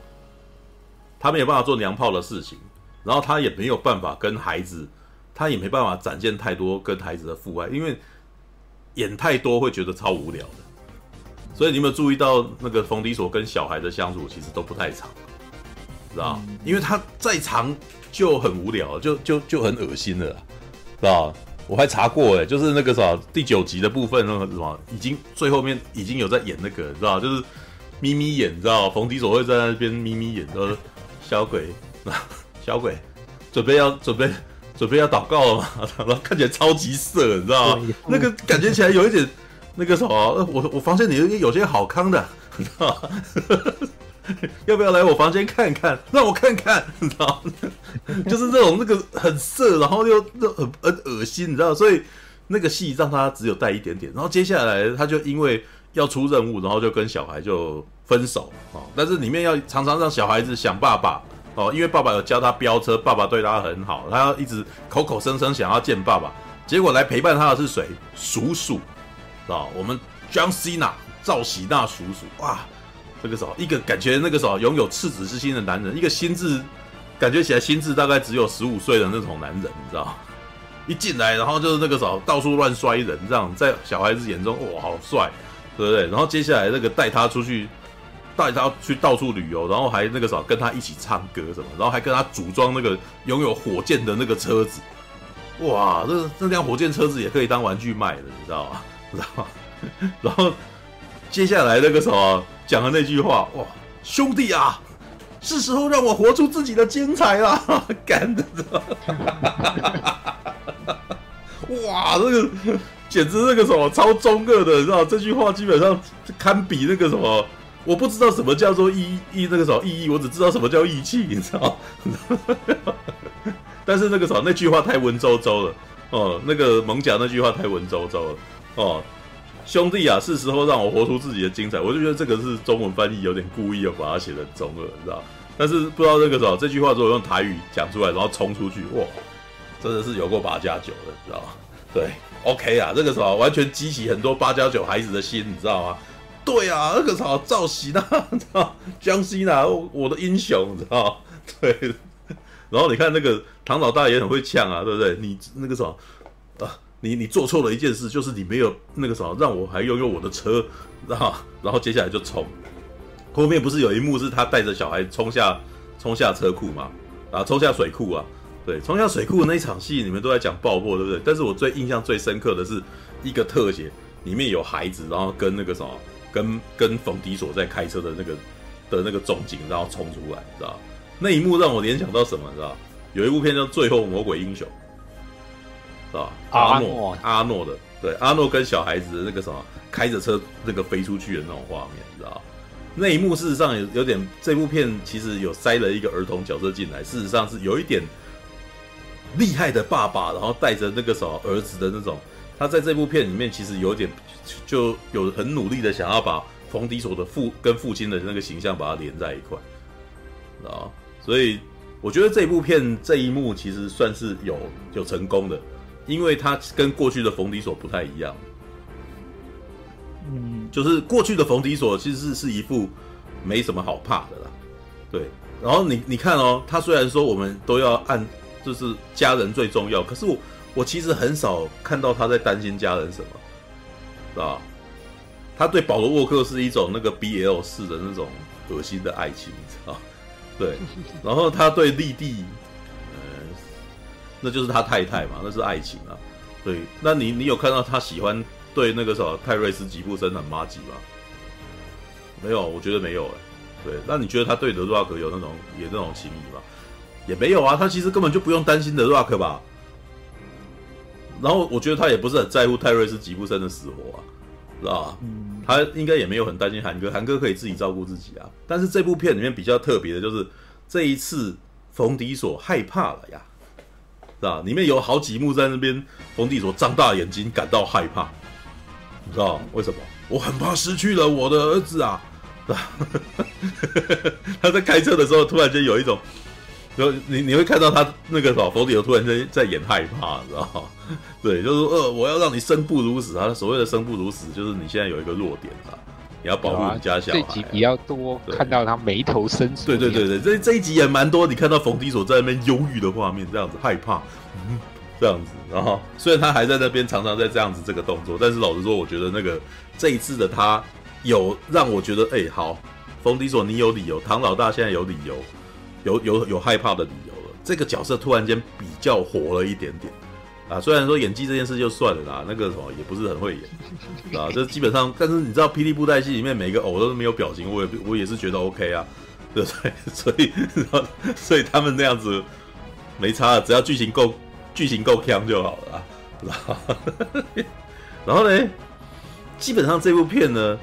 S1: 他没有办法做娘炮的事情。然后他也没有办法跟孩子，他也没办法展现太多跟孩子的父爱，因为演太多会觉得超无聊的。所以你有没有注意到那个冯迪所跟小孩的相处其实都不太长，知道？因为他再长就很无聊，就就就很恶心了，知道？我还查过哎，就是那个啥第九集的部分那个什么，已经最后面已经有在演那个，知道？就是眯眯眼，你知道？冯迪索会在那边眯眯眼，说小鬼小鬼，准备要 准备准备要祷告了嘛？然后看起来超级色，你知道吗？那个感觉起来有一点那个什么，我我房间里有些好康的，你知道吗？要不要来我房间看看？让我看看，你知道吗？就是这种那个很色，然后又又很很恶心，你知道？所以那个戏让他只有带一点点。然后接下来他就因为要出任务，然后就跟小孩就分手啊。但是里面要常常让小孩子想爸爸。哦，因为爸爸有教他飙车，爸爸对他很好，他要一直口口声声想要见爸爸，结果来陪伴他的是谁？叔叔，啊，我们 John Cena 赵喜娜叔叔，哇，这个时候一个感觉那个时候拥有赤子之心的男人，一个心智感觉起来心智大概只有十五岁的那种男人，你知道？一进来，然后就是那个时候到处乱摔人，这样在小孩子眼中，哇，好帅，对不对？然后接下来那个带他出去。带他去到处旅游，然后还那个啥跟他一起唱歌什么，然后还跟他组装那个拥有火箭的那个车子，哇，这这辆火箭车子也可以当玩具卖了，你知道吗？知道吗？然后接下来那个什么讲的那句话，哇，兄弟啊，是时候让我活出自己的精彩了，干的，哇，这个简直那个什么超中二的，你知道这句话基本上堪比那个什么。我不知道什么叫做义义那个什么意义，我只知道什么叫义气，你知道？但是那个什么那句话太文绉绉了哦，那个艋舺那句话太文绉绉了哦，兄弟啊，是时候让我活出自己的精彩。我就觉得这个是中文翻译有点故意要把它写的中二，你知道？但是不知道那个什么这句话如果用台语讲出来，然后冲出去，哇，真的是有够八加九的，你知道？对，OK 啊，这个什么完全激起很多八加九孩子的心，你知道吗？对啊，那个什么赵喜娜，知道江西娜，我的英雄，你知道 对。然后你看那个唐老大也很会呛啊，对不对？你那个什么啊，你你做错了一件事，就是你没有那个什么，让我还拥有我的车，知道然后接下来就冲。后面不是有一幕是他带着小孩冲下冲下车库嘛？啊，冲下水库啊？对，冲下水库那一场戏，你们都在讲爆破，对不对？但是我最印象最深刻的是一个特写，里面有孩子，然后跟那个什么。跟跟冯迪所在开车的那个的那个中景，然后冲出来，知道那一幕让我联想到什么？知道有一部片叫《最后魔鬼英雄》，是吧？阿诺阿诺的，对，阿诺跟小孩子的那个什么开着车那个飞出去的那种画面，知道那一幕事实上有有点，这部片其实有塞了一个儿童角色进来，事实上是有一点厉害的爸爸，然后带着那个什么儿子的那种，他在这部片里面其实有点就有很努力的想要把冯迪索的父跟父亲的那个形象把它连在一块，啊，所以我觉得这部片这一幕其实算是有有成功的，因为他跟过去的冯迪索不太一样。
S5: 嗯，
S1: 就是过去的冯迪索其实是是一副没什么好怕的啦，对。然后你你看哦，他虽然说我们都要按就是家人最重要，可是我我其实很少看到他在担心家人什么，是吧？他对保罗沃克是一种那个 BL 式的那种恶心的爱情，你知道？对。然后他对丽蒂，呃，那就是他太太嘛，那是爱情啊。对，那你你有看到他喜欢？对那个什么泰瑞斯吉布森很麻吉吗？没有，我觉得没有哎。对，那你觉得他对德 rock 有那种有那种情谊吗？也没有啊，他其实根本就不用担心的 rock 吧。然后我觉得他也不是很在乎泰瑞斯吉布森的死活啊，是吧？他应该也没有很担心韩哥，韩哥可以自己照顾自己啊。但是这部片里面比较特别的就是这一次冯迪所害怕了呀，是吧？里面有好几幕在那边，冯迪所张大眼睛，感到害怕。你知道为什么？我很怕失去了我的儿子啊！是吧 他在开车的时候，突然间有一种，就你你会看到他那个什么，冯迪索突然间在演害怕，知道吗？对，就是说呃，我要让你生不如死。啊所谓的生不如死，就是你现在有一个弱点啊，你要保护你家小孩。
S4: 这集比较多，看到他眉头深锁。
S1: 对对对对，这这一集也蛮多，你看到冯迪所在那边忧郁的画面，这样子害怕。嗯这样子，然后虽然他还在那边常常在这样子这个动作，但是老实说，我觉得那个这一次的他有让我觉得，哎，好，冯迪索你有理由，唐老大现在有理由，有有有害怕的理由了。这个角色突然间比较活了一点点啊，虽然说演技这件事就算了啦，那个什么也不是很会演啊，这基本上，但是你知道霹雳布袋戏里面每个偶都是没有表情，我也我也是觉得 OK 啊，对不对？所以所以他们那样子没差，只要剧情够。剧情够强就好了，然后，然后呢，基本上这部片呢，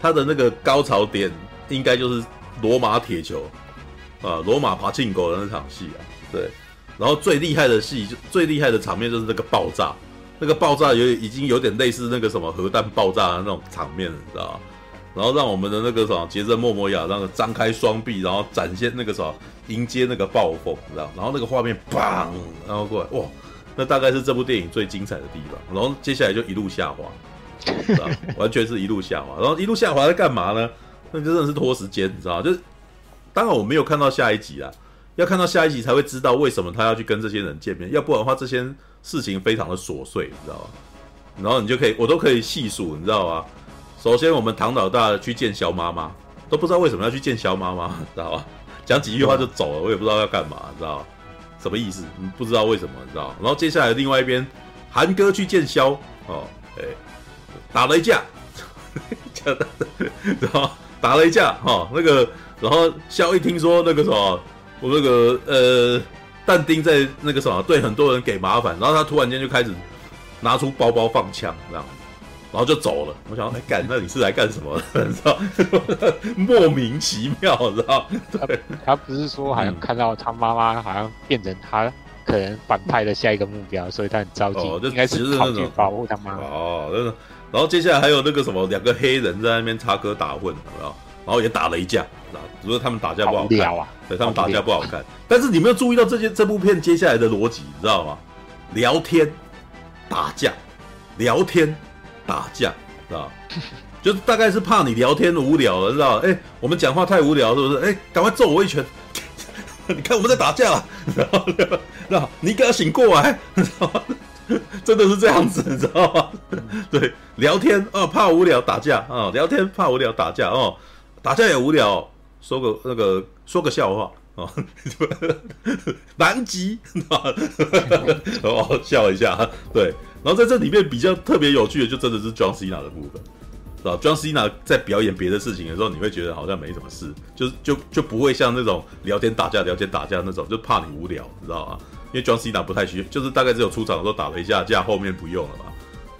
S1: 它的那个高潮点应该就是罗马铁球啊，罗马爬进狗的那场戏啊，对，然后最厉害的戏，就最厉害的场面就是那个爆炸，那个爆炸有已经有点类似那个什么核弹爆炸的那种场面，你知道吗？然后让我们的那个什么杰森·莫摩亚那个张开双臂，然后展现那个什么迎接那个暴风，知道？然后那个画面砰，然后过来，哇，那大概是这部电影最精彩的地方。然后接下来就一路下滑，知道？完全是一路下滑。然后一路下滑在干嘛呢？那真的是拖时间，你知道？就是当然我没有看到下一集啊，要看到下一集才会知道为什么他要去跟这些人见面。要不然的话，这些事情非常的琐碎，你知道吗？然后你就可以，我都可以细数，你知道吗？首先，我们唐老大去见肖妈妈，都不知道为什么要去见肖妈妈，知道吧？讲几句话就走了，我也不知道要干嘛，知道吗？什么意思？不知道为什么，你知道吗？然后接下来另外一边，韩哥去见肖，哦，哎，打了一架，然 后打了一架，哈、哦，那个，然后肖一听说那个什么，我那个呃，但丁在那个什么对很多人给麻烦，然后他突然间就开始拿出包包放枪，这样。然后就走了。我想说，哎，干，那你是来干什么的？你知道，莫名其妙，知道？对，
S4: 他不是说好像看到他妈妈好像变成他可能反派的下一个目标，所以他很着急，哦、就应该是跑去保护他妈妈。
S1: 哦，那个，然后接下来还有那个什么，两个黑人在那边插科打诨，有没有？然后也打了一架，只是他们打架不好看好啊，对，他们打架不好看。但是你没有注意到这些这部片接下来的逻辑，你知道吗？聊天、打架、聊天。打架，知道？就是大概是怕你聊天无聊了，知道？哎、欸，我们讲话太无聊，是不是？哎、欸，赶快揍我一拳！你看我们在打架了，然后，然后你给他醒过来，知道吗？真的是这样子，你知道吗？对，聊天啊，怕无聊打架啊，聊天怕无聊打架哦，打架也无聊，说个那个说个笑话啊，南极哦，笑一下，对。然后在这里面比较特别有趣的，就真的是 John Cena 的部分，是吧？John Cena 在表演别的事情的时候，你会觉得好像没什么事，就是就就不会像那种聊天打架、聊天打架那种，就怕你无聊，你知道吗？因为 John Cena 不太需要，就是大概只有出场的时候打了一下架，后面不用了嘛，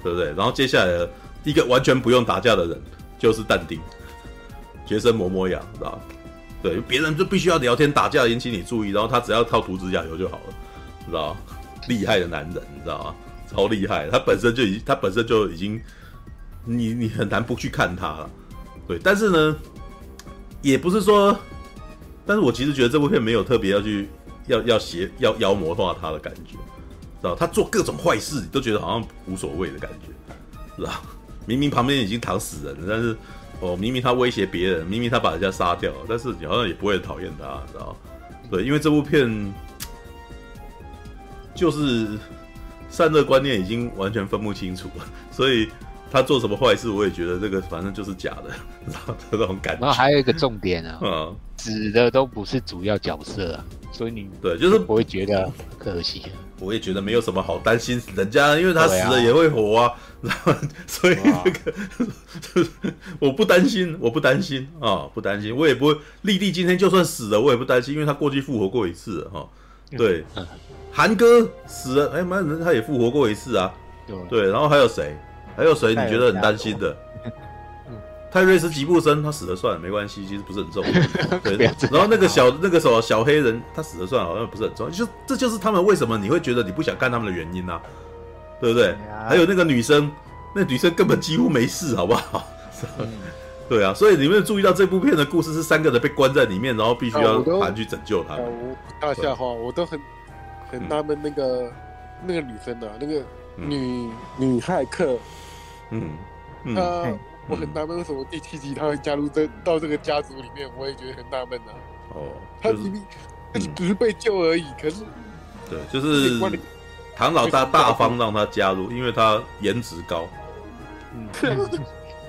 S1: 对不对？然后接下来一个完全不用打架的人就是但丁，学生磨磨牙，知道？对，别人就必须要聊天打架引起你注意，然后他只要靠涂指甲油就好了，知道？厉害的男人，你知道吗？超厉害，他本身就已经，他本身就已经，你你很难不去看他了。对，但是呢，也不是说，但是我其实觉得这部片没有特别要去要要邪要妖魔化他的感觉，知道？他做各种坏事，你都觉得好像无所谓的感觉，知道？明明旁边已经躺死人了，但是。哦，明明他威胁别人，明明他把人家杀掉，但是你好像也不会讨厌他，知道？对，因为这部片就是善恶观念已经完全分不清楚了，所以他做什么坏事，我也觉得这个反正就是假的，知道这种感觉。
S4: 然后还有一个重点啊，嗯，指的都不是主要角色啊，所以你
S1: 对，就是
S4: 不会觉得可惜。
S1: 我也觉得没有什么好担心人家，因为他死了也会活啊，然 后所以这个 我不担心，我不担心啊，不担心，我也不会。丽丽今天就算死了，我也不担心，因为他过去复活过一次哈。对，韩哥死了，哎妈，人他也复活过一次啊。对，然后还有谁？还有谁？你觉得很担心的？泰瑞斯吉布森他死了算了，没关系，其实不是很重 要。对，然后那个小那个什么小黑人他死了算了，好像不是很重要。就这就是他们为什么你会觉得你不想干他们的原因呢、啊？对不对？还有那个女生，那女生根本几乎没事，好不好？嗯、对啊，所以你们注意到这部片的故事是三个人被关在里面，然后必须要盘去拯救他们。
S3: 大笑话，我都很很纳闷那个、嗯、那个女生的、啊、那个女、嗯、女骇客，嗯，嗯她。嗯我很纳闷，为什么第七集他会加入这到这个家族里面？我也觉得很纳闷呐。哦，他明明他只是被救而已，可是
S1: 对，就是唐老大大方让他加入，因为他颜值高。
S5: 嗯，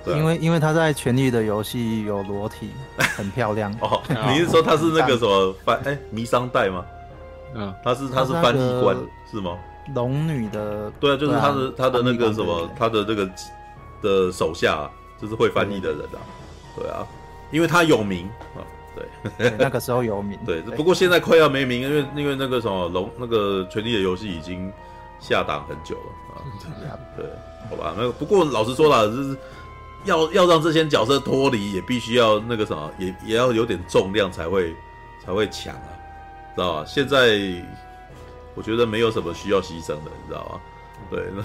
S5: 因为因为他在《权力的游戏》有裸体，很漂亮。
S1: 哦，你是说他是那个什么 翻哎迷桑代吗？嗯，他是他是翻译官是吗？
S5: 龙女的
S1: 对啊，就是他的他的那个什么他的这个的手下。就是会翻译的人啊，对啊，因为他有名。啊，对，
S5: 那个时候有名，
S1: 对，不过现在快要没名，因为因为那个什么龙那个权力的游戏已经下档很久了。啊，对，好吧，那不过老实说了，就是要要让这些角色脱离，也必须要那个什么，也也要有点重量才会才会强啊，知道吧？现在我觉得没有什么需要牺牲的，你知道吗？对，那。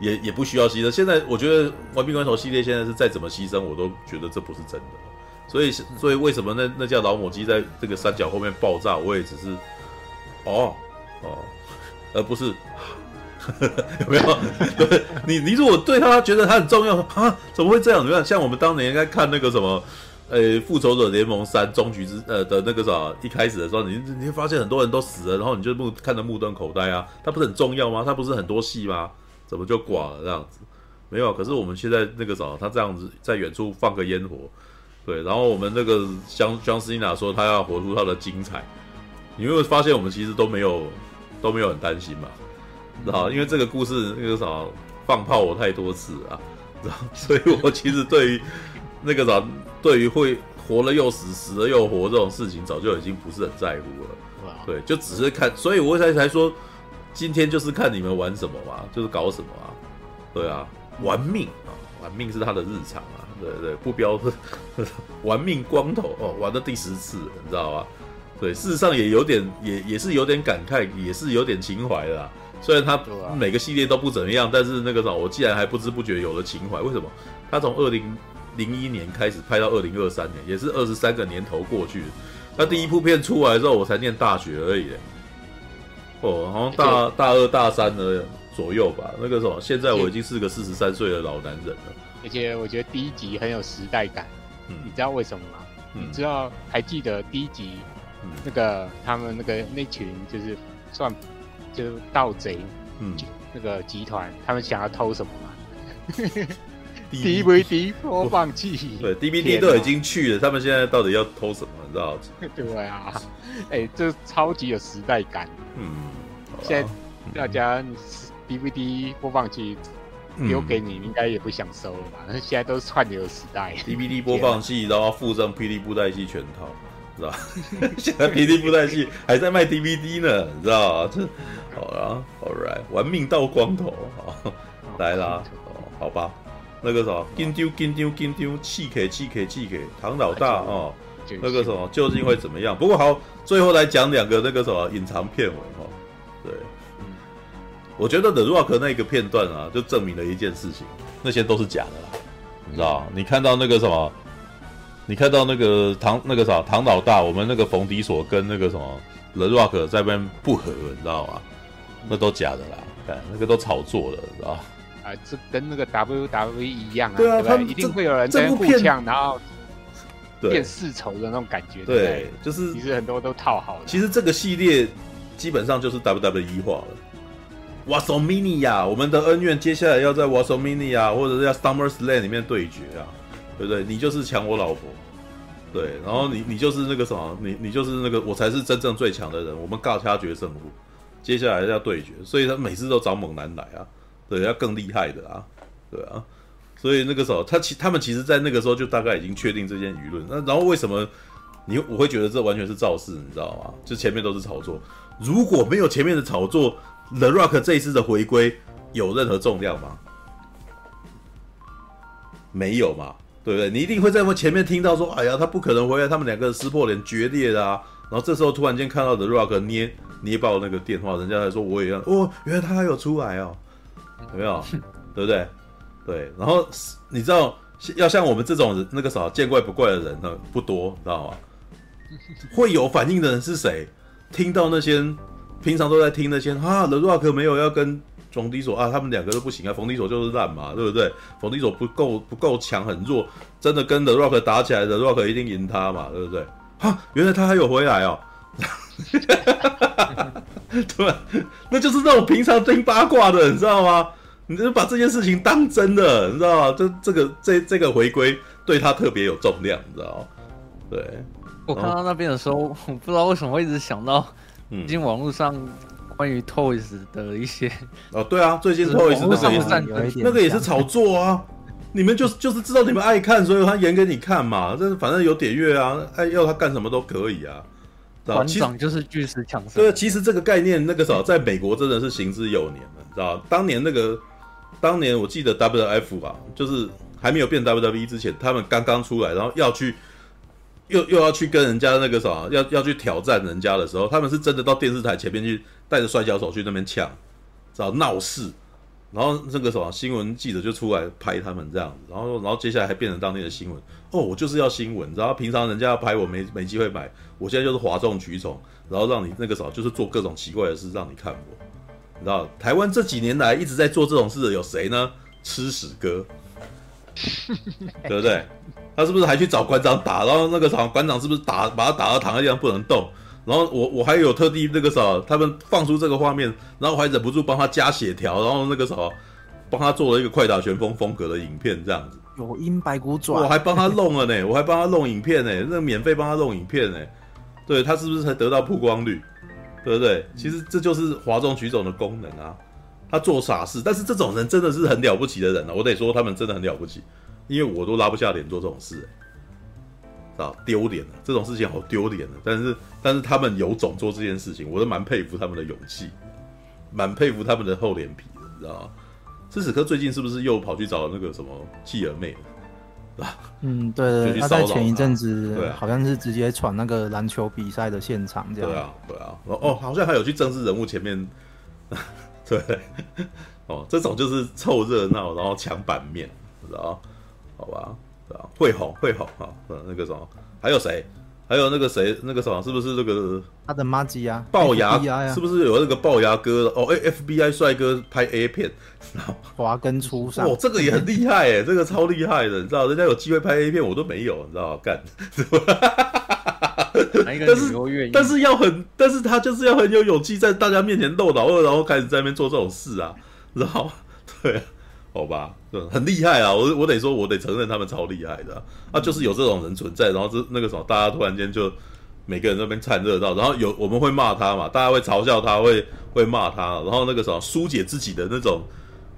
S1: 也也不需要牺牲。现在我觉得《玩命关头》系列现在是再怎么牺牲，我都觉得这不是真的。所以，所以为什么那那架老母鸡在这个山脚后面爆炸，我也只是哦哦，而不是 有没有？对，你你如果对他觉得他很重要啊，怎么会这样？你看，像我们当年应该看那个什么，呃，《复仇者联盟三：终局之》呃的那个啥，一开始的时候，你你会发现很多人都死了，然后你就目看得目瞪口呆啊。他不是很重要吗？他不是很多戏吗？怎么就挂了这样子？没有，可是我们现在那个啥，他这样子在远处放个烟火，对，然后我们那个江江斯汀娜说他要活出他的精彩，你会发现我们其实都没有都没有很担心嘛，知道？因为这个故事那个啥放炮我太多次啊，然后？所以我其实对于那个啥，对于会活了又死，死了又活这种事情，早就已经不是很在乎了，对，就只是看，所以我才才说。今天就是看你们玩什么嘛，就是搞什么啊，对啊，玩命啊，玩命是他的日常啊，对对，不标 玩命光头哦，玩到第十次，你知道吧？对，事实上也有点，也也是有点感慨，也是有点情怀的啦。虽然他每个系列都不怎么样，但是那个啥，我既然还不知不觉有了情怀，为什么？他从二零零一年开始拍到二零二三年，也是二十三个年头过去，他第一部片出来之后，我才念大学而已。哦，好像大大二大三的左右吧。那个什么，现在我已经是个四十三岁的老男人了。
S4: 而且我觉得第一集很有时代感。嗯，你知道为什么吗？嗯、你知道还记得第一集、嗯、那个他们那个那群就是算就是盗贼，嗯，那个集团他们想要偷什么吗？DVD 播放器。
S1: 对，DVD 都已经去了，他们现在到底要偷什么？你知道？
S4: 对啊，哎、欸，这超级有时代感。嗯。现在大家 DVD 播放器留给你，应该也不想收了吧？那、嗯、现在都是串流时代
S1: ，DVD 播放器，然后附上 PD 布袋戏全套，知道吧？现在 PD 布袋戏还在卖 DVD 呢，你知道吗？这好啦，All right，玩命到光头，好来啦，哦，好吧。那个什么，金丢金丢金丢，气给气给气给，唐老大哦，那个什么究竟会怎么样？不过好，最后来讲两个那个什么隐藏片尾我觉得 The Rock 那个片段啊，就证明了一件事情，那些都是假的啦，你知道？你看到那个什么，你看到那个唐那个啥唐老大，我们那个冯迪索跟那个什么 The Rock 在那边不和，你知道吗？那都假的啦。那个都炒作了，知道吧？
S4: 啊，这跟那个 WWE 一样啊，
S1: 对啊，他
S4: 一定会有人在互呛，然后变世仇的那种感觉，对，对
S1: 就是
S4: 其实很多都套好了。
S1: 其实这个系列基本上就是 WWE 化了。WrestleMania，我们的恩怨接下来要在 WrestleMania 或者是要 SummerSlam 里面对决啊，对不对？你就是抢我老婆，对，然后你你就是那个什么，你你就是那个我才是真正最强的人，我们尬掐决胜负。接下来要对决，所以他每次都找猛男来啊，对，要更厉害的啊，对啊，所以那个时候他其他们其实，在那个时候就大概已经确定这件舆论。那然后为什么你我会觉得这完全是造势，你知道吗？就前面都是炒作，如果没有前面的炒作，The Rock 这一次的回归有任何重量吗？没有嘛，对不对？你一定会在我前面听到说，哎呀，他不可能回来，他们两个撕破脸决裂的啊。然后这时候突然间看到 The Rock 捏。捏爆那个电话，人家还说我也要哦，原来他还有出来哦，有没有？对不对？对，然后你知道要像我们这种人，那个啥见怪不怪的人呢不多，知道吗？会有反应的人是谁？听到那些平常都在听那些啊，The Rock 没有要跟冯迪索啊，他们两个都不行啊，冯迪索就是烂嘛，对不对？冯迪索不够不够强，很弱，真的跟 The Rock 打起来，The Rock 一定赢他嘛，对不对？哈，原来他还有回来哦。对，那就是那种平常听八卦的，你知道吗？你就把这件事情当真的，你知道吗？这这个这这个回归对他特别有重量，你知道吗？对，
S2: 我看到那边的时候，我不知道为什么会一直想到，最近网络上关于 Toys 的一些
S1: 哦，对啊，最近 Toys 那个也是那个也是炒作啊。你们就是 就是知道你们爱看，所以他演给你看嘛。这反正有点阅啊，爱要他干什么都可以啊。
S2: 团长就是巨石强森。
S1: 对，其实这个概念那个时候在美国真的是行之有年了，你知道当年那个，当年我记得 WF 吧，就是还没有变 WWE 之前，他们刚刚出来，然后要去又又要去跟人家那个什么，要要去挑战人家的时候，他们是真的到电视台前面去带着摔跤手去那边抢，知道闹事。然后那个什么新闻记者就出来拍他们这样子，然后然后接下来还变成当地的新闻。哦，我就是要新闻，然后平常人家要拍我没没机会买，我现在就是哗众取宠，然后让你那个什么就是做各种奇怪的事让你看我。你知道台湾这几年来一直在做这种事的有谁呢？吃屎哥，对不对？他是不是还去找馆长打？然后那个什么馆长是不是打把他打到躺在地上不能动？然后我我还有特地那个啥，他们放出这个画面，然后我还忍不住帮他加血条，然后那个啥，帮他做了一个快打旋风风格的影片，这样子。
S5: 有阴白骨爪，
S1: 我还帮他弄了呢，我还帮他弄影片呢，那免费帮他弄影片呢，对他是不是才得到曝光率？对不对？其实这就是哗众取宠的功能啊。他做傻事，但是这种人真的是很了不起的人啊，我得说他们真的很了不起，因为我都拉不下脸做这种事。啊，丢脸了！这种事情好丢脸的。但是，但是他们有种做这件事情，我都蛮佩服他们的勇气，蛮佩服他们的厚脸皮的，你知道吗？斯史克最近是不是又跑去找那个什么继儿妹
S5: 嗯，对对对，他在前一阵子，对，好像是直接闯那个篮球比赛的现场，这样。
S1: 对啊，对啊。哦，好像还有去政治人物前面，对，哦，这种就是凑热闹，然后抢版面，知道好吧。对啊，会红会红啊！那个什么，还有谁？还有那个谁？那个什么？是不是这个
S5: 他的妈吉呀？
S1: 龅牙？是不是有那个龅牙哥？哦，哎，FBI 帅哥拍 A 片，然后
S5: 华根出上。
S1: 哦，这个也很厉害哎，这个超厉害的，你知道？人家有机会拍 A 片，我都没有，你知道？干，但是但是要很，但是他就是要很有勇气，在大家面前露老二，然后开始在那边做这种事啊，然后？对。好吧，很厉害啊！我我得说，我得承认他们超厉害的啊，啊！就是有这种人存在，然后这那个什么，大家突然间就每个人那边看热到，然后有我们会骂他嘛，大家会嘲笑他，会会骂他，然后那个什么疏解自己的那种，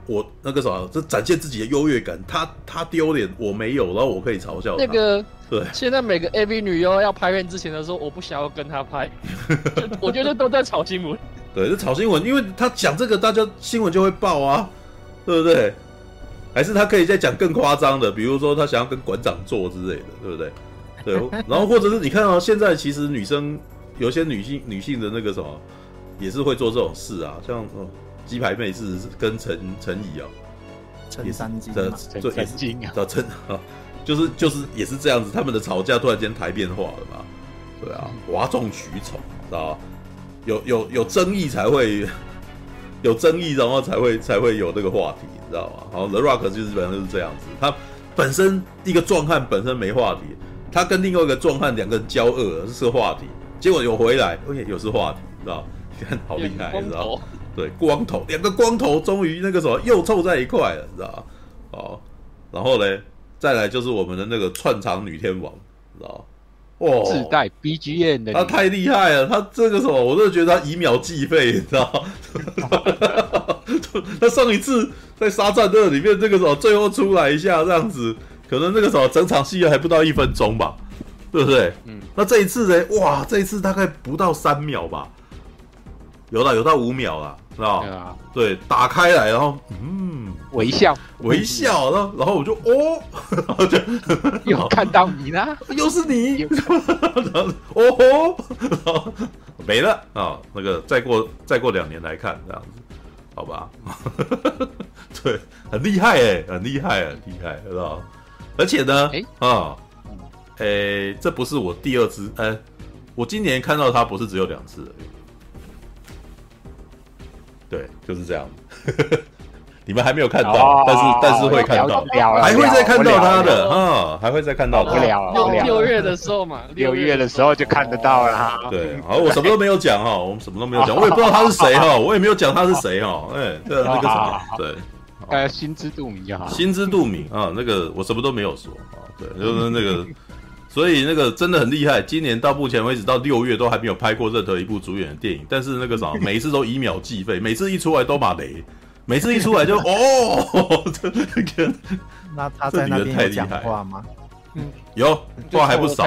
S1: 我那个什么，这展现自己的优越感。他他丢脸，我没有，然后我可以嘲笑他。
S7: 那个
S1: 对，
S7: 现在每个 AV 女优要拍片之前的时候，我不想要跟他拍，我觉得都在炒新闻。
S1: 对，就炒新闻，因为他讲这个，大家新闻就会爆啊，对不对？还是他可以再讲更夸张的，比如说他想要跟馆长做之类的，对不对？对，然后或者是你看到、哦、现在其实女生有些女性女性的那个什么，也是会做这种事啊，像哦鸡排妹是跟陈陈怡啊，
S5: 陈三金
S1: 的
S4: 陈三金啊，
S1: 陈啊，就是就是也是这样子，他们的吵架突然间台变化了嘛，对啊，哗众取宠，知道吧？有有有争议才会有争议，然后才会才会有那个话题，你知道吗？好，The Rock 就是基本上就是这样子，他本身一个壮汉本身没话题。他跟另外一个壮汉两个人交恶，这是个话题，结果有回来，而且又是话题，你知道？你 看好厉害，你知道？对，光头两个光头终于那个什么又凑在一块了，你知道？好，然后嘞，再来就是我们的那个串场女天王，你知道？哇，
S4: 自带 BGM 的，
S1: 他太厉害了，他这个什么，我真的觉得他以秒计费，你知道？他上一次在沙战队里面，这个时候最后出来一下这样子。可能那个时候整场戏还不到一分钟吧，对不对？嗯。那这一次呢？哇，这一次大概不到三秒吧，有了有到五秒了，是吧？对啊。对，打开来，然后嗯，
S4: 微笑
S1: 微笑，然后然后我就哦，然后就
S4: 又看到你了，
S1: 又是你，然后哦，然后没了啊。那个再过再过两年来看这样子，好吧？对，很厉害哎，很厉害，很厉害，知道而且呢，哎啊，哎，这不是我第二次，哎，我今年看到它不是只有两次而已。对，就是这样。你们还没有看到，但是但是会看到，还会再看到他的，啊，还会再看到他。
S7: 六六月的时候嘛，
S4: 六月的时候就看得到了。
S1: 对，好，我什么都没有讲哈，我们什么都没有讲，我也不知道他是谁哈，我也没有讲他是谁哈，哎，对，那个什么，对。
S4: 大家心知肚明就好，
S1: 心知肚明啊，那个我什么都没有说啊，对，就是那个，所以那个真的很厉害。今年到目前为止到六月都还没有拍过任何一部主演的电影，但是那个啥，每一次都以秒计费，每次一出来都马雷，每次一出来就哦，这 个
S5: 那他在那边有讲话吗？
S1: 嗯，有话还不少，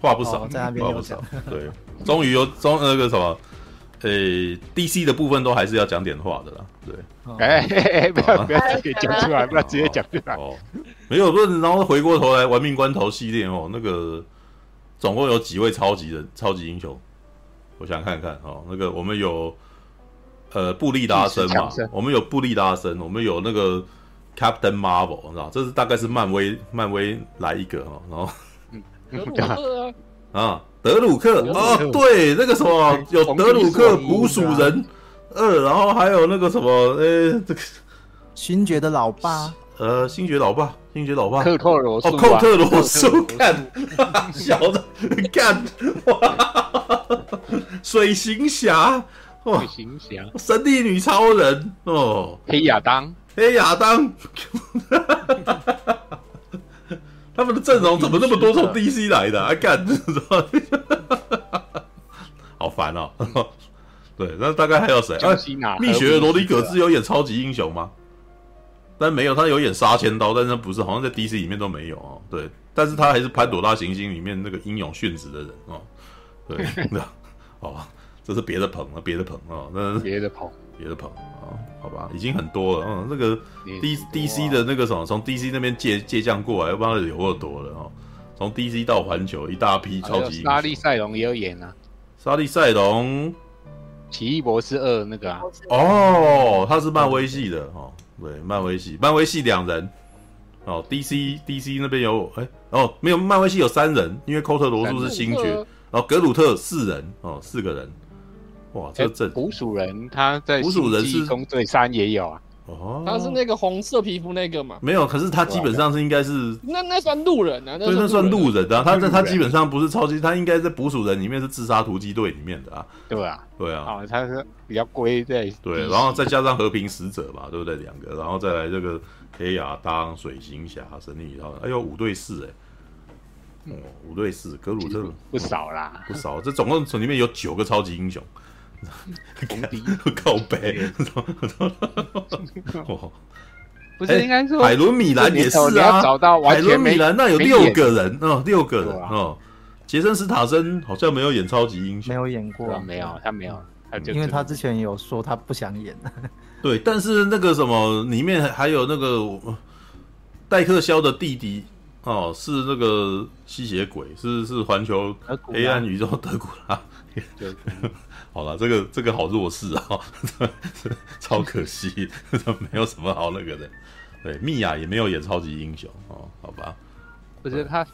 S1: 话不少，
S5: 在那边有讲，
S1: 对，终于有终那个什么。呃，DC 的部分都还是要讲点话的啦，对。
S4: 哎，不要不要直接讲出来，不要直接讲出来。哦，
S1: 没有，不是，然后回过头来，玩命关头系列哦，那个总共有几位超级人、超级英雄？我想看看哦，那个我们有呃布利达森嘛，我们有布利达森，我们有那个 Captain Marvel，你知道，这是大概是漫威漫威来一个哦，然后嗯，啊。德鲁克哦，对，那个什么 有德鲁克捕鼠人二，然后还有那个什么，呃，这个
S5: 星爵的老爸，
S1: 呃，星爵老爸，星爵老爸，
S4: 克特罗素，
S1: 哦，寇特罗素，看，小的，看，哇，水行侠，
S4: 水行侠，
S1: 神力女超人，哦，
S4: 黑亚当，
S1: 黑亚当。他们的阵容怎么那么多从 DC 来的？啊，干，好烦哦。对，那大概还有谁？啊，蜜雪儿罗里葛兹有演超级英雄吗？但没有，他有演杀千刀，但是不是，好像在 DC 里面都没有哦。对，但是他还是潘朵拉行星里面那个英勇殉职的人哦。对，哦，这是别的棚啊，别的棚啊，那
S4: 别的棚。
S1: 别的朋友啊，好吧，已经很多了。嗯，那个 D D C 的那个什么，从 D C 那边借借将过来，又帮他留了多了哦。从 D C 到环球一大批超级英雄。
S4: 莎莉赛龙也有演啊。
S1: 沙利赛龙，
S4: 奇异博士二那个啊。
S1: 哦，他是漫威系的哦。对，漫威系，漫威系两人。哦，D C D C 那边有哎哦，没有，漫威系有三人，因为寇特罗素是星爵，然后格鲁特四人哦，四个人。哇，这这
S4: 捕鼠人他在捕鼠人是公队三也有啊，
S7: 哦，他是那个红色皮肤那个嘛？
S1: 没有，可是他基本上是应该是
S7: 那那算路人啊，
S1: 对，那算路人啊，他他基本上不是超级，他应该在捕鼠人里面是自杀突击队里面的啊，
S4: 对啊，
S1: 对啊，
S4: 哦，他是比较归在
S1: 对，然后再加上和平使者嘛，对不对？两个，然后再来这个黑亚当、水行侠、神力女超人，哎呦，五对四哎，哦，五对四，格鲁特
S4: 不少啦，
S1: 不少，这总共从里面有九个超级英雄。靠北，
S4: 不是应该说
S1: 海伦米兰也是啊？海伦米兰那有六个人哦，六个人哦。杰森斯塔森好像没有演超级英雄，
S5: 没有演过，
S4: 没有，他没有，
S5: 因为他之前有说他不想演。
S1: 对，但是那个什么里面还有那个戴克肖的弟弟哦，是那个吸血鬼，是是环球黑暗宇宙德古拉。对，好了，这个这个好弱势啊，超可惜，没有什么好那个的。对，蜜娅也没有演超级英雄哦，好吧？
S4: 不是他，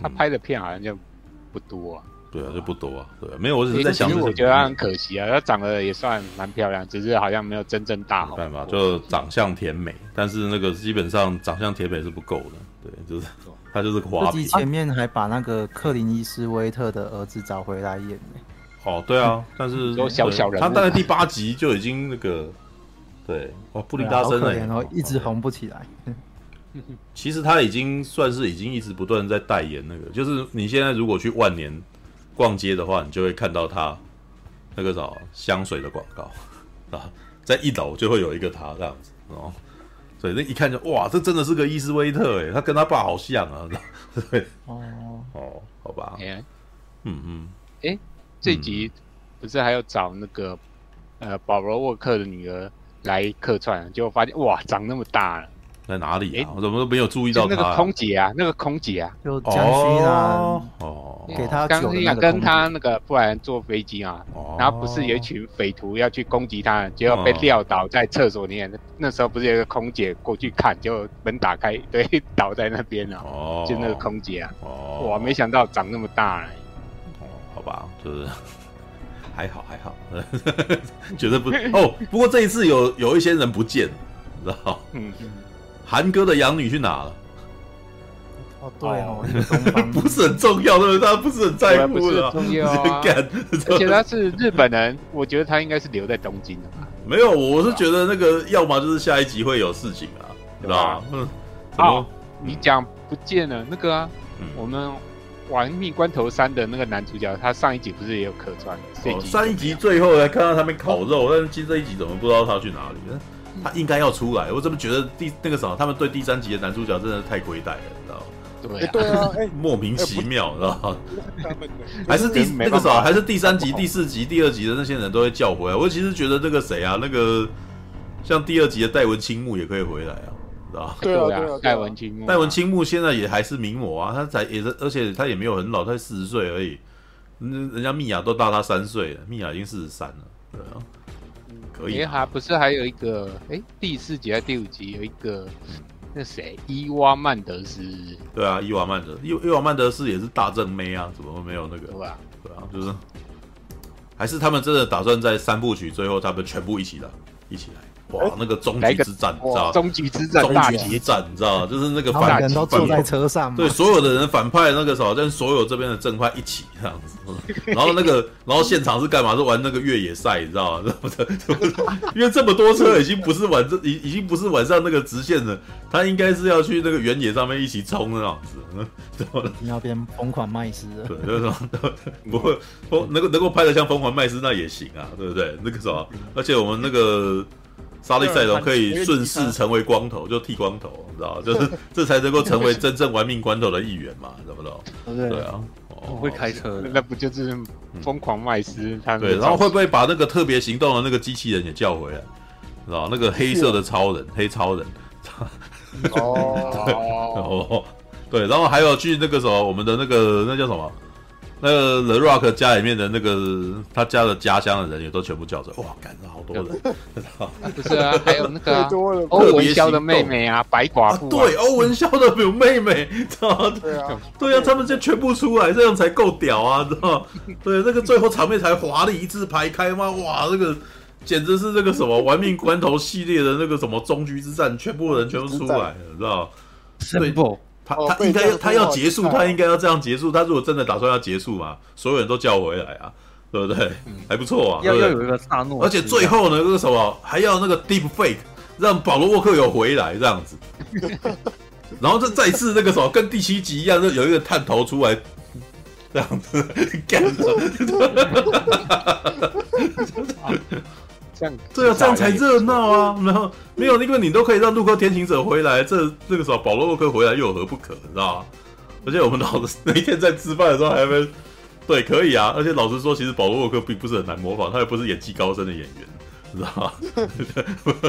S4: 他拍的片好像就不多啊。
S1: 对啊，就不多啊。对啊，没有，我只是在想，其实
S4: 我觉得他很可惜啊，他长得也算蛮漂亮，只是好像没有真正大好。
S1: 没办法，就长相甜美，但是那个基本上长相甜美是不够的。对，就是他就是花。
S5: 自己前面还把那个克林伊斯威特的儿子找回来演
S1: 哦，对啊，但是
S4: 小小人，
S1: 他大概第八集就已经那个，对，哇，布里达森了，
S5: 然后一直红不起来。
S1: 其实他已经算是已经一直不断在代言那个，就是你现在如果去万年。逛街的话，你就会看到他那个啥香水的广告 啊，在一楼就会有一个他这样子哦，所以那一看就哇，这真的是个伊斯威特哎，他跟他爸好像啊，对。哦。哦，好吧，嗯嗯，
S4: 哎，这集不是还要找那个呃保罗沃克的女儿来客串，结果发现哇，长那么大了。
S1: 在哪里啊？我怎么都没有注意到他。
S4: 那个空姐啊，那个空姐啊，
S5: 就江西啊，哦，给他
S4: 刚刚跟他那个不然坐飞机啊，然后不是有一群匪徒要去攻击他，结果被撂倒在厕所里面。那时候不是有一个空姐过去看，就门打开，对，倒在那边了。哦，就那个空姐啊，哦，哇，没想到长那么大。
S1: 吧，就是还 好还好，觉得不哦。不过这一次有有一些人不见，知道嗯。韩哥的养女去哪了？
S5: 哦，对哦，
S1: 不是很重要，对不对？他不是很在乎的，
S4: 重要啊。而且他是日本人，我觉得他应该是留在东京的吧。
S1: 没有，我是觉得那个要么就是下一集会有事情啊，对吧？嗯。
S4: 好，你讲不见了那个啊？我们《玩命关头三》的那个男主角，他上一集不是也有客串？
S1: 上一集最后才看到他们烤肉，但是其实这一集怎么不知道他去哪里了？他应该要出来，我怎么觉得第那个什么，他们对第三集的男主角真的太亏待了，你知道吗？
S4: 对
S3: 对啊，
S1: 莫名其妙，知道吗？还是第那个什么，还是第三集、第四集、第二集的那些人都会叫回来。我其实觉得那个谁啊，那个像第二集的戴文青木也可以回来啊，知道吗？
S3: 对啊，
S4: 戴文青木，
S1: 戴文青木现在也还是名模啊，他才也是，而且他也没有很老，他才四十岁而已。人人家蜜娅都大他三岁了，蜜娅已经四十三了，对啊。可以
S4: 还不是还有一个哎，第四集还是第五集有一个那谁伊娃曼德斯？
S1: 对啊，伊娃曼德伊伊娃曼德斯也是大正妹啊，怎么会没有那个？
S4: 对啊，
S1: 对啊，就是还是他们真的打算在三部曲最后他们全部一起来，一起来。哇，那个终极之战，你知道
S4: 终极之战，
S1: 终极之战，你知道就是那个反
S5: 人都坐在车上，
S1: 对，所有的人反派那个时候，跟所有这边的正派一起这样子。然后那个，然后现场是干嘛？是玩那个越野赛，你知道吗？因为这么多车，已经不是晚这 已已经不是晚上那个直线了，他应该是要去那个原野上面一起冲那样子。
S5: 你要变疯狂麦斯？
S1: 对，就是说不会，能够能够拍得像疯狂麦斯那也行啊，对不对？那个时候，而且我们那个。莎莉赛隆可以顺势成为光头，就剃光头，你知道 就是这才能够成为真正玩命关头的一员嘛，知不知道？对啊，
S2: 我会开车，
S4: 那不就是疯狂麦斯？他
S1: 对，然后会不会把那个特别行动的那个机器人也叫回来？知道那个黑色的超人，黑超人。哦，对，然后还有去那个什么，我们的那个那叫什么？那个 The Rock 家里面的那个他家的家乡的人也都全部叫着，哇，赶了好多人，
S4: 不是啊，还有那个 欧文肖的妹妹啊，白寡妇，
S1: 对，欧文肖的有妹妹，知道
S3: 对啊，
S1: 对啊，他们就全部出来，这样才够屌啊，知道对，那个最后场面才华丽一字排开嘛？哇，那个简直是那个什么玩命关头系列的那个什么终局之战，全部人全部出来了，知道对。他他应该他要结束，他应该要这样结束。他如果真的打算要结束嘛，所有人都叫回来啊，对不对？还不错啊。
S2: 要要有一个萨诺，
S1: 而且最后呢，那个什么还要那个 deep fake，让保罗沃克有回来这样子。然后这再次那个什么，跟第七集一样，就有一个探头出来这样子 干的。这样对啊，这样才热闹啊！然后没有，因为你都可以让路克天行者回来，这这个时候保罗沃克回来又有何不可，你知道吗？而且我们老那一天在吃饭的时候还没对，可以啊！而且老实说，其实保罗沃克并不是很难模仿，他又不是演技高深的演员，你知道吗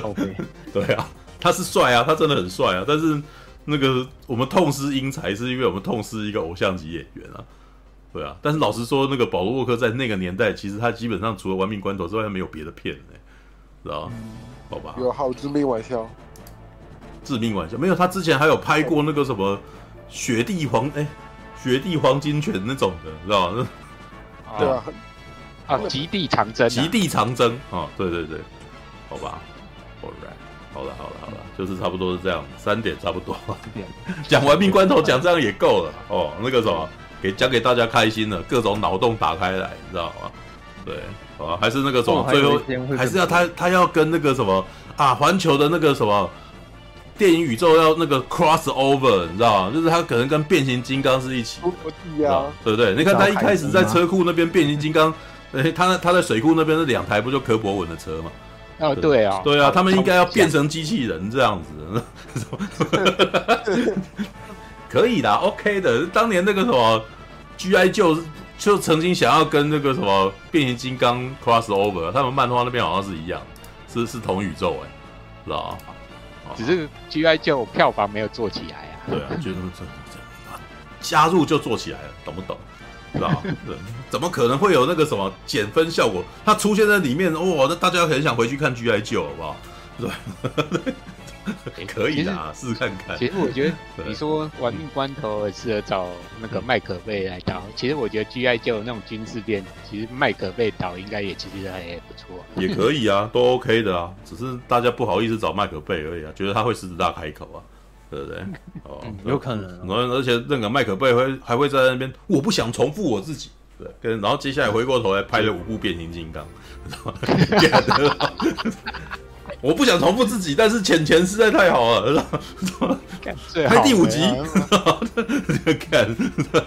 S1: ？OK，对啊，他是帅啊，他真的很帅啊，但是那个我们痛失英才，是因为我们痛失一个偶像级演员啊。对啊，但是老实说，那个保罗沃克在那个年代，其实他基本上除了《玩命关头》之外，他没有别的片呢，知道吗？好吧。
S3: 有好致命玩笑。
S1: 致命玩笑没有，他之前还有拍过那个什么雪地黄哎，雪地黄金拳那种的，知道吗？
S3: 对啊，
S4: 啊，极地长征，
S1: 极地长征啊，对对对，好吧，All right，好了好了好了，就是差不多是这样，三点差不多，讲完命关头讲这样也够了哦，那个什么。给讲给大家开心了，各种脑洞打开来，你知道吗？对，啊，还是那个什么，最后还是要他他要跟那个什么啊，环球的那个什么电影宇宙要那个 cross over，你知道吗？就是他可能跟变形金刚是一起，对不对？你看他一开始在车库那边，变形金刚，哎，他他在水库那边那两台不就柯博文的车吗？
S4: 哦，对啊，
S1: 对啊，他们应该要变成机器人这样子。可以的，OK 的。当年那个什么 G.I. 就就曾经想要跟那个什么变形金刚 cross over，他们漫画那边好像是一样，是是同宇宙哎，是吧？
S4: 只是 G.I. 就票房没有做起来啊。
S1: 对啊，就是这这加入就做起来了，懂不懂？知道？对，怎么可能会有那个什么减分效果？它出现在里面，哇，那大家很想回去看 G.I. 就好不好？对。可以的，试试看看。
S4: 其实我觉得，你说玩命关头适合找那个麦可贝来导，其实我觉得 G I 就那种军事片，其实麦可贝导应该也其实还也不错。
S1: 也可以啊，都 OK 的啊，只是大家不好意思找麦可贝而已啊，觉得他会狮子大开口啊，对不对？哦，
S2: 有可能。
S1: 而且那个麦可贝会还会在那边，我不想重复我自己，对，跟然后接下来回过头来拍了五部变形金刚，我不想重复自己，但是钱钱实在太好了，拍第五集，看，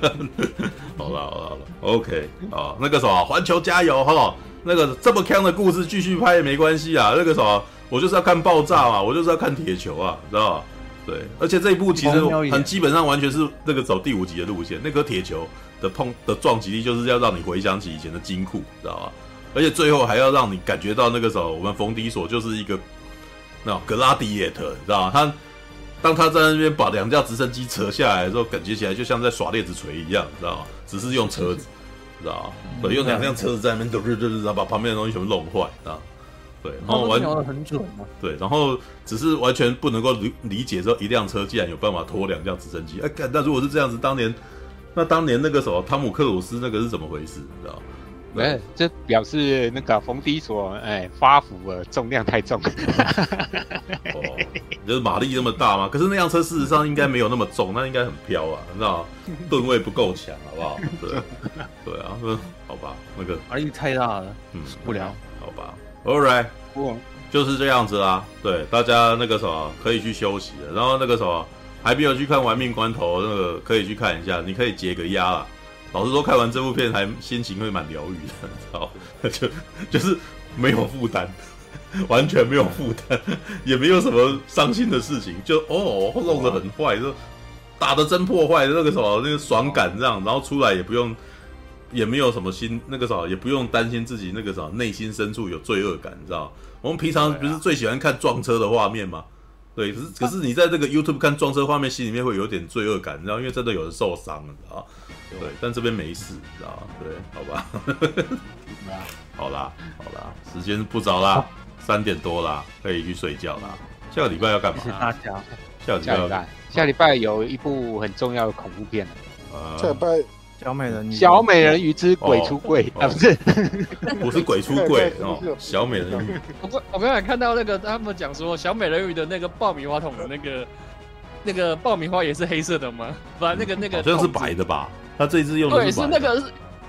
S1: 好了好了好了，OK 啊，那个什么，环球加油哈，那个这么坑的故事继续拍也没关系啊，那个什么，我就是要看爆炸嘛，我就是要看铁球啊，知道吧？对，而且这一部其实很基本上完全是那个走第五集的路线，那颗铁球的碰的撞击力就是要让你回想起以前的金库，知道吧？而且最后还要让你感觉到那个时候，我们冯迪索就是一个那格拉迪耶特，你知道吗？他当他在那边把两架直升机扯下来的时候，感觉起来就像在耍链子锤一样，你知道吗？只是用车子，知道吗？对，用两辆车子在那边，就是就是，然后把旁边的东西全部弄坏，啊，对，然后完全
S2: 很准
S1: 对，然后只是完全不能够理理解说一辆车竟然有办法拖两架直升机，哎，那如果是这样子，当年那当年那个什么汤姆克鲁斯那个是怎么回事？你知道吗？
S4: 没，这表示那个冯迪索哎发福了，重量太重。
S1: 哦，就是马力那么大吗？可是那辆车事实上应该没有那么重，那应该很飘啊，你知道吗？吨位不够强，好不好？对，对啊，嗯，好吧，那个
S2: 马力太大了，
S1: 嗯，
S2: 不了，
S1: 好吧，All right，不，就是这样子啦。对，大家那个什么可以去休息了，然后那个什么还没有去看《玩命关头》，那个可以去看一下，你可以解个压啦。老实说，看完这部片还心情会蛮疗愈的，知道就就是没有负担，完全没有负担，也没有什么伤心的事情，就哦弄得很坏，就打的真破坏那个什么那个爽感这样，然后出来也不用，也没有什么心那个什么，也不用担心自己那个什么内心深处有罪恶感，你知道我们平常不是最喜欢看撞车的画面吗？对，可是可是你在这个 YouTube 看撞车画面，心里面会有点罪恶感，你知道，因为真的有人受伤了，知道对，但这边没事，你知道吗？对，好吧。好啦，好啦，时间不早啦，三点多啦，可以去睡觉啦。下个礼拜要干嘛？谢谢大家。下个礼拜，
S4: 下礼拜有一部很重要的恐怖片。
S3: 呃，下礼拜
S5: 小美人鱼，
S4: 小美人鱼之鬼出柜啊，不是，
S1: 不是鬼出柜 哦，小美人鱼。
S7: 我我刚才看到那个他们讲说，小美人鱼的那个爆米花桶的那个那个爆米花也是黑色的吗？不，那个那个好
S1: 像是白的吧？他这一次用的
S7: 是对，是那个是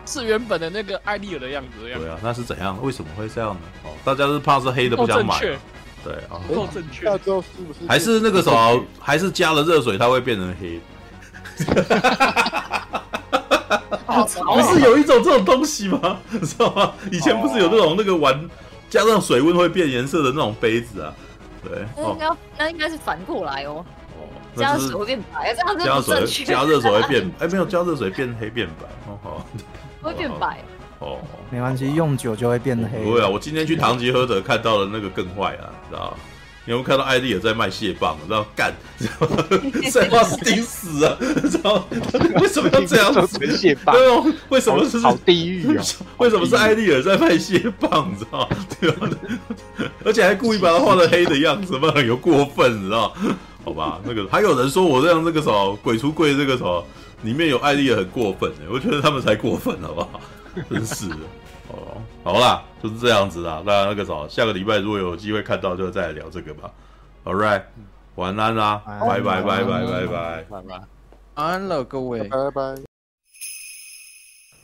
S7: 是原本的那个艾丽尔的样子的样子。
S1: 对啊，那是怎样？为什么会这样呢？哦，大家是怕是黑的不想买。对啊，
S7: 不够正确。
S3: 之后是不是？
S1: 还是那个时候，还是加了热水，它会变成黑。不是有一种这种东西吗？知道吗？以前不是有那种那个玩加上水温会变颜色的那种杯子啊？对，
S6: 那应该那应该是反过来哦。加热水会变白，这样子
S1: 加热水加热水会变，哎，没有加热水变黑变白，哦好，
S6: 会变白，
S1: 哦，
S5: 没关系，用久就会变黑。
S1: 不会啊，我今天去唐吉诃德看到了那个更坏啊，知道你有没有看到艾丽也在卖蟹棒？知道干，塞巴斯汀死啊，知道为什么要这样子？
S4: 蟹棒？
S1: 对哦，为什么是
S4: 好地狱啊？
S1: 为什么是艾丽尔在卖蟹棒？你知道对吧？而且还故意把它画的黑的样子，嘛，有过分，你知道？好吧，那个还有人说我这样这个什么鬼出柜这个什么里面有艾丽尔很过分哎，我觉得他们才过分，好不好？真是的。哦，好啦，就是这样子啦。那那个什么，下个礼拜如果有机会看到，就再来聊这个吧。All right，晚安啦，拜拜拜拜拜拜
S2: 拜拜，安了各位，
S3: 拜拜。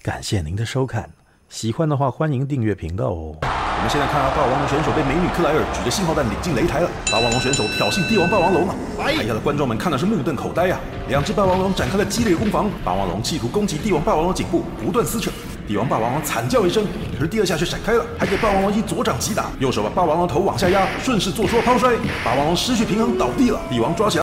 S8: 感谢您的收看，喜欢的话欢迎订阅频道哦。我们现在看到霸王龙选手被美女克莱尔举着信号弹领进擂台了。霸王龙选手挑衅帝王霸王龙啊！台下的观众们看的是目瞪口呆呀、啊。两只霸王龙展开了激烈攻防，霸王龙企图攻击帝王霸王龙颈部，不断撕扯。帝王霸王龙惨叫一声，可是第二下却闪开了，还给霸王龙一左掌击打，右手把霸王龙头往下压，顺势做出了抛摔，霸王龙失去平衡倒地了。帝王抓起来。